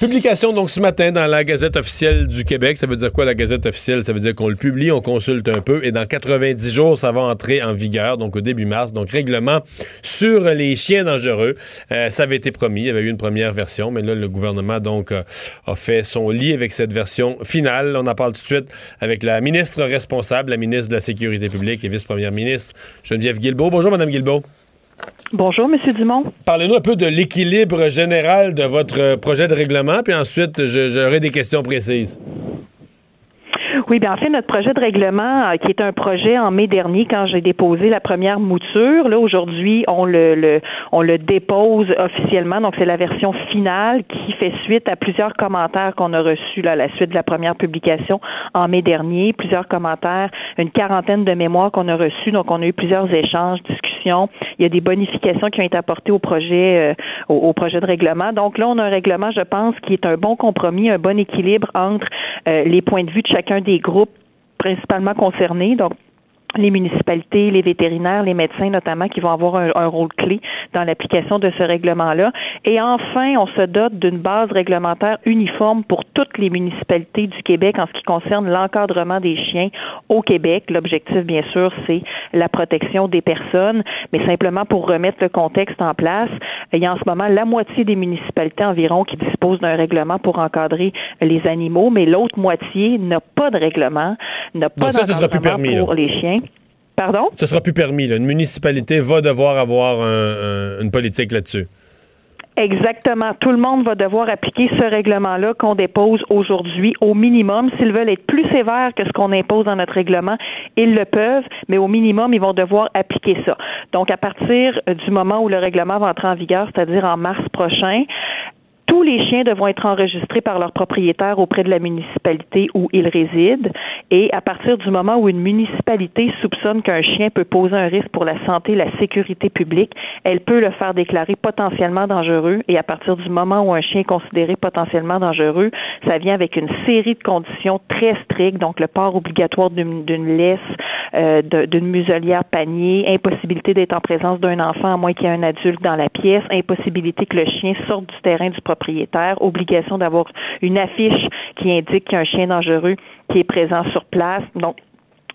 Publication donc ce matin dans la Gazette officielle du Québec. Ça veut dire quoi la Gazette officielle? Ça veut dire qu'on le publie, on consulte un peu et dans 90 jours, ça va entrer en vigueur, donc au début mars. Donc règlement sur les chiens dangereux. Euh, ça avait été promis, il y avait eu une première version, mais là le gouvernement donc euh, a fait son lit avec cette version finale. On en parle tout de suite avec la ministre responsable, la ministre de la Sécurité publique et vice-première ministre Geneviève Guilbeault. Bonjour Madame Guilbeault. Bonjour, Monsieur Dumont. Parlez-nous un peu de l'équilibre général de votre projet de règlement, puis ensuite, j'aurai des questions précises. Oui, bien en fait, notre projet de règlement, euh, qui est un projet en mai dernier, quand j'ai déposé la première mouture, là aujourd'hui, on le, le- on le dépose officiellement. Donc c'est la version finale qui fait suite à plusieurs commentaires qu'on a reçus là, à la suite de la première publication en mai dernier. Plusieurs commentaires, une quarantaine de mémoires qu'on a reçus. Donc on a eu plusieurs échanges, discussions. Il y a des bonifications qui ont été apportées au projet, euh, projet de règlement. Donc là, on a un règlement, je pense, qui est un bon compromis, un bon équilibre entre euh, les points de vue de chacun des groupes principalement concernés. Donc, les municipalités, les vétérinaires, les médecins notamment, qui vont avoir un, un rôle clé dans l'application de ce règlement-là. Et enfin, on se dote d'une base réglementaire uniforme pour toutes les municipalités du Québec en ce qui concerne l'encadrement des chiens au Québec. L'objectif, bien sûr, c'est la protection des personnes, mais simplement pour remettre le contexte en place, il y a en ce moment la moitié des municipalités environ qui disposent d'un règlement pour encadrer les animaux, mais l'autre moitié n'a pas de règlement, n'a pas d'encadrement là. pour les chiens. Pardon? Ce sera plus permis. là. Une municipalité va devoir avoir un- un- une politique là-dessus. Exactement. Tout le monde va devoir appliquer ce règlement-là qu'on dépose aujourd'hui au minimum. S'ils veulent être plus sévères que ce qu'on impose dans notre règlement, ils le peuvent, mais au minimum, ils vont devoir appliquer ça. Donc, à partir du moment où le règlement va entrer en vigueur, c'est-à-dire en mars prochain, tous les chiens devront être enregistrés par leur propriétaire auprès de la municipalité où ils résident. Et à partir du moment où une municipalité soupçonne qu'un chien peut poser un risque pour la santé la sécurité publique, elle peut le faire déclarer potentiellement dangereux. Et à partir du moment où un chien est considéré potentiellement dangereux, ça vient avec une série de conditions très strictes, donc le port obligatoire d'une laisse, euh, d'une muselière panier, impossibilité d'être en présence d'un enfant à moins qu'il y ait un adulte dans la pièce, impossibilité que le chien sorte du terrain du propriétaire, obligation d'avoir une affiche qui indique qu'il y a un chien dangereux qui est présent sur place. Donc,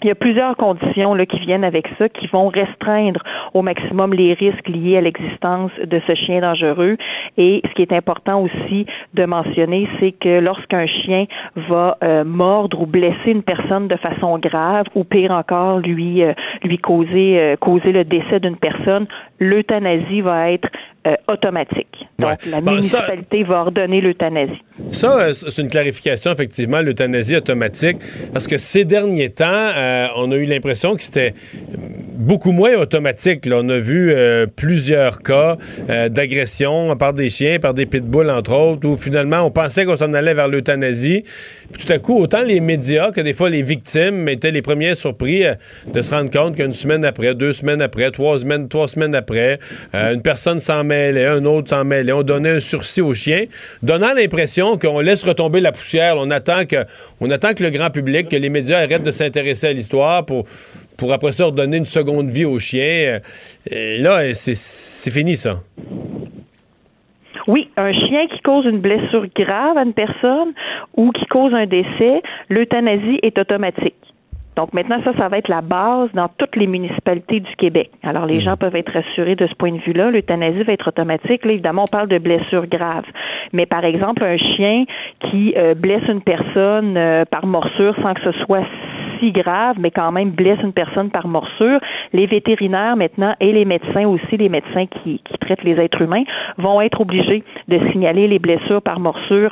il y a plusieurs conditions qui viennent avec ça, qui vont restreindre au maximum les risques liés à l'existence de ce chien dangereux. Et ce qui est important aussi de mentionner, c'est que lorsqu'un chien va euh, mordre ou blesser une personne de façon grave, ou pire encore, lui euh, euh, causer le décès d'une personne, l'euthanasie va être automatique. Donc, la municipalité va ordonner l'euthanasie. Ça, c'est une clarification, effectivement, l'euthanasie automatique, parce que ces derniers temps, euh, on a eu l'impression que c'était beaucoup moins automatique. On a vu euh, plusieurs cas euh, d'agression par des chiens, par des pitbulls, entre autres, où finalement on pensait qu'on s'en allait vers l'euthanasie. Puis tout à coup, autant les médias que des fois les victimes étaient les premiers surpris de se rendre compte qu'une semaine après, deux semaines après, trois semaines, trois semaines après, une personne s'en mêlait, un autre s'en mêlait, on donnait un sursis au chien, donnant l'impression qu'on laisse retomber la poussière. On attend que, on attend que le grand public, que les médias arrêtent de s'intéresser à l'histoire pour, pour après ça redonner une seconde vie au chien. Et là, c'est fini, ça. Oui, un chien qui cause une blessure grave à une personne ou qui cause un décès, l'euthanasie est automatique. Donc maintenant, ça, ça va être la base dans toutes les municipalités du Québec. Alors les mmh. gens peuvent être rassurés de ce point de vue-là. L'euthanasie va être automatique. Là, évidemment, on parle de blessures graves. Mais par exemple, un chien qui euh, blesse une personne euh, par morsure sans que ce soit si grave, mais quand même blesse une personne par morsure, les vétérinaires maintenant et les médecins aussi, les médecins qui, qui traitent les êtres humains, vont être obligés de signaler les blessures par morsure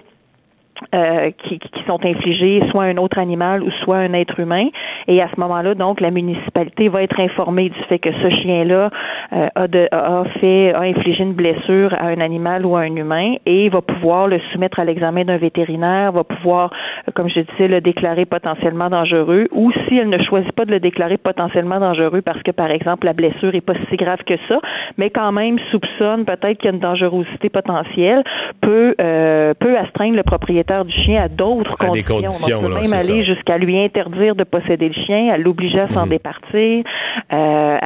euh, qui, qui, sont infligés soit à un autre animal ou soit à un être humain. Et à ce moment-là, donc, la municipalité va être informée du fait que ce chien-là euh, a, de, a fait, a infligé une blessure à un animal ou à un humain et va pouvoir le soumettre à l'examen d'un vétérinaire, va pouvoir, comme je disais, le déclarer potentiellement dangereux. Ou si elle ne choisit pas de le déclarer potentiellement dangereux parce que, par exemple, la blessure est pas si grave que ça, mais quand même soupçonne peut-être qu'il y a une dangerosité potentielle, peut, euh, peut astreindre le propriétaire du chien à d'autres conditions. On peut même aller jusqu'à lui interdire de posséder le chien, à l'obliger à s'en mhm. départir. Euh,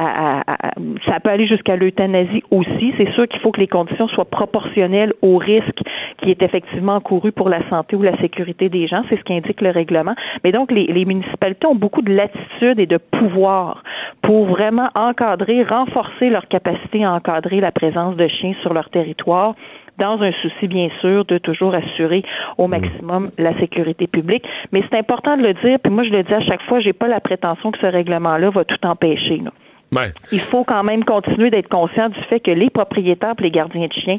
ça peut aller jusqu'à l'euthanasie aussi. C'est sûr qu'il faut que les conditions soient proportionnelles au risque qui est effectivement couru pour la santé ou la sécurité des gens. C'est ce qu'indique le règlement. Mais donc, les, les municipalités ont beaucoup de latitude et de pouvoir pour vraiment encadrer, renforcer leur capacité à encadrer la présence de chiens sur leur territoire dans un souci, bien sûr, de toujours assurer au mm. maximum la sécurité publique. Mais c'est important de le dire, puis moi, je le dis à chaque fois, j'ai pas la prétention que ce règlement-là va tout empêcher. Là. Il faut quand même continuer d'être conscient du fait que les propriétaires et les gardiens de chiens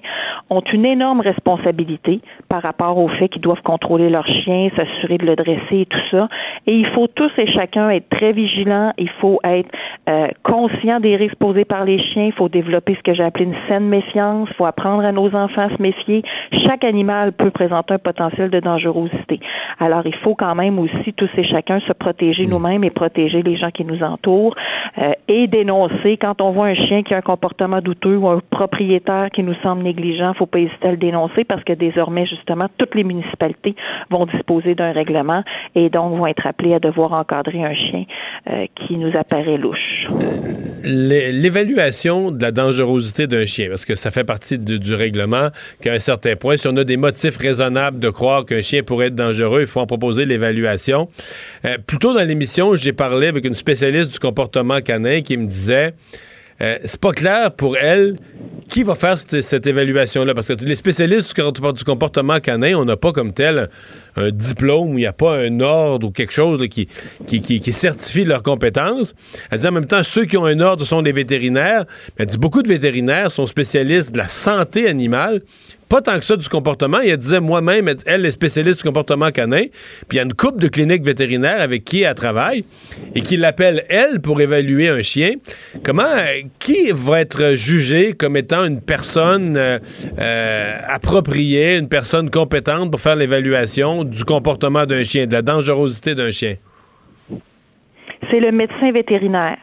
ont une énorme responsabilité par rapport au fait qu'ils doivent contrôler leur chien, s'assurer de le dresser et tout ça. Et il faut tous et chacun être très vigilants. Il faut être euh, conscient des risques posés par les chiens. Il faut développer ce que j'ai appelé une saine méfiance. Il faut apprendre à nos enfants à se méfier. Chaque animal peut présenter un potentiel de dangerosité. Alors, il faut quand même aussi tous et chacun se protéger nous-mêmes et protéger les gens qui nous entourent euh, et dénoncer quand on voit un chien qui a un comportement douteux ou un propriétaire qui nous semble négligent, faut pas hésiter à le dénoncer parce que désormais justement toutes les municipalités vont disposer d'un règlement et donc vont être appelées à devoir encadrer un chien euh, qui nous apparaît louche. L'évaluation de la dangerosité d'un chien, parce que ça fait partie du règlement qu'à un certain point, si on a des motifs raisonnables de croire qu'un chien pourrait être dangereux, il faut en proposer l'évaluation. Euh, plus tôt dans l'émission, j'ai parlé avec une spécialiste du comportement canin qui me disait euh, c'est pas clair pour elle qui va faire cette, évaluation-là. Parce que les spécialistes du, comportement canin, on n'a pas comme tel un diplôme il n'y a pas un ordre ou quelque chose qui, qui, certifie leurs compétences. Elle dit en même temps, ceux qui ont un ordre sont des vétérinaires. Elle dit beaucoup de vétérinaires sont spécialistes de la santé animale pas tant que ça du comportement. Elle disait moi-même, elle est spécialiste du comportement canin. Puis il y a une couple de cliniques vétérinaires avec qui elle travaille et qui l'appelle elle pour évaluer un chien. Comment, qui va être jugé comme étant une personne euh, euh, appropriée, une personne compétente pour faire l'évaluation du comportement d'un chien, de la dangerosité d'un chien? C'est le médecin vétérinaire.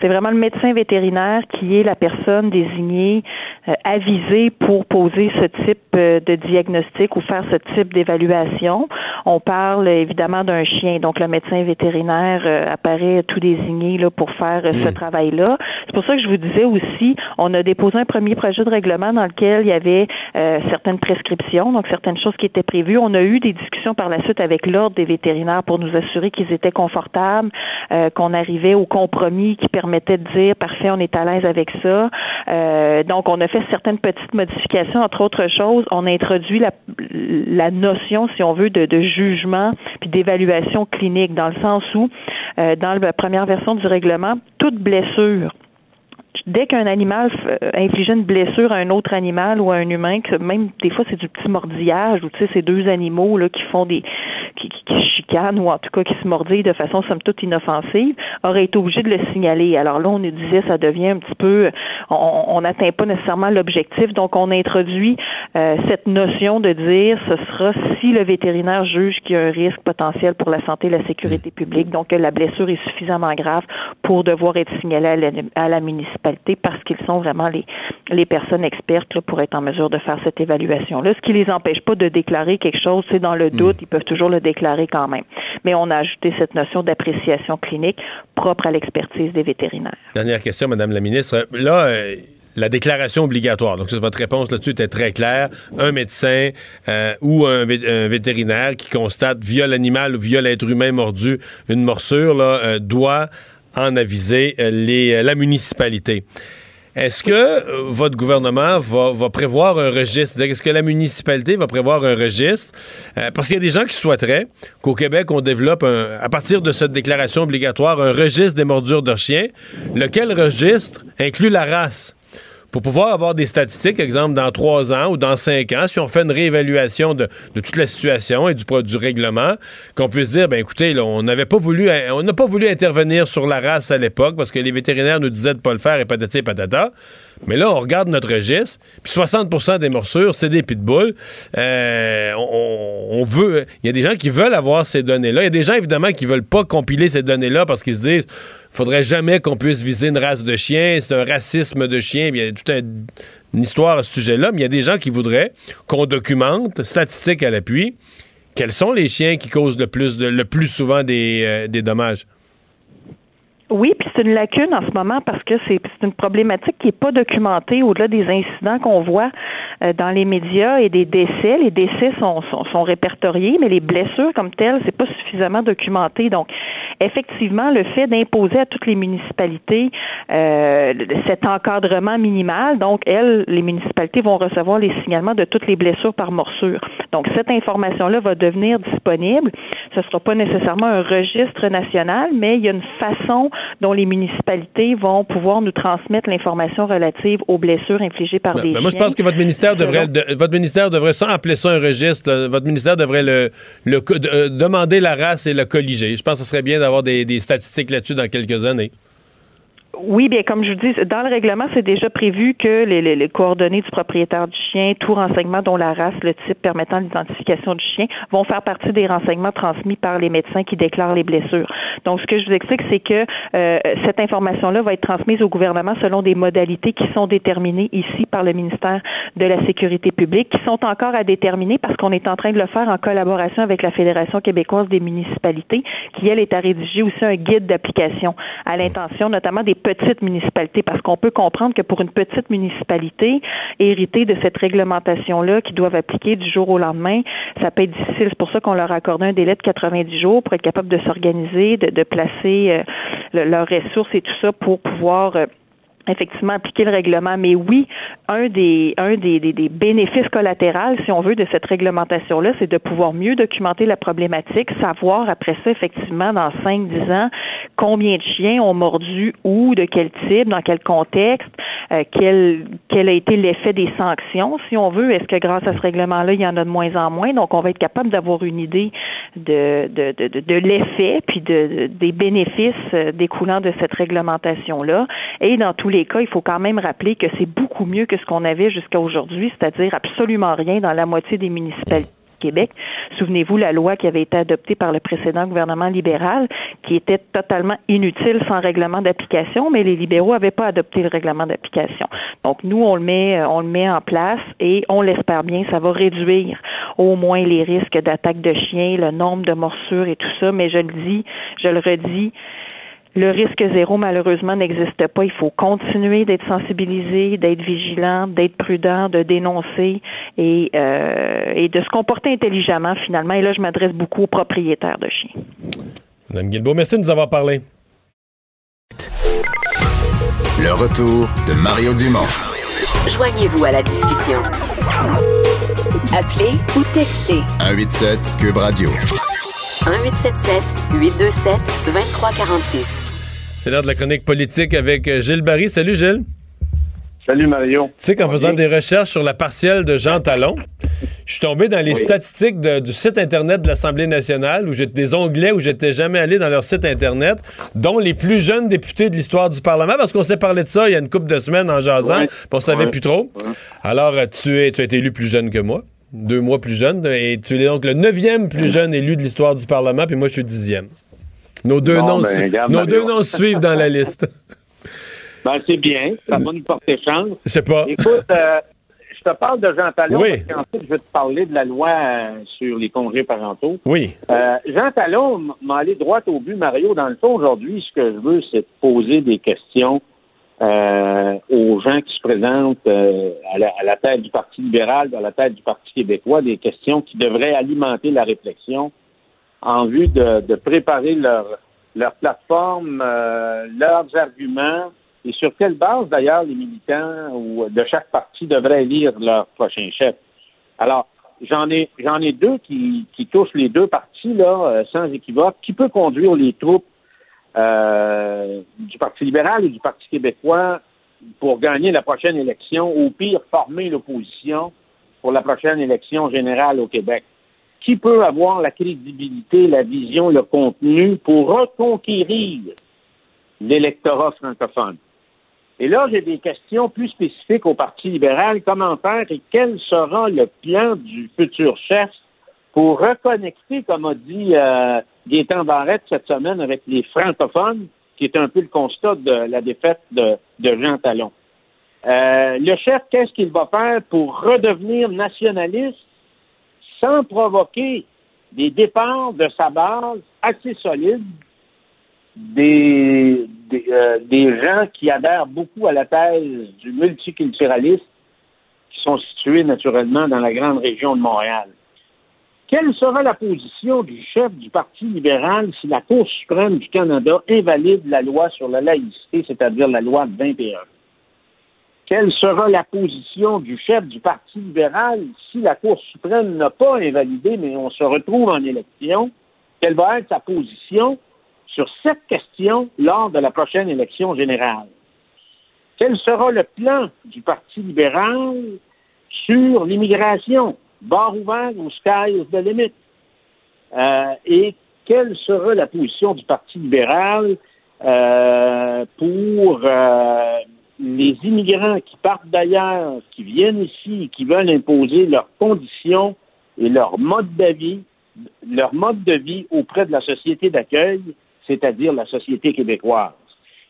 C'est vraiment le médecin vétérinaire qui est la personne désignée, euh, avisée pour poser ce type euh, de diagnostic ou faire ce type d'évaluation. On parle évidemment d'un chien, donc le médecin vétérinaire euh, apparaît tout désigné là, pour faire ce travail-là. C'est pour ça que je vous disais aussi, on a déposé un premier projet de règlement dans lequel il y avait euh, certaines prescriptions, donc certaines choses qui étaient prévues. On a eu des discussions par la suite avec l'ordre des vétérinaires pour nous assurer qu'ils étaient confortables, euh, qu'on arrivait au compromis qui permettait de dire parfait, on est à l'aise avec ça. Euh, donc, on a fait certaines petites modifications, entre autres choses. On a introduit la, notion, si on veut, de, de jugement puis d'évaluation clinique, dans le sens où, euh, dans la première version du règlement, toute blessure dès qu'un animal euh, infligeait une blessure à un autre animal ou à un humain, que même des fois c'est du petit mordillage ou tu sais ces deux animaux là qui font des qui, qui, qui chicanent ou en tout cas qui se mordillent de façon somme toute inoffensive, aurait été obligé de le signaler. Alors là on nous disait ça devient un petit peu on on n'atteint pas nécessairement l'objectif donc on introduit euh, cette notion de dire ce sera si le vétérinaire juge qu'il y a un risque potentiel pour la santé et la sécurité publique donc que la blessure est suffisamment grave pour devoir être signalée à la, à la municipalité parce qu'ils sont vraiment les, les personnes expertes là, pour être en mesure de faire cette évaluation-là. Ce qui les empêche pas de déclarer quelque chose, c'est dans le doute, ils peuvent toujours le déclarer quand même. Mais on a ajouté cette notion d'appréciation clinique propre à l'expertise des vétérinaires. Dernière question, Madame la ministre. Là, euh, la déclaration obligatoire. Donc, votre réponse là-dessus était très claire. Un médecin euh, ou un, vé- un vétérinaire qui constate via l'animal ou via l'être humain mordu une morsure là, euh, doit en aviser euh, euh, la municipalité. Est-ce que euh, votre gouvernement va, prévoir un registre? Est-ce que la municipalité va prévoir un registre? Parce qu'il y a des gens qui souhaiteraient qu'au Québec, on développe, à partir de cette déclaration obligatoire, un registre des mordures de chiens, lequel registre inclut la race? Pour pouvoir avoir des statistiques, exemple, dans trois ans ou dans cinq ans, si on fait une réévaluation de, toute la situation et du, du règlement, qu'on puisse dire, ben écoutez, on n'avait pas voulu, on n'a pas voulu intervenir sur la race à l'époque parce que les vétérinaires nous disaient de pas le faire et patati et patata. Mais là, on regarde notre registre, puis 60% des morsures, c'est des pitbulls. Euh, on, veut, il y a des gens qui veulent avoir ces données-là. Il y a des gens, évidemment, qui veulent pas compiler ces données-là parce qu'ils se disent, faudrait jamais qu'on puisse viser une race de chien, c'est un racisme de chien. Il y a toute un- une histoire à ce sujet-là, mais il y a des gens qui voudraient qu'on documente, statistiques à l'appui, quels sont les chiens qui causent le plus, souvent des, euh, des dommages? Oui, puis c'est une lacune en ce moment parce que c'est une problématique qui n'est pas documentée au-delà des incidents qu'on voit euh, dans les médias et des décès. Les décès sont, sont, sont répertoriés, mais les blessures comme telles, c'est pas suffisamment documenté. Donc, effectivement, le fait d'imposer à toutes les municipalités euh, cet encadrement minimal, donc elles, les municipalités vont recevoir les signalements de toutes les blessures par morsure. Donc, cette information-là va devenir disponible. Ce ne sera pas nécessairement un registre national, mais il y a une façon dont les municipalités vont pouvoir nous transmettre l'information relative aux blessures infligées par Ben, des ben, moi, je pense que votre ministère devrait, de- votre ministère devrait, sans appeler ça un registre, là, votre ministère devrait le, le de- euh, demander la race et le colliger. Je pense que ce serait bien d'avoir des, des statistiques là-dessus dans quelques années. Oui, bien, comme je vous dis, dans le règlement, c'est déjà prévu que les, coordonnées du propriétaire du chien, tout renseignement dont la race, le type permettant l'identification du chien, vont faire partie des renseignements transmis par les médecins qui déclarent les blessures. Donc, ce que je vous explique, c'est que euh, cette information-là va être transmise au gouvernement selon des modalités qui sont déterminées ici par le ministère de la Sécurité publique, qui sont encore à déterminer parce qu'on est en train de le faire en collaboration avec la Fédération québécoise des municipalités, qui, elle, est à rédiger aussi un guide d'application à l'intention notamment des petites municipalités, parce qu'on peut comprendre que pour une petite municipalité, hériter de cette réglementation-là qui doivent appliquer du jour au lendemain, ça peut être difficile. C'est pour ça qu'on leur a accordé un délai de 90 jours pour être capable de s'organiser, de, de placer euh, le- leurs ressources et tout ça pour pouvoir euh, effectivement appliquer le règlement. Mais oui, un des un des, des, des bénéfices collatéraux, si on veut, de cette réglementation-là, c'est de pouvoir mieux documenter la problématique, savoir après ça, effectivement, dans 5-10 ans, combien de chiens ont mordu où, de quel type, dans quel contexte, euh, quel, quel a été l'effet des sanctions, si on veut. Est-ce que grâce à ce règlement-là, il y en a de moins en moins? Donc, on va être capable d'avoir une idée de, de, de, de, de l'effet puis de, de- des bénéfices euh, découlant de cette réglementation-là. Et dans les cas, il faut quand même rappeler que c'est beaucoup mieux que ce qu'on avait jusqu'à aujourd'hui, c'est-à-dire absolument rien dans la moitié des municipalités Québec. Souvenez-vous la loi qui avait été adoptée par le précédent gouvernement libéral, qui était totalement inutile sans règlement d'application, mais les libéraux n'avaient pas adopté le règlement d'application. Donc nous, on le met, on le met en place et on l'espère bien, ça va réduire au moins les risques d'attaque de chiens, le nombre de morsures et tout ça. Mais je le dis, je le redis, le risque zéro, malheureusement, n'existe pas. Il faut continuer d'être sensibilisé, d'être vigilant, d'être prudent, de dénoncer et, euh, et de se comporter intelligemment, finalement. Et là, je m'adresse beaucoup aux propriétaires de chiens. Madame Guilbeault, merci de nous avoir parlé. Le retour de Mario Dumont. Joignez-vous à la discussion. Appelez ou textez 187 Cube Radio. 1877 827 2346. C'est l'heure de la chronique politique avec euh, Gilles Barry. Salut Gilles. Salut Mario. Tu sais qu'en faisant des recherches sur la partielle de Jean Talon, je suis tombé dans les Oui. statistiques de- du site Internet de l'Assemblée nationale, où j'ai des onglets où j'étais jamais allé dans leur site Internet, dont les plus jeunes députés de l'histoire du Parlement, parce qu'on s'est parlé de ça deux mois plus jeune, et tu es donc le neuvième plus jeune élu de l'histoire du Parlement, puis moi, je suis dixième. Nos deux, Bon, noms, ben, regarde, nos deux noms suivent dans la liste. <laughs> Ben, c'est bien. Ça va nous porter chance. Je sais pas. Écoute, euh, je te parle de Jean Talon Oui. parce qu'ensuite, je vais te parler de la loi euh, sur les congés parentaux. Oui. Euh, Jean Talon m'a allé droit au but, Mario. Dans le fond, aujourd'hui, ce que je veux, c'est de poser des questions euh, aux gens qui se présentent euh, à, la, à la tête du Parti libéral, à la tête du Parti québécois, des questions qui devraient alimenter la réflexion en vue de, de préparer leur, leur plateforme, euh, leurs arguments, et sur quelle base, d'ailleurs, les militants ou de chaque parti devraient élire leur prochain chef. Alors, j'en ai j'en ai deux qui, qui touchent les deux partis, là, euh, sans équivoque. Qui peut conduire les troupes euh, du Parti libéral et du Parti québécois pour gagner la prochaine élection, ou pire, former l'opposition pour la prochaine élection générale au Québec? Qui peut avoir la crédibilité, la vision, le contenu pour reconquérir l'électorat francophone? Et là, j'ai des questions plus spécifiques au Parti libéral. Comment faire et quel sera le plan du futur chef pour reconnecter, comme a dit euh, Gaétan Barrette cette semaine, avec les francophones, qui est un peu le constat de la défaite de, Jean Talon. Euh, le chef, qu'est-ce qu'il va faire pour redevenir nationaliste sans provoquer des départs de sa base assez solides des, des, euh, des gens qui adhèrent beaucoup à la thèse du multiculturalisme, qui sont situés naturellement dans la grande région de Montréal? Quelle sera la position du chef du Parti libéral si la Cour suprême du Canada invalide la loi sur la laïcité, c'est-à-dire la loi de 21? Quelle sera la position du chef du Parti libéral si la Cour suprême n'a pas invalidé, mais on se retrouve en élection? Quelle va être sa position sur cette question lors de la prochaine élection générale? Quel sera le plan du Parti libéral sur l'immigration, bar ouvert ou sky is the limit? Euh, et quelle sera la position du Parti libéral euh, pour euh, les immigrants qui partent d'ailleurs, qui viennent ici, qui veulent imposer leurs conditions et leur mode de vie, leur mode de vie auprès de la société d'accueil, c'est-à-dire la société québécoise?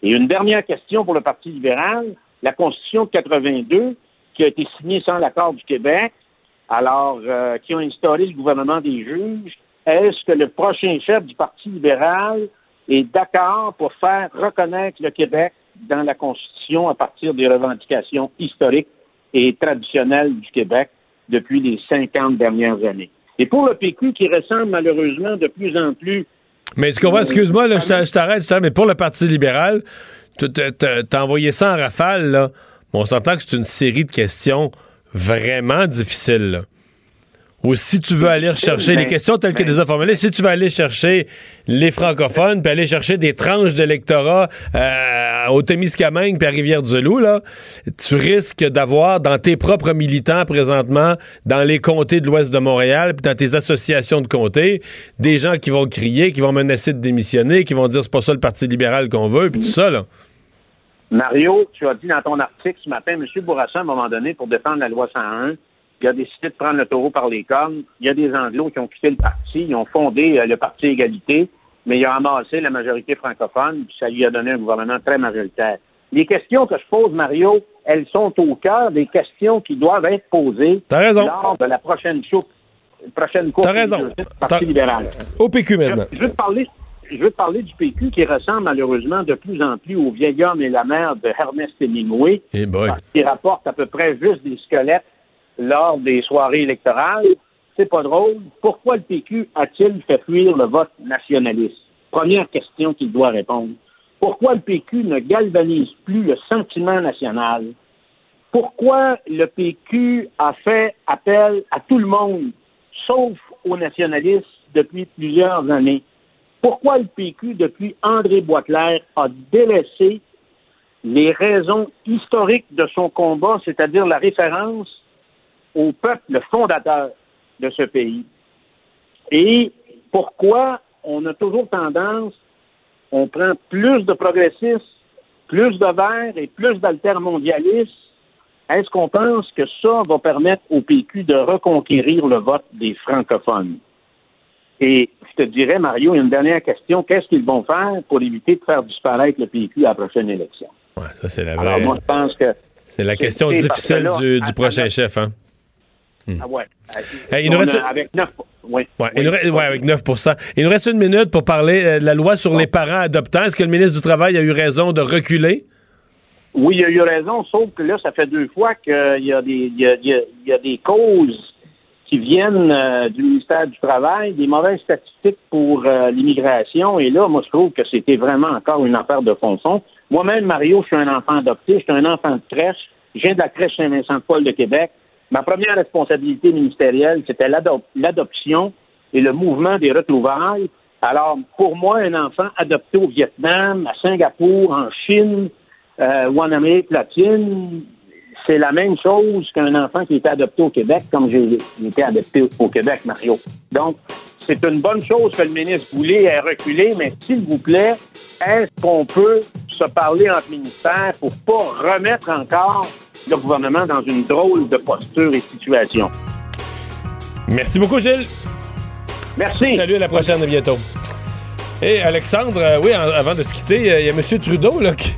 Et une dernière question pour le Parti libéral, la Constitution de 82, qui a été signée sans l'accord du Québec, alors euh, qui a instauré le gouvernement des juges, est-ce que le prochain chef du Parti libéral est d'accord pour faire reconnaître le Québec dans la Constitution à partir des revendications historiques et traditionnelles du Québec depuis les 50 dernières années? Et pour le PQ, qui ressemble malheureusement de plus en plus Mais excuse-moi, je t'a- je t'arrête, mais pour le Parti libéral, t'as- envoyé ça en rafale, là. On s'entend que c'est une série de questions vraiment difficiles, là. Ou si tu veux aller rechercher les Ben, questions telles que ben. des formulées, si tu veux aller chercher les francophones, puis aller chercher des tranches d'électorat euh, au Témiscamingue puis à Rivière-du-Loup, là, tu risques d'avoir dans tes propres militants présentement, dans les comtés de l'ouest de Montréal, puis dans tes associations de comtés, des gens qui vont crier, qui vont menacer de démissionner, qui vont dire c'est pas ça le Parti libéral qu'on veut, puis tout ça, là. Mario, tu as dit dans ton article ce matin, M. Bourassa, à un moment donné, pour défendre la loi 101, qui a décidé de prendre le taureau par les cornes. Il y a des Anglos qui ont quitté le parti, ils ont fondé euh, le Parti Égalité, mais il a amassé la majorité francophone, puis ça lui a donné un gouvernement très majoritaire. Les questions que je pose, Mario, elles sont au cœur des questions qui doivent être posées raison. lors de la prochaine chou- prochaine course raison. du Parti libéral. Au PQ maintenant. Je, je veux te parler, je veux te parler du PQ qui ressemble malheureusement de plus en plus au vieil homme et la mère de Ernest Hemingway, Eh boy. parce qu'il rapporte à peu près juste des squelettes lors des soirées électorales. C'est pas drôle. Pourquoi le PQ a-t-il fait fuir le vote nationaliste? Première question qu'il doit répondre. Pourquoi le PQ ne galvanise plus le sentiment national? Pourquoi le PQ a fait appel à tout le monde, sauf aux nationalistes, depuis plusieurs années? Pourquoi le PQ, depuis André Boisclair, a délaissé les raisons historiques de son combat, c'est-à-dire la référence au peuple fondateur de ce pays? Et pourquoi on a toujours tendance, on prend plus de progressistes, plus de verts et plus d'altermondialistes? Est-ce qu'on pense que ça va permettre au PQ de reconquérir le vote des francophones? Et je te dirais, Mario, il y a une dernière question. Qu'est-ce qu'ils vont faire pour éviter de faire disparaître le PQ à la prochaine élection? Ça, c'est la Alors, vraie. moi, je pense que. C'est la question difficile là, du, prochain chef, hein? Ah ouais. Hey, il nous On reste- a- Avec 9. Oui. Ouais, il nous reste- ouais, avec 9% Il nous reste une minute pour parler euh, de la loi sur les parents adoptants. Est-ce que le ministre du Travail a eu raison de reculer? Oui, il a eu raison, sauf que là, ça fait deux fois qu'il y a, a- y a des causes qui viennent euh, du ministère du Travail, des mauvaises statistiques pour euh, l'immigration. Et là, moi, je trouve que c'était vraiment encore une affaire de fond-fond. Moi-même, Mario, je suis un enfant adopté, je suis un enfant de crèche. Je viens de la crèche Saint-Vincent-de-Paul de Québec. Ma première responsabilité ministérielle, c'était l'ado- l'adoption et le mouvement des retrouvailles. Alors, pour moi, un enfant adopté au Vietnam, à Singapour, en Chine, euh, ou en Amérique latine, c'est la même chose qu'un enfant qui était adopté au Québec, comme j'ai été adopté au Québec, Mario. Donc, c'est une bonne chose que le ministre Boulay ait reculé, mais s'il vous plaît, est-ce qu'on peut se parler entre ministères pour pas remettre encore le gouvernement dans une drôle de posture et situation? Merci beaucoup, Gilles. Merci. Salut, à la prochaine, à bientôt. Et Alexandre, euh, oui, en- avant de se quitter, euh, il y a M. Trudeau, là, qui.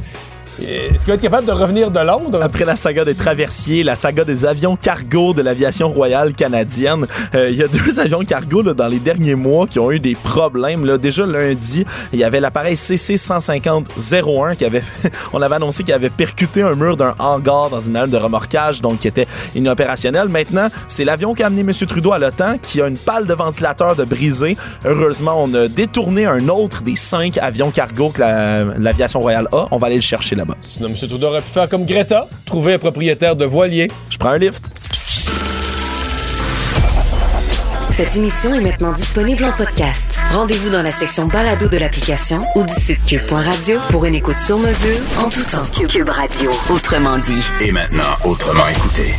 Est-ce qu'il va être capable de revenir de Londres? Après la saga des traversiers, la saga des avions cargo de l'aviation royale canadienne, euh, il y a deux avions cargo là, dans les derniers mois qui ont eu des problèmes. Là. Déjà lundi, il y avait l'appareil CC-150-01 qui avait, <laughs> on avait annoncé qu'il avait percuté un mur d'un hangar dans une halle de remorquage, donc qui était inopérationnel. Maintenant, c'est l'avion qui a amené M. Trudeau à l'OTAN qui a une pale de ventilateur de brisé. Heureusement, on a détourné un autre des cinq avions cargo que la- l'aviation royale a. On va aller le chercher là-bas. Sinon, M. Trudeau aurait pu faire comme Greta, trouver un propriétaire de voilier. Je prends un lift. Cette émission est maintenant disponible en podcast. Rendez-vous dans la section balado de l'application ou du site cube.radio pour une écoute sur mesure en tout temps. Cube Radio, autrement dit. Et maintenant, autrement écouté.